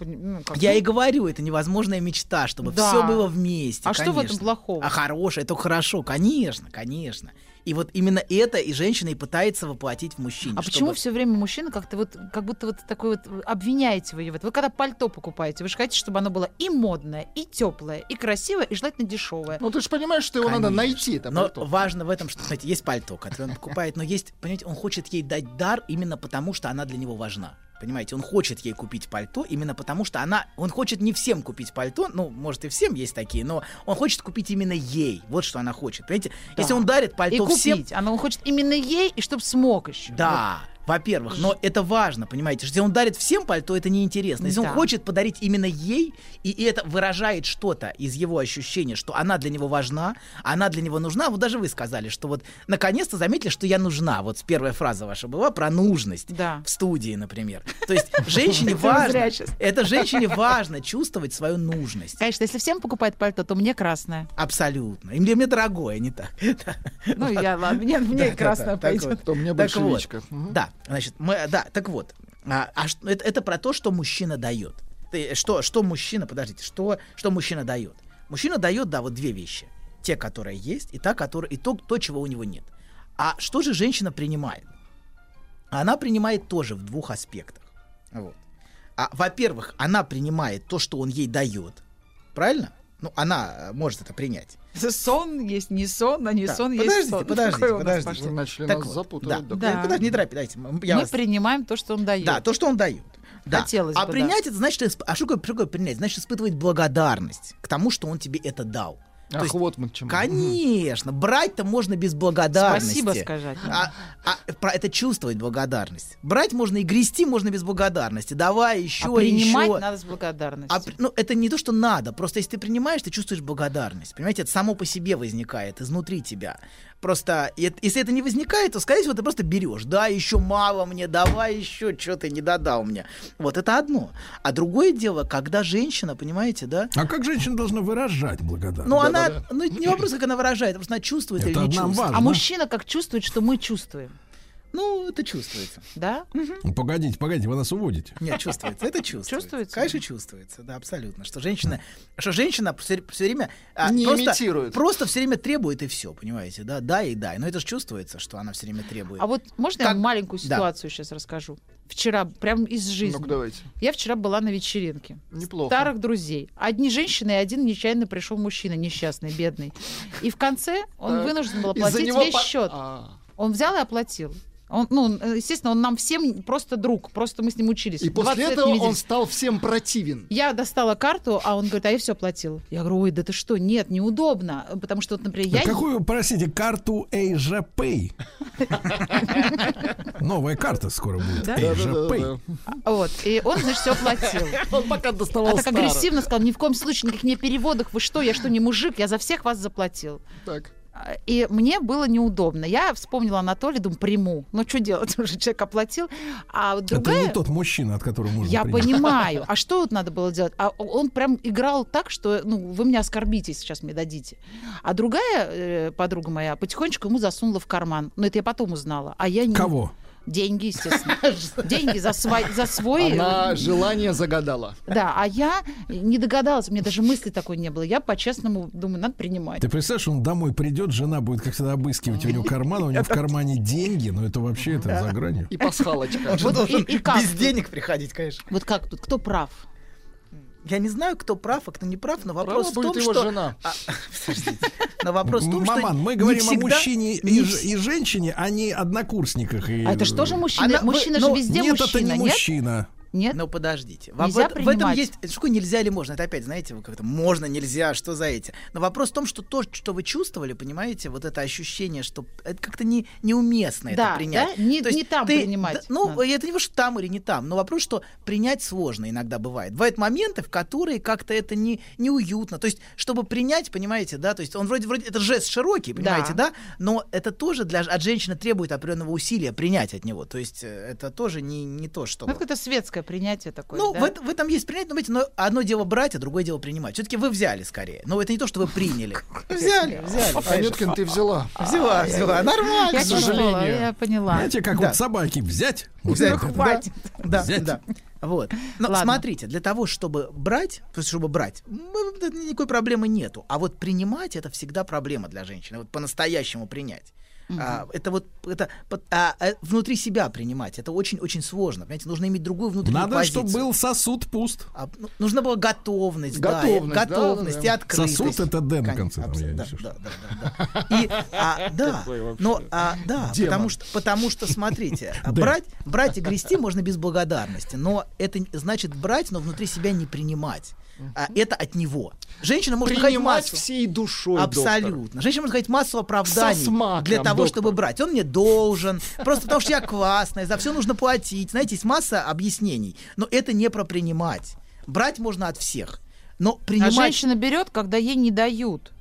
Ну, как Я и говорю, это невозможная мечта, чтобы Да. все было вместе. А что в этом плохого? А хорошее, это хорошо, конечно, конечно. И вот именно это и женщина и пытается воплотить в мужчине. А чтобы- почему все время мужчина как-то вот, как будто вот такой вот обвиняете вы его? Вы когда пальто покупаете, вы же хотите, чтобы оно было и модное, и теплое, и красивое, и желательно дешевое. Ну, ты же понимаешь, что его надо Конечно. найти. это Но пальто. важно в этом, что, знаете, есть пальто, которое он покупает, но есть, понимаете, он хочет ей дать дар именно потому, что она для него важна. Понимаете, он хочет ей купить пальто именно потому, что она... Он хочет не всем купить пальто, ну, может, и всем есть такие, но он хочет купить именно ей. Вот что она хочет. Понимаете, Да. если он дарит И пальто купить. всем... Она он хочет именно ей, и чтобы смог еще. Да, во-первых, но это важно, понимаете, если он дарит всем пальто, это неинтересно. Если Да. он хочет подарить именно ей, и, это выражает что-то из его ощущения, что она для него важна, она для него нужна, вот даже вы сказали, что вот наконец-то заметили, что я нужна. Вот первая фраза ваша была про нужность Да. в студии, например. То есть женщине важно, это женщине важно чувствовать свою нужность. Конечно, если всем покупать пальто, то мне красное. Абсолютно. И мне, мне дорогое, не так. Ну, я, ладно, мне, мне красное пойдет. То мне Так больше вот. личка. Мгм. Да, значит, мы, да, так вот. А, а это, это про то, что мужчина дает. ты, что, что мужчина, подождите, что, что мужчина дает? Мужчина дает, да, вот две вещи. Те, которые есть, и, та, которая, и то, то, чего у него нет. А что же женщина принимает? Она принимает тоже в двух аспектах. Вот. А, во-первых, она принимает то, что он ей дает. Правильно? Ну, она э, может это принять. Сон есть не сон, а не Да, сон есть подождите, сон. подождите, Какое подождите. начали Так нас вот, запутывать. да, да. да. Подожди, не торопи, дайте. м, Я Мы вас- принимаем то, что он дает. Да, то, что он дает. Да. Хотелось а бы, принять это значит, а что такое принять? Значит, испытывать благодарность к тому, что он тебе это дал. То Ах, есть, вот мы к чему. Конечно, брать-то можно без благодарности. Спасибо сказать. А, а про это чувствовать благодарность. Брать можно и грести можно без благодарности. Давай еще, а принимать еще. надо с благодарностью. А ну, это не то, что надо. Просто если ты принимаешь, ты чувствуешь благодарность. Понимаете, это само по себе возникает, изнутри тебя. Просто, если это не возникает, то, скорее всего, ты просто берешь. Да, еще мало мне, давай еще, что ты не додал мне. Вот это одно. А другое дело, когда женщина, понимаете, да, А как женщина должна выражать благодарность? ну, она, ну, это не вопрос, как она выражает, просто она чувствует Это или не чувствует. важно. А мужчина как чувствует, что мы чувствуем? Ну, это чувствуется. Да? Ну, Погодите, погодите, вы нас уводите. Нет, чувствуется. Это чувствуется. Чувствуется? Конечно, чувствуется, да, абсолютно. Что женщина, что женщина все, время а, Не просто, имитирует. просто все время требует и все, понимаете, да, да и да. Но это же чувствуется, что она все время требует. А вот можно я Как- маленькую Да. ситуацию сейчас расскажу? Вчера, прям из жизни. Ну-ка, давайте. Я вчера была на вечеринке. Неплохо. Старых друзей. Одни женщины и один нечаянно пришел мужчина, несчастный, бедный. И в конце он вынужден был оплатить весь счет. А. Он взял и оплатил. Он, ну, естественно, он нам всем просто друг. Просто мы с ним учились. И 20 после этого не он стал всем противен. Я достала карту, а он говорит, а я все оплатил. Я говорю, ой, да ты что, нет, неудобно. Потому что, вот, например, я... А какую, простите, карту Asia Pay? Новая карта скоро будет. Asia Pay. Вот, и он, значит, все оплатил. Он пока А доставал так старых. агрессивно сказал, ни в коем случае никаких мне переводах, вы что, я что, не мужик, я за всех вас заплатил. Так. А, И мне было неудобно. Я вспомнила Анатолия, думаю, приму. Ну, что делать, уже человек оплатил. А вот Это другая... не тот мужчина, от которого можно Я принять. понимаю. А что вот надо было делать? А он прям играл так, что ну, вы меня оскорбите, сейчас мне дадите. А другая э, подруга моя потихонечку ему засунула в карман. Но это я потом узнала. А я не... Кого? Деньги, естественно. Деньги за свой... За свой... Она желание загадала. Да, а я не догадалась, у меня даже мысли такой не было. Я по-честному думаю, надо принимать. Ты представляешь, он домой придет, жена будет как всегда обыскивать у него карман, у него в кармане деньги, но это вообще это за гранью. И пасхалочка. Он же должен без денег приходить, конечно. Вот как тут, кто прав? Я не знаю, кто прав, а кто не прав, но вопрос Права в том, его что... жена. А, подождите. Но вопрос в том, что Маман, мы не говорим всегда- о мужчине не и, и женщине, а не однокурсниках. И... А это же тоже мужчина. Она- мужчина ну, же везде Нет, мужчина, это не нет? мужчина. Нет? Ну подождите. Во- Нельзя в, это- в этом есть. Это что нельзя или можно? Это опять, знаете, вы как-то можно, нельзя, что за эти. Но вопрос в том, что то, что вы чувствовали, понимаете, вот это ощущение, что это как-то не, неуместно Да, это принять. да? Не- То есть не там ты- принимать да, ну, надо. это не что там или не там, но вопрос, что принять сложно иногда бывает. Бывают моменты, в которые как-то это не, неуютно. То есть, чтобы принять, понимаете, да, то есть он вроде, вроде это жест широкий, понимаете, да, но это тоже для, от женщины требует определенного усилия принять от него. То есть, э, это тоже не, не то, что... Ну, какое-то светское принятие такое. Ну, да? в, в этом есть принять, но, знаете, но одно дело брать, а другое дело принимать. Все-таки вы взяли скорее. Но это не то, что вы приняли. Взяли, взяли. Анюткин, ты взяла. Взяла, взяла. Нормально. К сожалению. я поняла. Знаете, как вот собаки взять? Взять, хватит. Да, Взять. да. Вот. Но Ладно. смотрите, для того, чтобы брать, то есть чтобы брать, никакой проблемы нету. А вот принимать это всегда проблема для женщины. Вот по-настоящему принять. А, это вот это а, а, внутри себя принимать. Это очень-очень сложно. Понимаете, нужно иметь другую внутреннюю Надо, позицию. чтобы был сосуд пуст. А, ну, нужна была готовность, да, Готовность, да, готовность да, и да. открытость. Сосуд это Д на Кон- конце. там, я, да, да, да, да, да. И, а, да, но, а, да, Демон. потому что, потому что, смотрите, брать, брать и грести можно без благодарности, но это значит брать, но внутри себя не принимать. А, это от него. Женщина может находить Принимать массу. всей душой, Абсолютно. Женщина может сказать массу оправданий Со смаком, для того, доктор. чтобы брать. Он мне должен, просто потому что я классная, за все нужно платить. Знаете, есть масса объяснений. Но это не про принимать. Брать можно от всех. Но А принимать... женщина берет, когда ей не дают.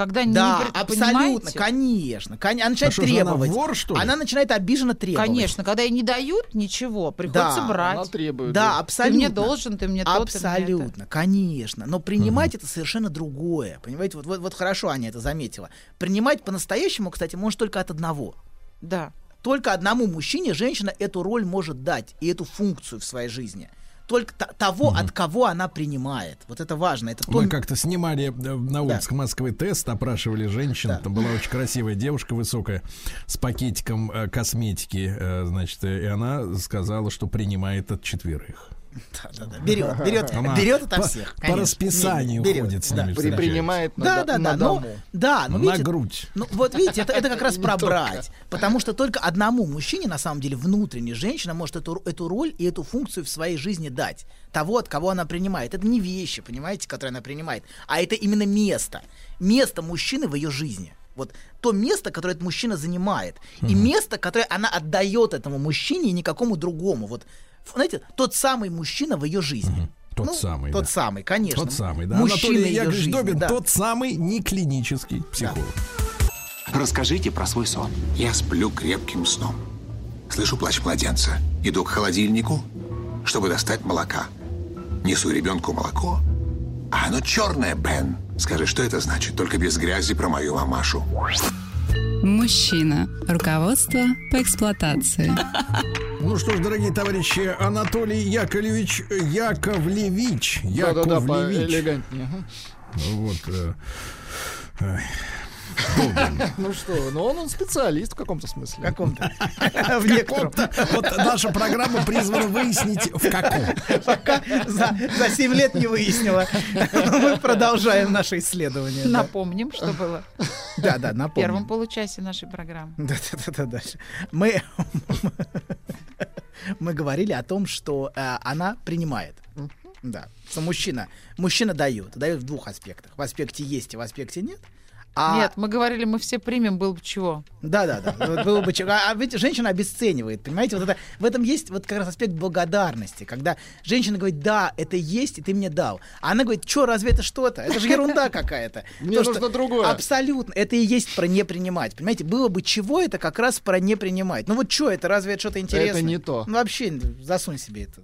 Когда не Да, при- абсолютно, понимаете? конечно. Кон- Она начинает А что же она, требовать. вор, что ли? Она начинает обиженно требовать. Конечно, когда ей не дают ничего, приходится Да, брать. Она требует. Да, Ты абсолютно. мне должен, ты мне то, ты мне это. Абсолютно, конечно. Но принимать это совершенно другое. Понимаете, вот, вот, вот хорошо Аня это заметила. Принимать по-настоящему, кстати, может только от одного. Да. Только одному мужчине женщина эту роль может дать и эту функцию в своей жизни. Только того, от кого она принимает. Вот это важно. Это Мы то- как-то снимали э, на улицах Москвы тест, опрашивали женщин. Там была очень красивая девушка высокая с пакетиком э, косметики, э, значит, и она сказала, что принимает от четверых. Да-да-да. Берет, берет, Она берет по- всех. по конечно. расписанию берет, ходит с да. ними, При- встречается. принимает на, Да, до- да, на да. Дому. да, но На видите, грудь. Ну, вот видите, это, это как раз Не про только. брать. Потому что только одному мужчине, на самом деле, внутренне женщина может эту, эту роль и эту функцию в своей жизни дать. Того, от кого она принимает. Это не вещи, понимаете, которые она принимает, а это именно место. Место мужчины в ее жизни. Вот то место, которое этот мужчина занимает. И место, которое она отдает этому мужчине и никакому другому. Вот, знаете, тот самый мужчина в ее жизни. Тот Ну, самый. Тот да. самый, конечно. Тот самый, да. Мужчина Анатолий Яковлевич жизни, Добин, да. тот самый не клинический психолог. Расскажите про свой сон. Я сплю крепким сном. Слышу плач младенца. Иду к холодильнику, чтобы достать молока. Несу ребенку молоко. А оно черное, Бен. Скажи, что это значит? Только без грязи про мою мамашу. Мужчина. Руководство по эксплуатации. Ну что ж, дорогие товарищи, Анатолий Яковлевич Яковлевич. Да-да-да, Яковлевич. поэлегантнее. ага. Вот. э, ай. Ну что, ну он, он специалист в каком-то смысле. В каком-то. В каком-то. Вот наша программа призвана выяснить, в каком. Пока за, за 7 лет не выяснила. Мы продолжаем наше исследование. да. Напомним, что было Да, да, в напомним. первом получасе нашей программы. Да, да, да, да, да. Мы, мы говорили о том, что э, она принимает. Да, что мужчина, мужчина дает, дает в двух аспектах. В аспекте есть и в аспекте нет. А, Нет, мы говорили, мы все примем, был бы чего. Да, да, да. Вот было бы чего. А, а ведь женщина обесценивает, понимаете? Вот это, в этом есть вот как раз аспект благодарности, когда женщина говорит, да, это есть, и ты мне дал. А она говорит, что, разве это что-то? Это же ерунда какая-то. Мне То, что- нужно другое. Абсолютно. Это и есть про не принимать. Понимаете, было бы чего, это как раз про не принимать. Ну вот что, это разве это что-то интересное? не то. Ну вообще, засунь себе это.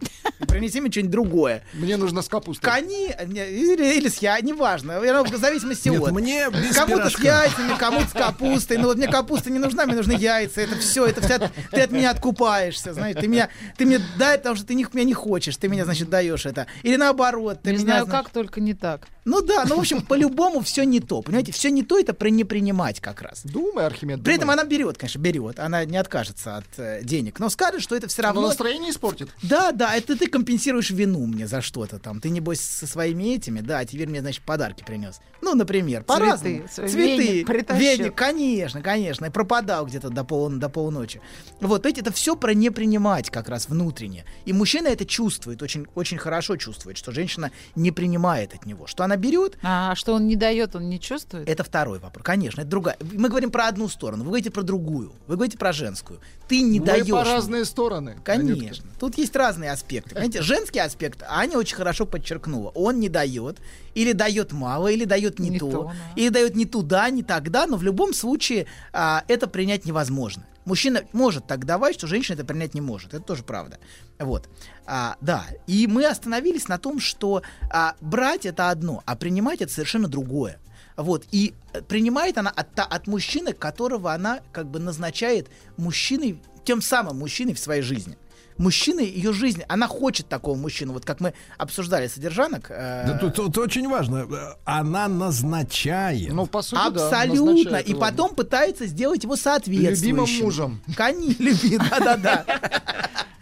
Принеси мне что-нибудь другое. Мне нужно с капустой. Кони, или, или с я, неважно. В зависимости Нет, от. мне без Кому-то с яйцами, кому-то с капустой. Ну вот мне капуста не нужна, мне нужны яйца. Это все, это вся, ты от меня откупаешься, знаешь. Ты меня, ты мне дай, потому что ты не, меня не хочешь. Ты меня, значит, даешь это. Или наоборот. Ты Не меня, знаю, значит- как, только не так. Ну да, ну в общем, по-любому все не то. Понимаете, все не то, это про не принимать как раз. Думай, Архимед, При этом она берет, конечно, берет. Она не откажется от э, денег. Но скажет, что это все равно... Но настроение испортит. Да, да, это ты компенсируешь вину мне за что-то там. Ты, небось, со своими этими, да, а теперь мне, значит, подарки принес. Ну, например, по-разному. Цветы, Цветы. веник конечно, конечно. И пропадал где-то до, пол, до полуночи. Вот, эти это все про не принимать как раз внутренне. И мужчина это чувствует, очень, очень хорошо чувствует, что женщина не принимает от него. Что она берет, А что он не дает, он не чувствует? это второй вопрос. Конечно, это другая. Мы говорим про одну сторону, вы говорите про другую. Вы говорите про женскую. Ты не Мы даешь. по мне. разные стороны. Конечно. Тут есть разные аспекты. Понимаете, женский аспект Аня очень хорошо подчеркнула. Он не дает, или дает мало, или дает не, Не то, то, да. или дает не туда, не тогда, но в любом случае а, это принять невозможно. Мужчина может так давать, что женщина это принять не может. Это тоже правда. Вот. А, да. И мы остановились на том, что а, брать это одно, а принимать это совершенно другое. Вот. И э, принимает она от, от мужчины, которого она как бы назначает мужчиной, тем самым мужчиной в своей жизни. Мужчина, ее жизнь, она хочет такого мужчину. Вот как мы обсуждали содержанок. э, Да, тут, тут очень важно. Она назначает. Ну, по сути, да, Абсолютно. назначает и его. потом пытается сделать его соответствующим. Любимым мужем. Конечно, да-да-да.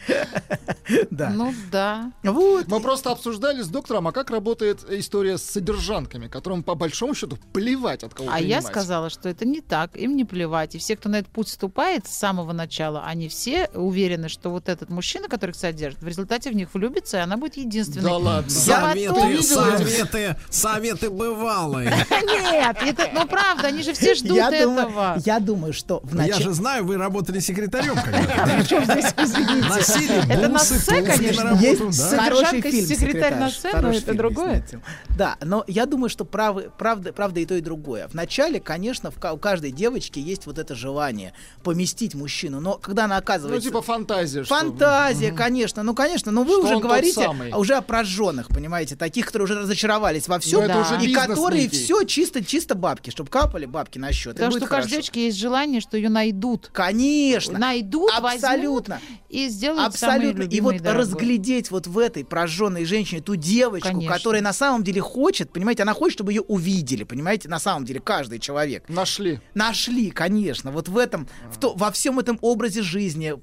Да. Ну да. Вот. Мы просто обсуждали с доктором, а как работает история с содержанками, которым по большому счету плевать от кого А я принимать. сказала, что это не так, им не плевать. И все, кто на этот путь вступает с самого начала, они все уверены, что вот этот мужчина, который их содержит, в результате в них влюбится, и она будет единственной. Да ладно. Я потом- Советы, советы, советы бывалые. Нет, это, ну правда, они же все ждут я этого. Думаю, я думаю, что в Ну, Я начале... же знаю, вы работали секретарем когда-то. Причем здесь, извините, Носили это на бусы, сцене, ползли конечно. Есть хороший фильм секретарь на сцену, это другое? Да, но я думаю, что правда, и то, и другое. Вначале, конечно, у каждой девочки есть вот это желание поместить мужчину, но когда она Ну, оказывается... типа фантазия. Фантазия, конечно. Ну, конечно, но вы уже говорите уже о прожженных, понимаете, таких, которые уже разочаровались во всем, Ну, это и которые все чисто, чисто бабки, чтобы капали бабки на счет. Потому что у каждой девочки есть желание, что ее найдут. Конечно. Найдут, Абсолютно. возьмут и сделают самый Абсолютно. И любимый вот и дорогой. разглядеть вот в этой прожженной женщине ту девочку, Конечно. которая на самом деле хочет, понимаете, она хочет, чтобы ее увидели, понимаете, на самом деле каждый человек. Нашли. Нашли, конечно. Вот в этом, в то, во всем этом образе жизни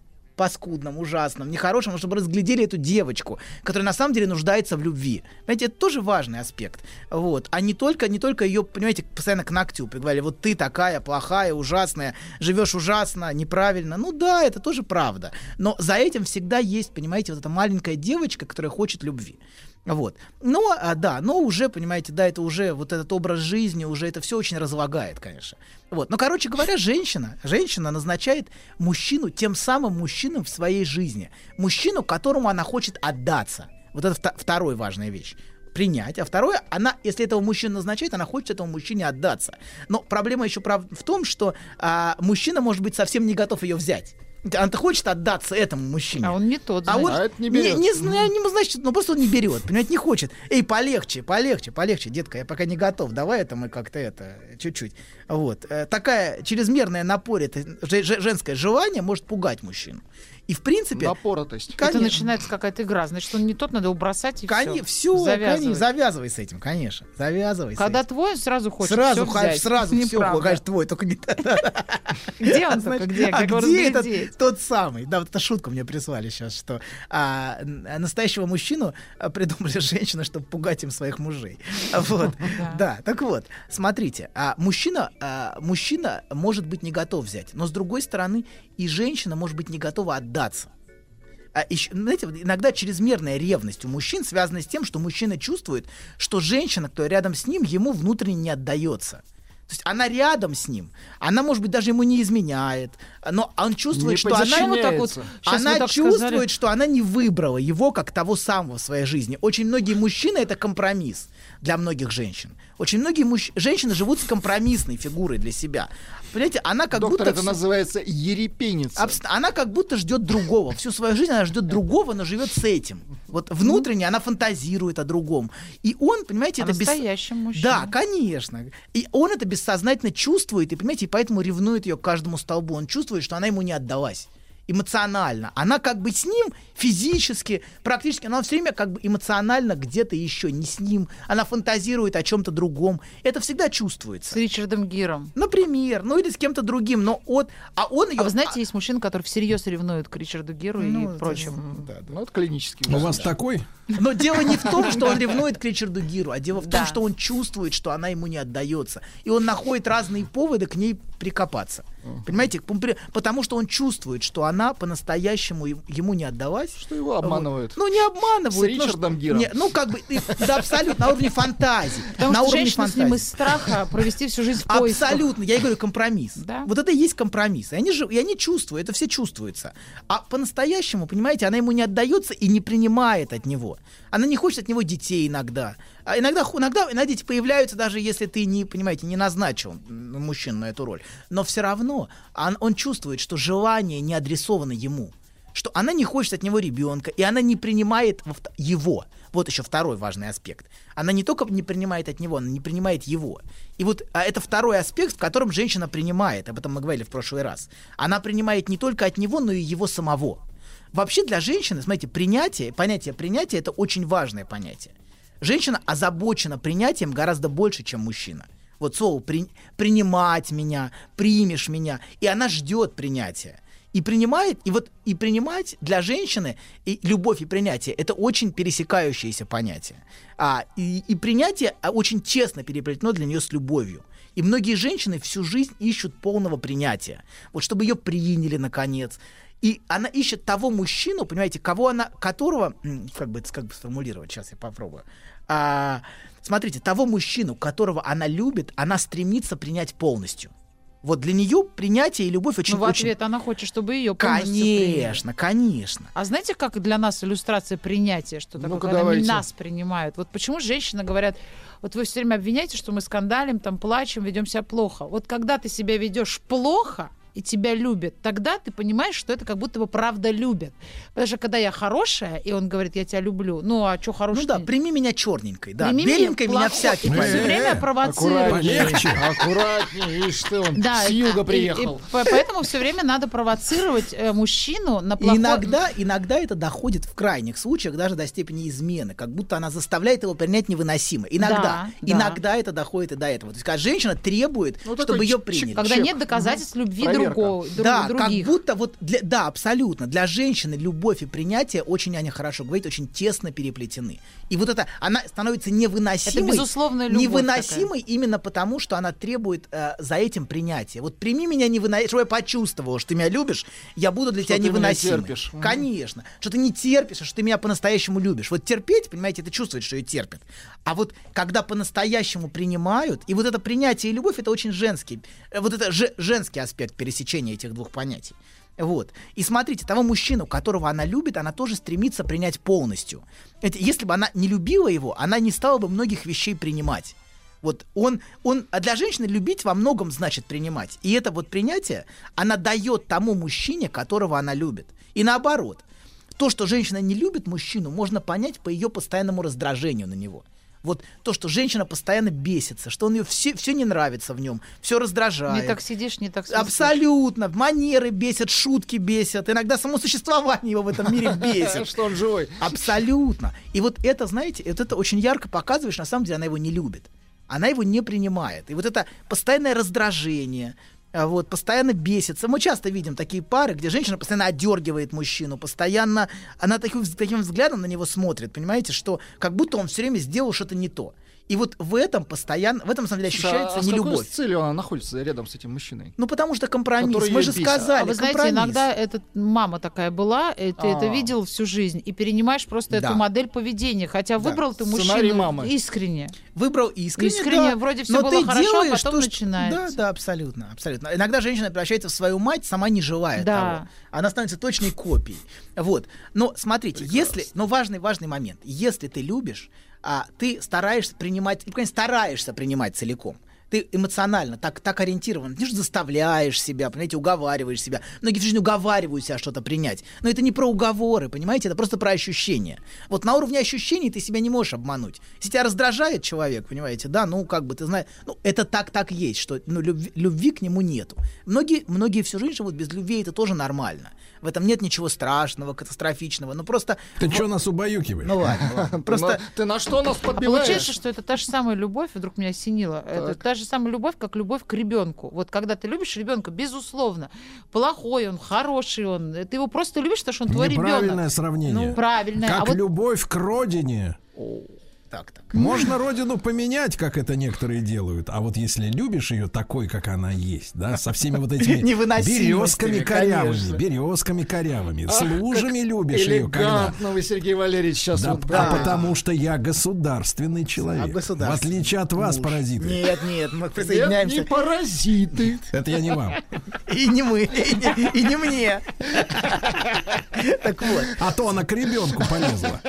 паскудном, ужасном, нехорошем, чтобы разглядели эту девочку, которая на самом деле нуждается в любви. Понимаете, это тоже важный аспект. Вот. А не только, не только ее, понимаете, постоянно к ногтю приговорили. Вот ты такая плохая, ужасная, живешь ужасно, неправильно. Ну да, это тоже правда. Но за этим всегда есть, понимаете, вот эта маленькая девочка, которая хочет любви. Вот. Но, а, да, но уже, понимаете, да, это уже вот этот образ жизни, уже это все очень разлагает, конечно. Вот. Но, короче говоря, женщина, женщина назначает мужчину тем самым мужчином в своей жизни. Мужчину, которому она хочет отдаться. Вот это вто- вторая важная вещь принять, а второе, она, если этого мужчину назначает, она хочет этому мужчине отдаться. Но проблема еще в том, что а, мужчина может быть совсем не готов ее взять. Она хочет отдаться этому мужчине. А он не тот, А значит. вот А это не берет. Не, не знаю, не значит, ну просто он не берет, понимаете, не хочет. Эй, полегче, полегче, полегче, детка, я пока не готов. Давай это мы как-то это чуть-чуть. Вот Э, такая чрезмерная напор, это же- же- женское желание может пугать мужчину. И в принципе, Напоротость. Это конечно. начинается какая-то игра. Значит, он не тот, надо его бросать и Конечно, все. все, конечно, завязывай с этим, конечно, завязывай. с Когда этим. твой, сразу хочешь сразу, ха- взять. сразу все, конечно, твой, только не Где он только, где? а где этот тот самый? Да, вот эта шутку мне прислали сейчас, что а, настоящего мужчину а, придумали женщины, чтобы пугать им своих мужей. Вот, да. Так вот, смотрите, а мужчина, а, мужчина может быть не готов взять, но с другой стороны и женщина может быть не готова отдаться. А ещё, знаете, иногда чрезмерная ревность у мужчин связана с тем, что мужчина чувствует, что женщина, кто рядом с ним, ему внутренне не отдается. То есть она рядом с ним, она, может быть, даже ему не изменяет, но он чувствует, Не что она вот так вот, Щас она так чувствует, сказали. что она не выбрала его как того самого в своей жизни. Очень многие мужчины это компромисс для многих женщин. Очень многие мужч- женщины живут с компромиссной фигурой для себя. Понимаете, она как Доктор, будто это всё- называется ерепеница. Абс- Она как будто ждет другого. Всю свою жизнь она ждет другого, но живет с этим. Вот внутренне она фантазирует о другом. И он, понимаете, О это бес- настоящем мужчине. Да, конечно. И он это бессознательно чувствует, и, понимаете, и поэтому ревнует ее к каждому столбу. Он чувствует, что она ему не отдалась эмоционально. Она как бы с ним физически, практически, она все время как бы эмоционально где-то еще не с ним. Она фантазирует о чем-то другом. Это всегда чувствуется. С Ричардом Гиром. Например, ну или с кем-то другим, но от, а он ее... А вы знаете, есть мужчины, которые всерьез ревнуют к Ричарду Гиру Ну, и это- прочим. Ну, это клинический. У вас такой? Но дело не в том, что он ревнует к Ричарду Гиру, а дело в том, Да. что он чувствует, что она ему не отдается. И он находит разные поводы к ней прикопаться. Понимаете? Пом- при- Потому что он чувствует, что она по-настоящему ему не отдалась. Что его обманывают. Ну, не обманывают. С ну, Ричардом Гиром. не, ну, как бы, да, абсолютно, на уровне фантазии. Потому на что уровне женщина с ним фантазии. из страха провести всю жизнь в поисках. Абсолютно, я и говорю, компромисс. Да. Вот это и есть компромисс. И они, же, и они чувствуют, это все чувствуется. А по-настоящему, понимаете, она ему не отдается и не принимает от него. Она не хочет от него детей иногда. А иногда, иногда, иногда дети появляются, даже если ты не, понимаете, не назначил мужчину на эту роль. Но все равно он, он чувствует, что желание не адресовано ему. Что она не хочет от него ребенка, и она не принимает его. Вот еще второй важный аспект. Она не только не принимает от него, она не принимает его. И вот а это второй аспект, в котором женщина принимает, об этом мы говорили в прошлый раз. Она принимает не только от него, но и его самого. Вообще для женщины, смотрите, принятие, понятие принятия это очень важное понятие. Женщина озабочена принятием гораздо больше, чем мужчина. Вот слово «при- принимать меня, примешь меня, и она ждет принятия. И принимает, и вот и принимать для женщины и любовь и принятие это очень пересекающиеся понятия. А, и, и принятие а, очень тесно переплетено для нее с любовью. И многие женщины всю жизнь ищут полного принятия. Вот чтобы ее приняли наконец. И она ищет того мужчину, понимаете, кого она, которого, как бы, это- как бы сформулировать, сейчас я попробую. А, смотрите, того мужчину, которого она любит, она стремится принять полностью. Вот для нее принятие и любовь очень, Ну, в очень... ответ она хочет, чтобы ее полностью приняли. Конечно, конечно. А знаете, как для нас иллюстрация принятия, что такое, Ну-ка, когда они давайте. нас принимают? Вот почему женщины говорят, вот вы все время обвиняете, что мы скандалим, там плачем, ведем себя плохо. Вот когда ты себя ведешь плохо, и тебя любят, тогда ты понимаешь, что это как будто бы правда любят. Потому что когда я хорошая, и он говорит, я тебя люблю, ну а что хорошего? Ну да, прими меня черненькой, да. Прими меня Беленькой меня плохой. всякий И ты всё время провоцируешь. Полегче. Аккуратнее, видишь ты, он Да, с юга приехал. и поэтому все время надо провоцировать э, мужчину на плохое... иногда, иногда это доходит в крайних случаях даже до степени измены, как будто она заставляет его принять невыносимо. Иногда, Да, да. иногда это доходит и до этого. То есть, когда женщина требует, Ну, чтобы ее приняли. Когда нет доказательств любви Проверка. Другого, друг- да, других. как будто вот для, да, абсолютно. Для женщины любовь и принятие очень, Аня хорошо говорит, очень тесно переплетены. И вот это, она становится невыносимой. Это безусловная любовь Невыносимой именно потому, что она требует э, за этим принятия. Вот прими меня невыносимо, чтобы я почувствовала, что ты меня любишь, я буду для Что тебя ты меня невыносимой. терпишь. Конечно. Что ты не терпишь, а что ты меня по-настоящему любишь. Вот терпеть, понимаете, это чувствовать, что ее терпят. А вот когда по-настоящему принимают, и вот это принятие и любовь, это очень женский, э, вот это же- женский аспект пересечения этих двух понятий. Вот. И смотрите, того мужчину, которого она любит, она тоже стремится принять полностью. Это, если бы она не любила его, она не стала бы многих вещей принимать. Вот он, он, а для женщины любить во многом значит принимать. И это вот принятие, она дает тому мужчине, которого она любит. И наоборот, то, что женщина не любит мужчину, можно понять по ее постоянному раздражению на него. Вот то, что женщина постоянно бесится, что он ее все, все не нравится в нем, все раздражает. Не так сидишь, не так свистишь. Абсолютно. Манеры бесят, шутки бесят. Иногда само существование его в этом мире бесит. Что он живой. Абсолютно. И вот это, знаете, вот это очень ярко показывает, что на самом деле она его не любит. Она его не принимает. И вот это постоянное раздражение, вот, постоянно бесится. Мы часто видим такие пары, где женщина постоянно одергивает мужчину, постоянно она таким, таким взглядом на него смотрит, понимаете, что как будто он все время сделал что-то не то. И вот в этом постоянно, в этом, на самом деле, Слушай, ощущается а с какой нелюбовь. целью она находится рядом с этим мужчиной? Ну, потому что компромисс. Мы же бесит. сказали, А вы знаете, компромисс. иногда это мама такая была, и ты это А. видел всю жизнь, и перенимаешь просто Да. эту модель поведения. Хотя выбрал ты мужчину мамы. искренне. Выбрал искренне, Искренне, да. вроде всё Но было ты хорошо, а делаешь потом то, что- начинается. Да, да, абсолютно, абсолютно. Иногда женщина превращается в свою мать, сама не желая Да. того. Она становится точной копией. Вот. Но смотрите, если, но важный, важный момент. Если ты любишь, а, ты стараешься принимать, ну, конечно, стараешься принимать целиком. Ты эмоционально так, так ориентирован. Ты же заставляешь себя, понимаете, уговариваешь себя. Многие в жизни уговаривают себя что-то принять. Но это не про уговоры, понимаете, это просто про ощущения. Вот на уровне ощущений ты себя не можешь обмануть. Если тебя раздражает человек, понимаете, да, ну как бы ты знаешь, ну это так так есть, что ну, любви, любви к нему нету. Многие, многие всю жизнь живут без любви, это тоже нормально. В этом нет ничего страшного, катастрофичного. Ну просто... Ты что нас убаюкиваешь? Ну ладно, ладно. Просто... Ты на что нас А подбиваешь? получается, что это та же самая любовь, вдруг меня осенило. Это та же самая любовь, как любовь к ребенку. Вот когда ты любишь ребенка, безусловно, плохой он, хороший он, ты его просто любишь, потому что он твой ребенок. сравнение. Ну, правильное. Как а вот любовь к родине. Так, так. Можно родину поменять, как это некоторые делают, а вот если любишь ее такой, как она есть, да, со всеми вот этими березками корявыми, конечно. березками корявыми, с Ах, лужами любишь ее, когда. Вы, Сергей Валерьевич, сейчас Да, вот... а потому что я государственный человек. А государственный. В отличие от вас, Муж. паразиты. Нет, нет, мы Нет, присоединяемся. не паразиты. Это я не вам. И не мы, и не, и не мне. Так вот. А то она к ребенку полезла.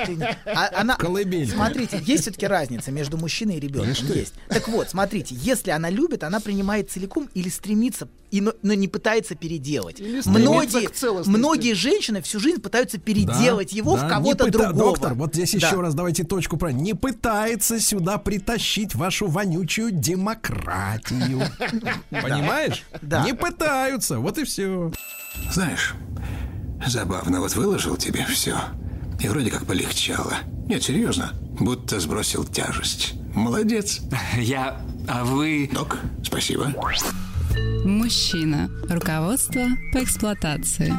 А она, Колыбелька. смотрите, есть все-таки разница между мужчиной и ребенком. Есть. Так вот, смотрите, если она любит, она принимает целиком или стремится, и, но, но не пытается переделать. Многие, многие женщины всю жизнь пытаются переделать Да, его да, в кого-то пыта- другого. Доктор, вот здесь Да. еще раз давайте точку про. Не пытается сюда притащить вашу вонючую демократию. Понимаешь? Да. Не пытаются. Вот и все. Знаешь, забавно, вот выложил тебе все. И вроде как полегчало. Нет, серьезно, будто сбросил тяжесть. Молодец. Я... А вы... Док, спасибо. Мужчина. Руководство по эксплуатации.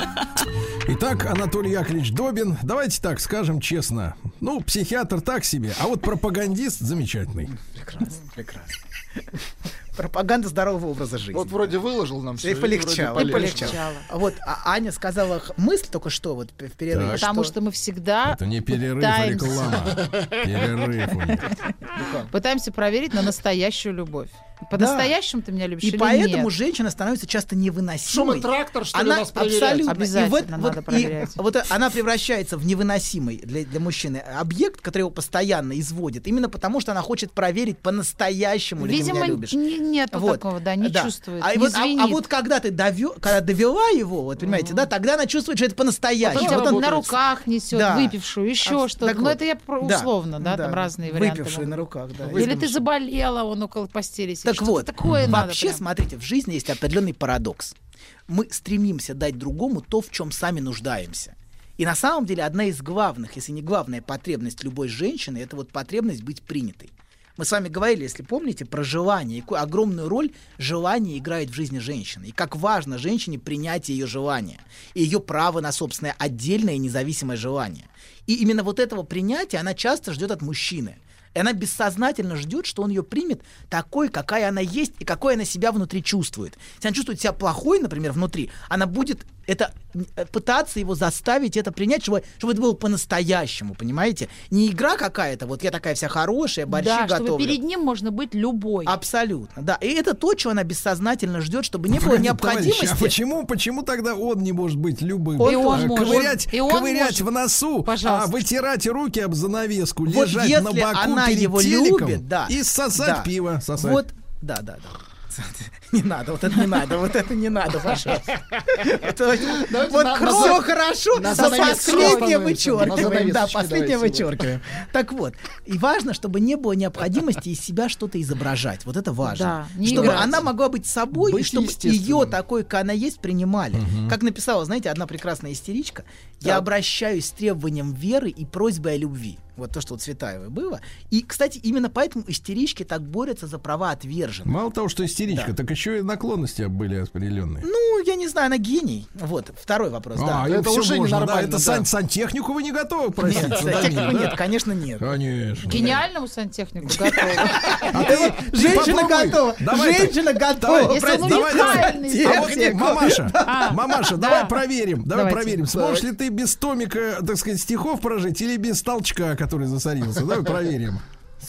Итак, Анатолий Яковлевич Добин, давайте так скажем честно. Ну, психиатр так себе, а вот пропагандист замечательный. Прекрасно, прекрасно. Пропаганда здорового образа жизни. Вот вроде выложил нам все. И полегчало, и полегчало. А Вот а Аня сказала мысль только что вот в перерыве. Потому что мы всегда Это не перерыв, пытаемся- а реклама. Перерыв у них. пытаемся проверить на настоящую любовь. По-настоящему ты меня любишь И или поэтому нет? женщина становится часто невыносимой. Шум и трактор, что ли, она у нас абсолютно. Обязательно и вот, надо вот, и проверять. вот она превращается в невыносимый для, для мужчины объект, который его постоянно изводит, именно потому что она хочет проверить по-настоящему, ли ты меня любишь. не- нету такого, да, не чувствует, А, не вот, а- а, вот когда ты довё- когда довела его, вот понимаете, да, тогда она чувствует, что это по-настоящему. Вот Вот он- на руках несет, Да. выпившую, еще А, что-то. так Ну, вот. это я про- Да, условно, да, там да. разные варианты. Выпившую на руках, да. Или ты заболела, он около постели сидит. Так вот, такое надо вообще, прям. смотрите, в жизни есть определенный парадокс. Мы стремимся дать другому то, в чем сами нуждаемся. И на самом деле одна из главных, если не главная потребность любой женщины, это вот потребность быть принятой. Мы с вами говорили, если помните, про желание, какую огромную роль желание играет в жизни женщины, и как важно женщине принятие ее желания, и ее право на собственное отдельное и независимое желание. И именно вот этого принятия она часто ждет от мужчины. И она бессознательно ждет, что он ее примет такой, какая она есть и какой она себя внутри чувствует. Если она чувствует себя плохой, например, внутри, она будет это э, пытаться его заставить это принять, чтобы, чтобы это было по-настоящему, понимаете? Не игра какая-то, вот я такая вся хорошая, борщи Да, чтобы готовлю. перед ним можно быть любой. Абсолютно, да. И это то, чего она бессознательно ждет, чтобы не было Товарищ, необходимости. а почему, почему тогда он не может быть любым? Он И он А, может. Ковырять, И он ковырять может. в носу, Пожалуйста. а вытирать руки об занавеску, Вот лежать если на боку она перед его телеком любит, да, и сосать да. пиво. Сосать. Вот, да, да, да. Не надо, вот это не надо, вот это не надо, пожалуйста. Это Вот все за- хорошо, занавесочке последнее вычеркиваем. Да, последнее вычеркиваем. Так вот, и важно, чтобы не было необходимости из себя что-то изображать. Вот это важно. Чтобы она могла быть собой, и чтобы ее такой, как она есть, принимали. Как написала, знаете, одна прекрасная истеричка, я обращаюсь с требованием веры и просьбой о любви. Вот то, что у Цветаевой было. И, кстати, именно поэтому истерички так борются за права отверженных. Мало того, что истеричка, так еще и наклонности были определенные. Ну, я не знаю, она гений. Вот, второй вопрос, да. а, это это уже уже можно, да? ненормально, Это да. сан- сантехнику вы не готовы просить? Нет, Дамир, технику да? нет, конечно, нет. Конечно. Гениальному сантехнику. А ты, ты Женщина попробуй. готова. Давай так. Женщина готова. Если он уникальный А вот сантехник. мамаша, А, мамаша, да. давай проверим, давай Давайте. проверим, сможешь ли ты без томика, так сказать, стихов прожить или без толчка, который засорился. Давай проверим.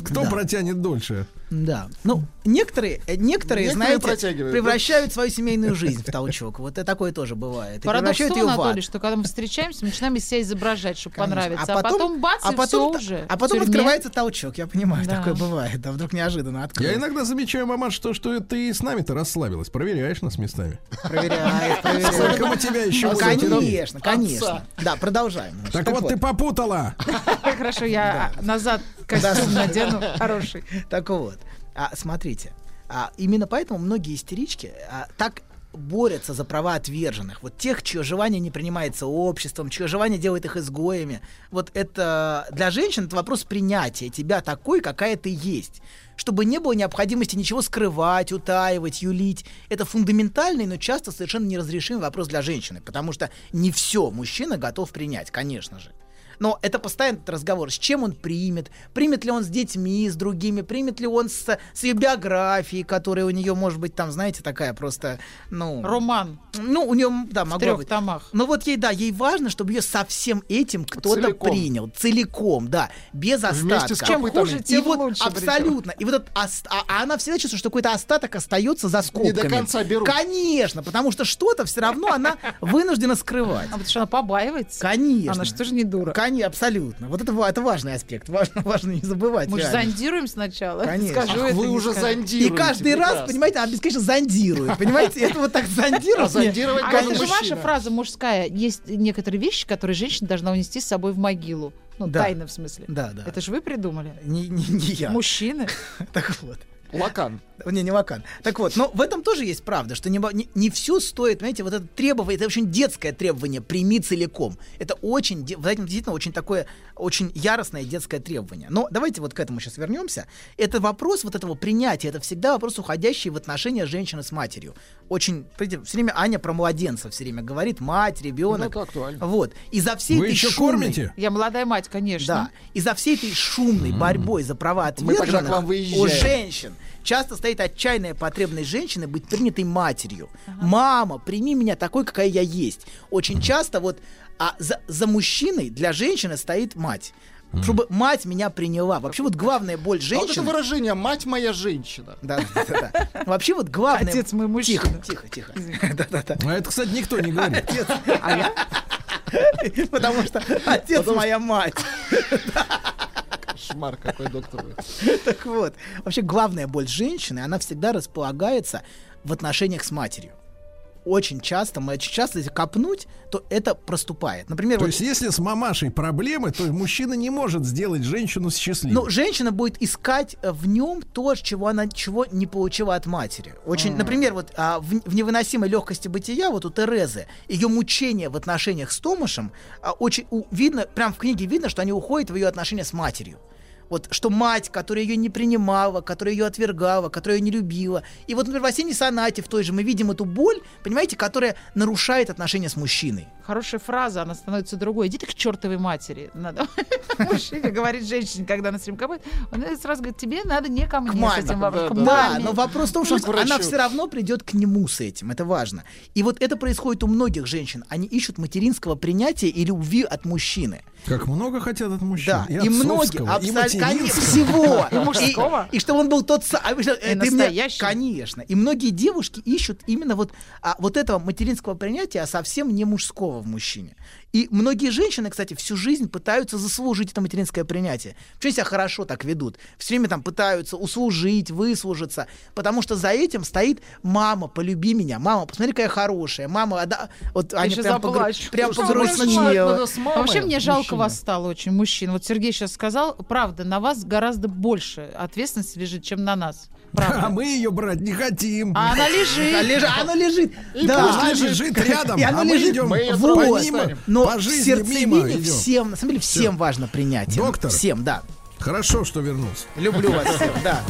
Кто Да. протянет дольше? Да. Ну, некоторые, э, некоторые, Некоторые знаете, превращают свою семейную жизнь в толчок. Вот и такое тоже бывает. И Парадокс в превращают ее в ад. Что когда мы встречаемся, мы начинаем из себя изображать, чтобы Конечно. понравиться. А потом, бац, а и потом, все уже. а потом открывается толчок. Я понимаю, Да. такое бывает. Да вдруг неожиданно Я открылось. иногда замечаю, мамаш, то, что ты с нами-то расслабилась. Проверяешь нас местами. Проверяет, проверяет. Сколько мы тебя еще Ну? Конечно, конечно. Да, продолжаем. Так вот, ты попутала. Хорошо, я назад костюм надену хороший. Так вот, а, смотрите, а, именно поэтому многие истерички а, так борются за права отверженных, вот тех, чье желание не принимается обществом, чье желание делает их изгоями. Вот это для женщин это вопрос принятия тебя такой, какая ты есть. Чтобы не было необходимости ничего скрывать, утаивать, юлить. Это фундаментальный, но часто совершенно неразрешимый вопрос для женщины, потому что не все мужчина готов принять, конечно же. Но это постоянный разговор, с чем он примет, примет ли он с детьми, с другими, примет ли он с, с ее биографией, которая у нее может быть там, знаете, такая просто, ну... Роман Ну, у нее, да, в могло трех быть. томах. Ну вот ей, да, ей важно, чтобы ее со всем этим кто-то Целиком. принял, целиком, да, без Вместе остатка. с Чем хуже, копытами. И тем вот лучше. причем. абсолютно. И вот этот ост- а, а она всегда чувствует, что какой-то остаток остается за скобками. до конца берут. Конечно, потому что что-то все равно она вынуждена скрывать. А потому что она побаивается. Конечно. Она что же не дура. Конечно, абсолютно. Вот это, это важный аспект. Важно, важно не забывать. Мы же зондируем сначала. Конечно. Скажу Ах, это, вы уже скажу. И зондируете. каждый раз, прекрасно. понимаете, она бесконечно зондирует. Понимаете, это вот так зондировать. А зондировать А это же ваша фраза мужская. Есть некоторые вещи, которые женщина должна унести с собой в могилу. Ну, Да. тайно в смысле. Да, да. Это же вы придумали. Не, не, не я. Мужчины. Так вот. Лакан. Не, не Вакан. Так вот, но в этом тоже есть правда, что не, не, не все стоит, знаете, вот это требование, это очень детское требование, прими целиком. Это очень, в этом действительно очень такое, очень яростное детское требование. Но давайте вот к этому сейчас вернемся. Это вопрос вот этого принятия, это всегда вопрос, уходящий в отношения женщины с матерью. Очень, все время Аня про младенцев все время говорит, мать, ребенок. Ну, это актуально. Вот. И за всей Вы этой еще шумной- кормите? Я молодая мать, конечно. да. И за всей этой шумной борьбой за права отверженных к вам у женщин часто стоит отчаянная потребность женщины быть принятой матерью. Мама, прими меня такой, какая я есть. Очень часто вот а за, за мужчиной для женщины стоит мать. Чтобы мать меня приняла. Вообще вот главная боль А вот это женщины... выражение «мать моя женщина». Да, да, да, да. Вообще вот главное... Отец мой мужчина. Тихо, тихо, тихо. Да-да-да. А это, кстати, никто не говорит. Отец. А я? Потому что отец моя мать. Кошмар какой, доктор. Так вот, вообще главная боль женщины, она всегда располагается в отношениях с матерью. Очень часто, мы очень часто, если копнуть, то это проступает. Например, То вот, есть, если с мамашей проблемы, то мужчина не может сделать женщину счастливой. ну, женщина будет искать э, в нем то, чего она чего не получила от матери. Очень, А. например, вот а, в, в невыносимой легкости бытия, вот у Терезы, ее мучение в отношениях с Томашем, а, очень у- видно, прям в книге видно, что они уходят в ее отношения с матерью. Вот что мать, которая ее не принимала, которая ее отвергала, которая ее не любила. И вот, например, в осенней сонате в той же мы видим эту боль, понимаете, которая нарушает отношения с мужчиной. Хорошая фраза, она становится другой. Иди ты к чертовой матери. Надо мужчине говорить женщине, когда она с ним копает. Он сразу говорит, тебе надо не ко мне К с маме. этим вопросом, Да, да, маме». но вопрос в том, что она все равно придет к нему с этим. Это важно. И вот это происходит у многих женщин. Они ищут материнского принятия и любви от мужчины. Как много хотят от мужчин. Да, и, и, многие, абсолютно, материнского. всего. И мужского. И, и чтобы он был тот самый. настоящий. Конечно. И многие девушки ищут именно вот, а, вот этого материнского принятия, а совсем не мужского в мужчине. И многие женщины, кстати, всю жизнь пытаются заслужить это материнское принятие. Почему себя хорошо так ведут? Все время там пытаются услужить, выслужиться, потому что за этим стоит мама, полюби меня, мама, посмотри, какая хорошая, мама, а да, вот Я сейчас прям, погру- прям ну, погрустнела. надо с мамой, Вообще мне жалко мужчине. вас стало очень, мужчин. Вот Сергей сейчас сказал, правда, на вас гораздо больше ответственности лежит, чем на нас. А Правда. мы ее брать не хотим. А она А лежит. лежит, оно лежит. И да, пусть оно лежит рядом, И оно а мы лежит. идем Мы её вот. мимо. Но по жизни сердцевине мимо идем. всем, на самом деле, всем важно принятие. Доктор. Всем, да. Хорошо, что вернулся. Люблю вас всех, да.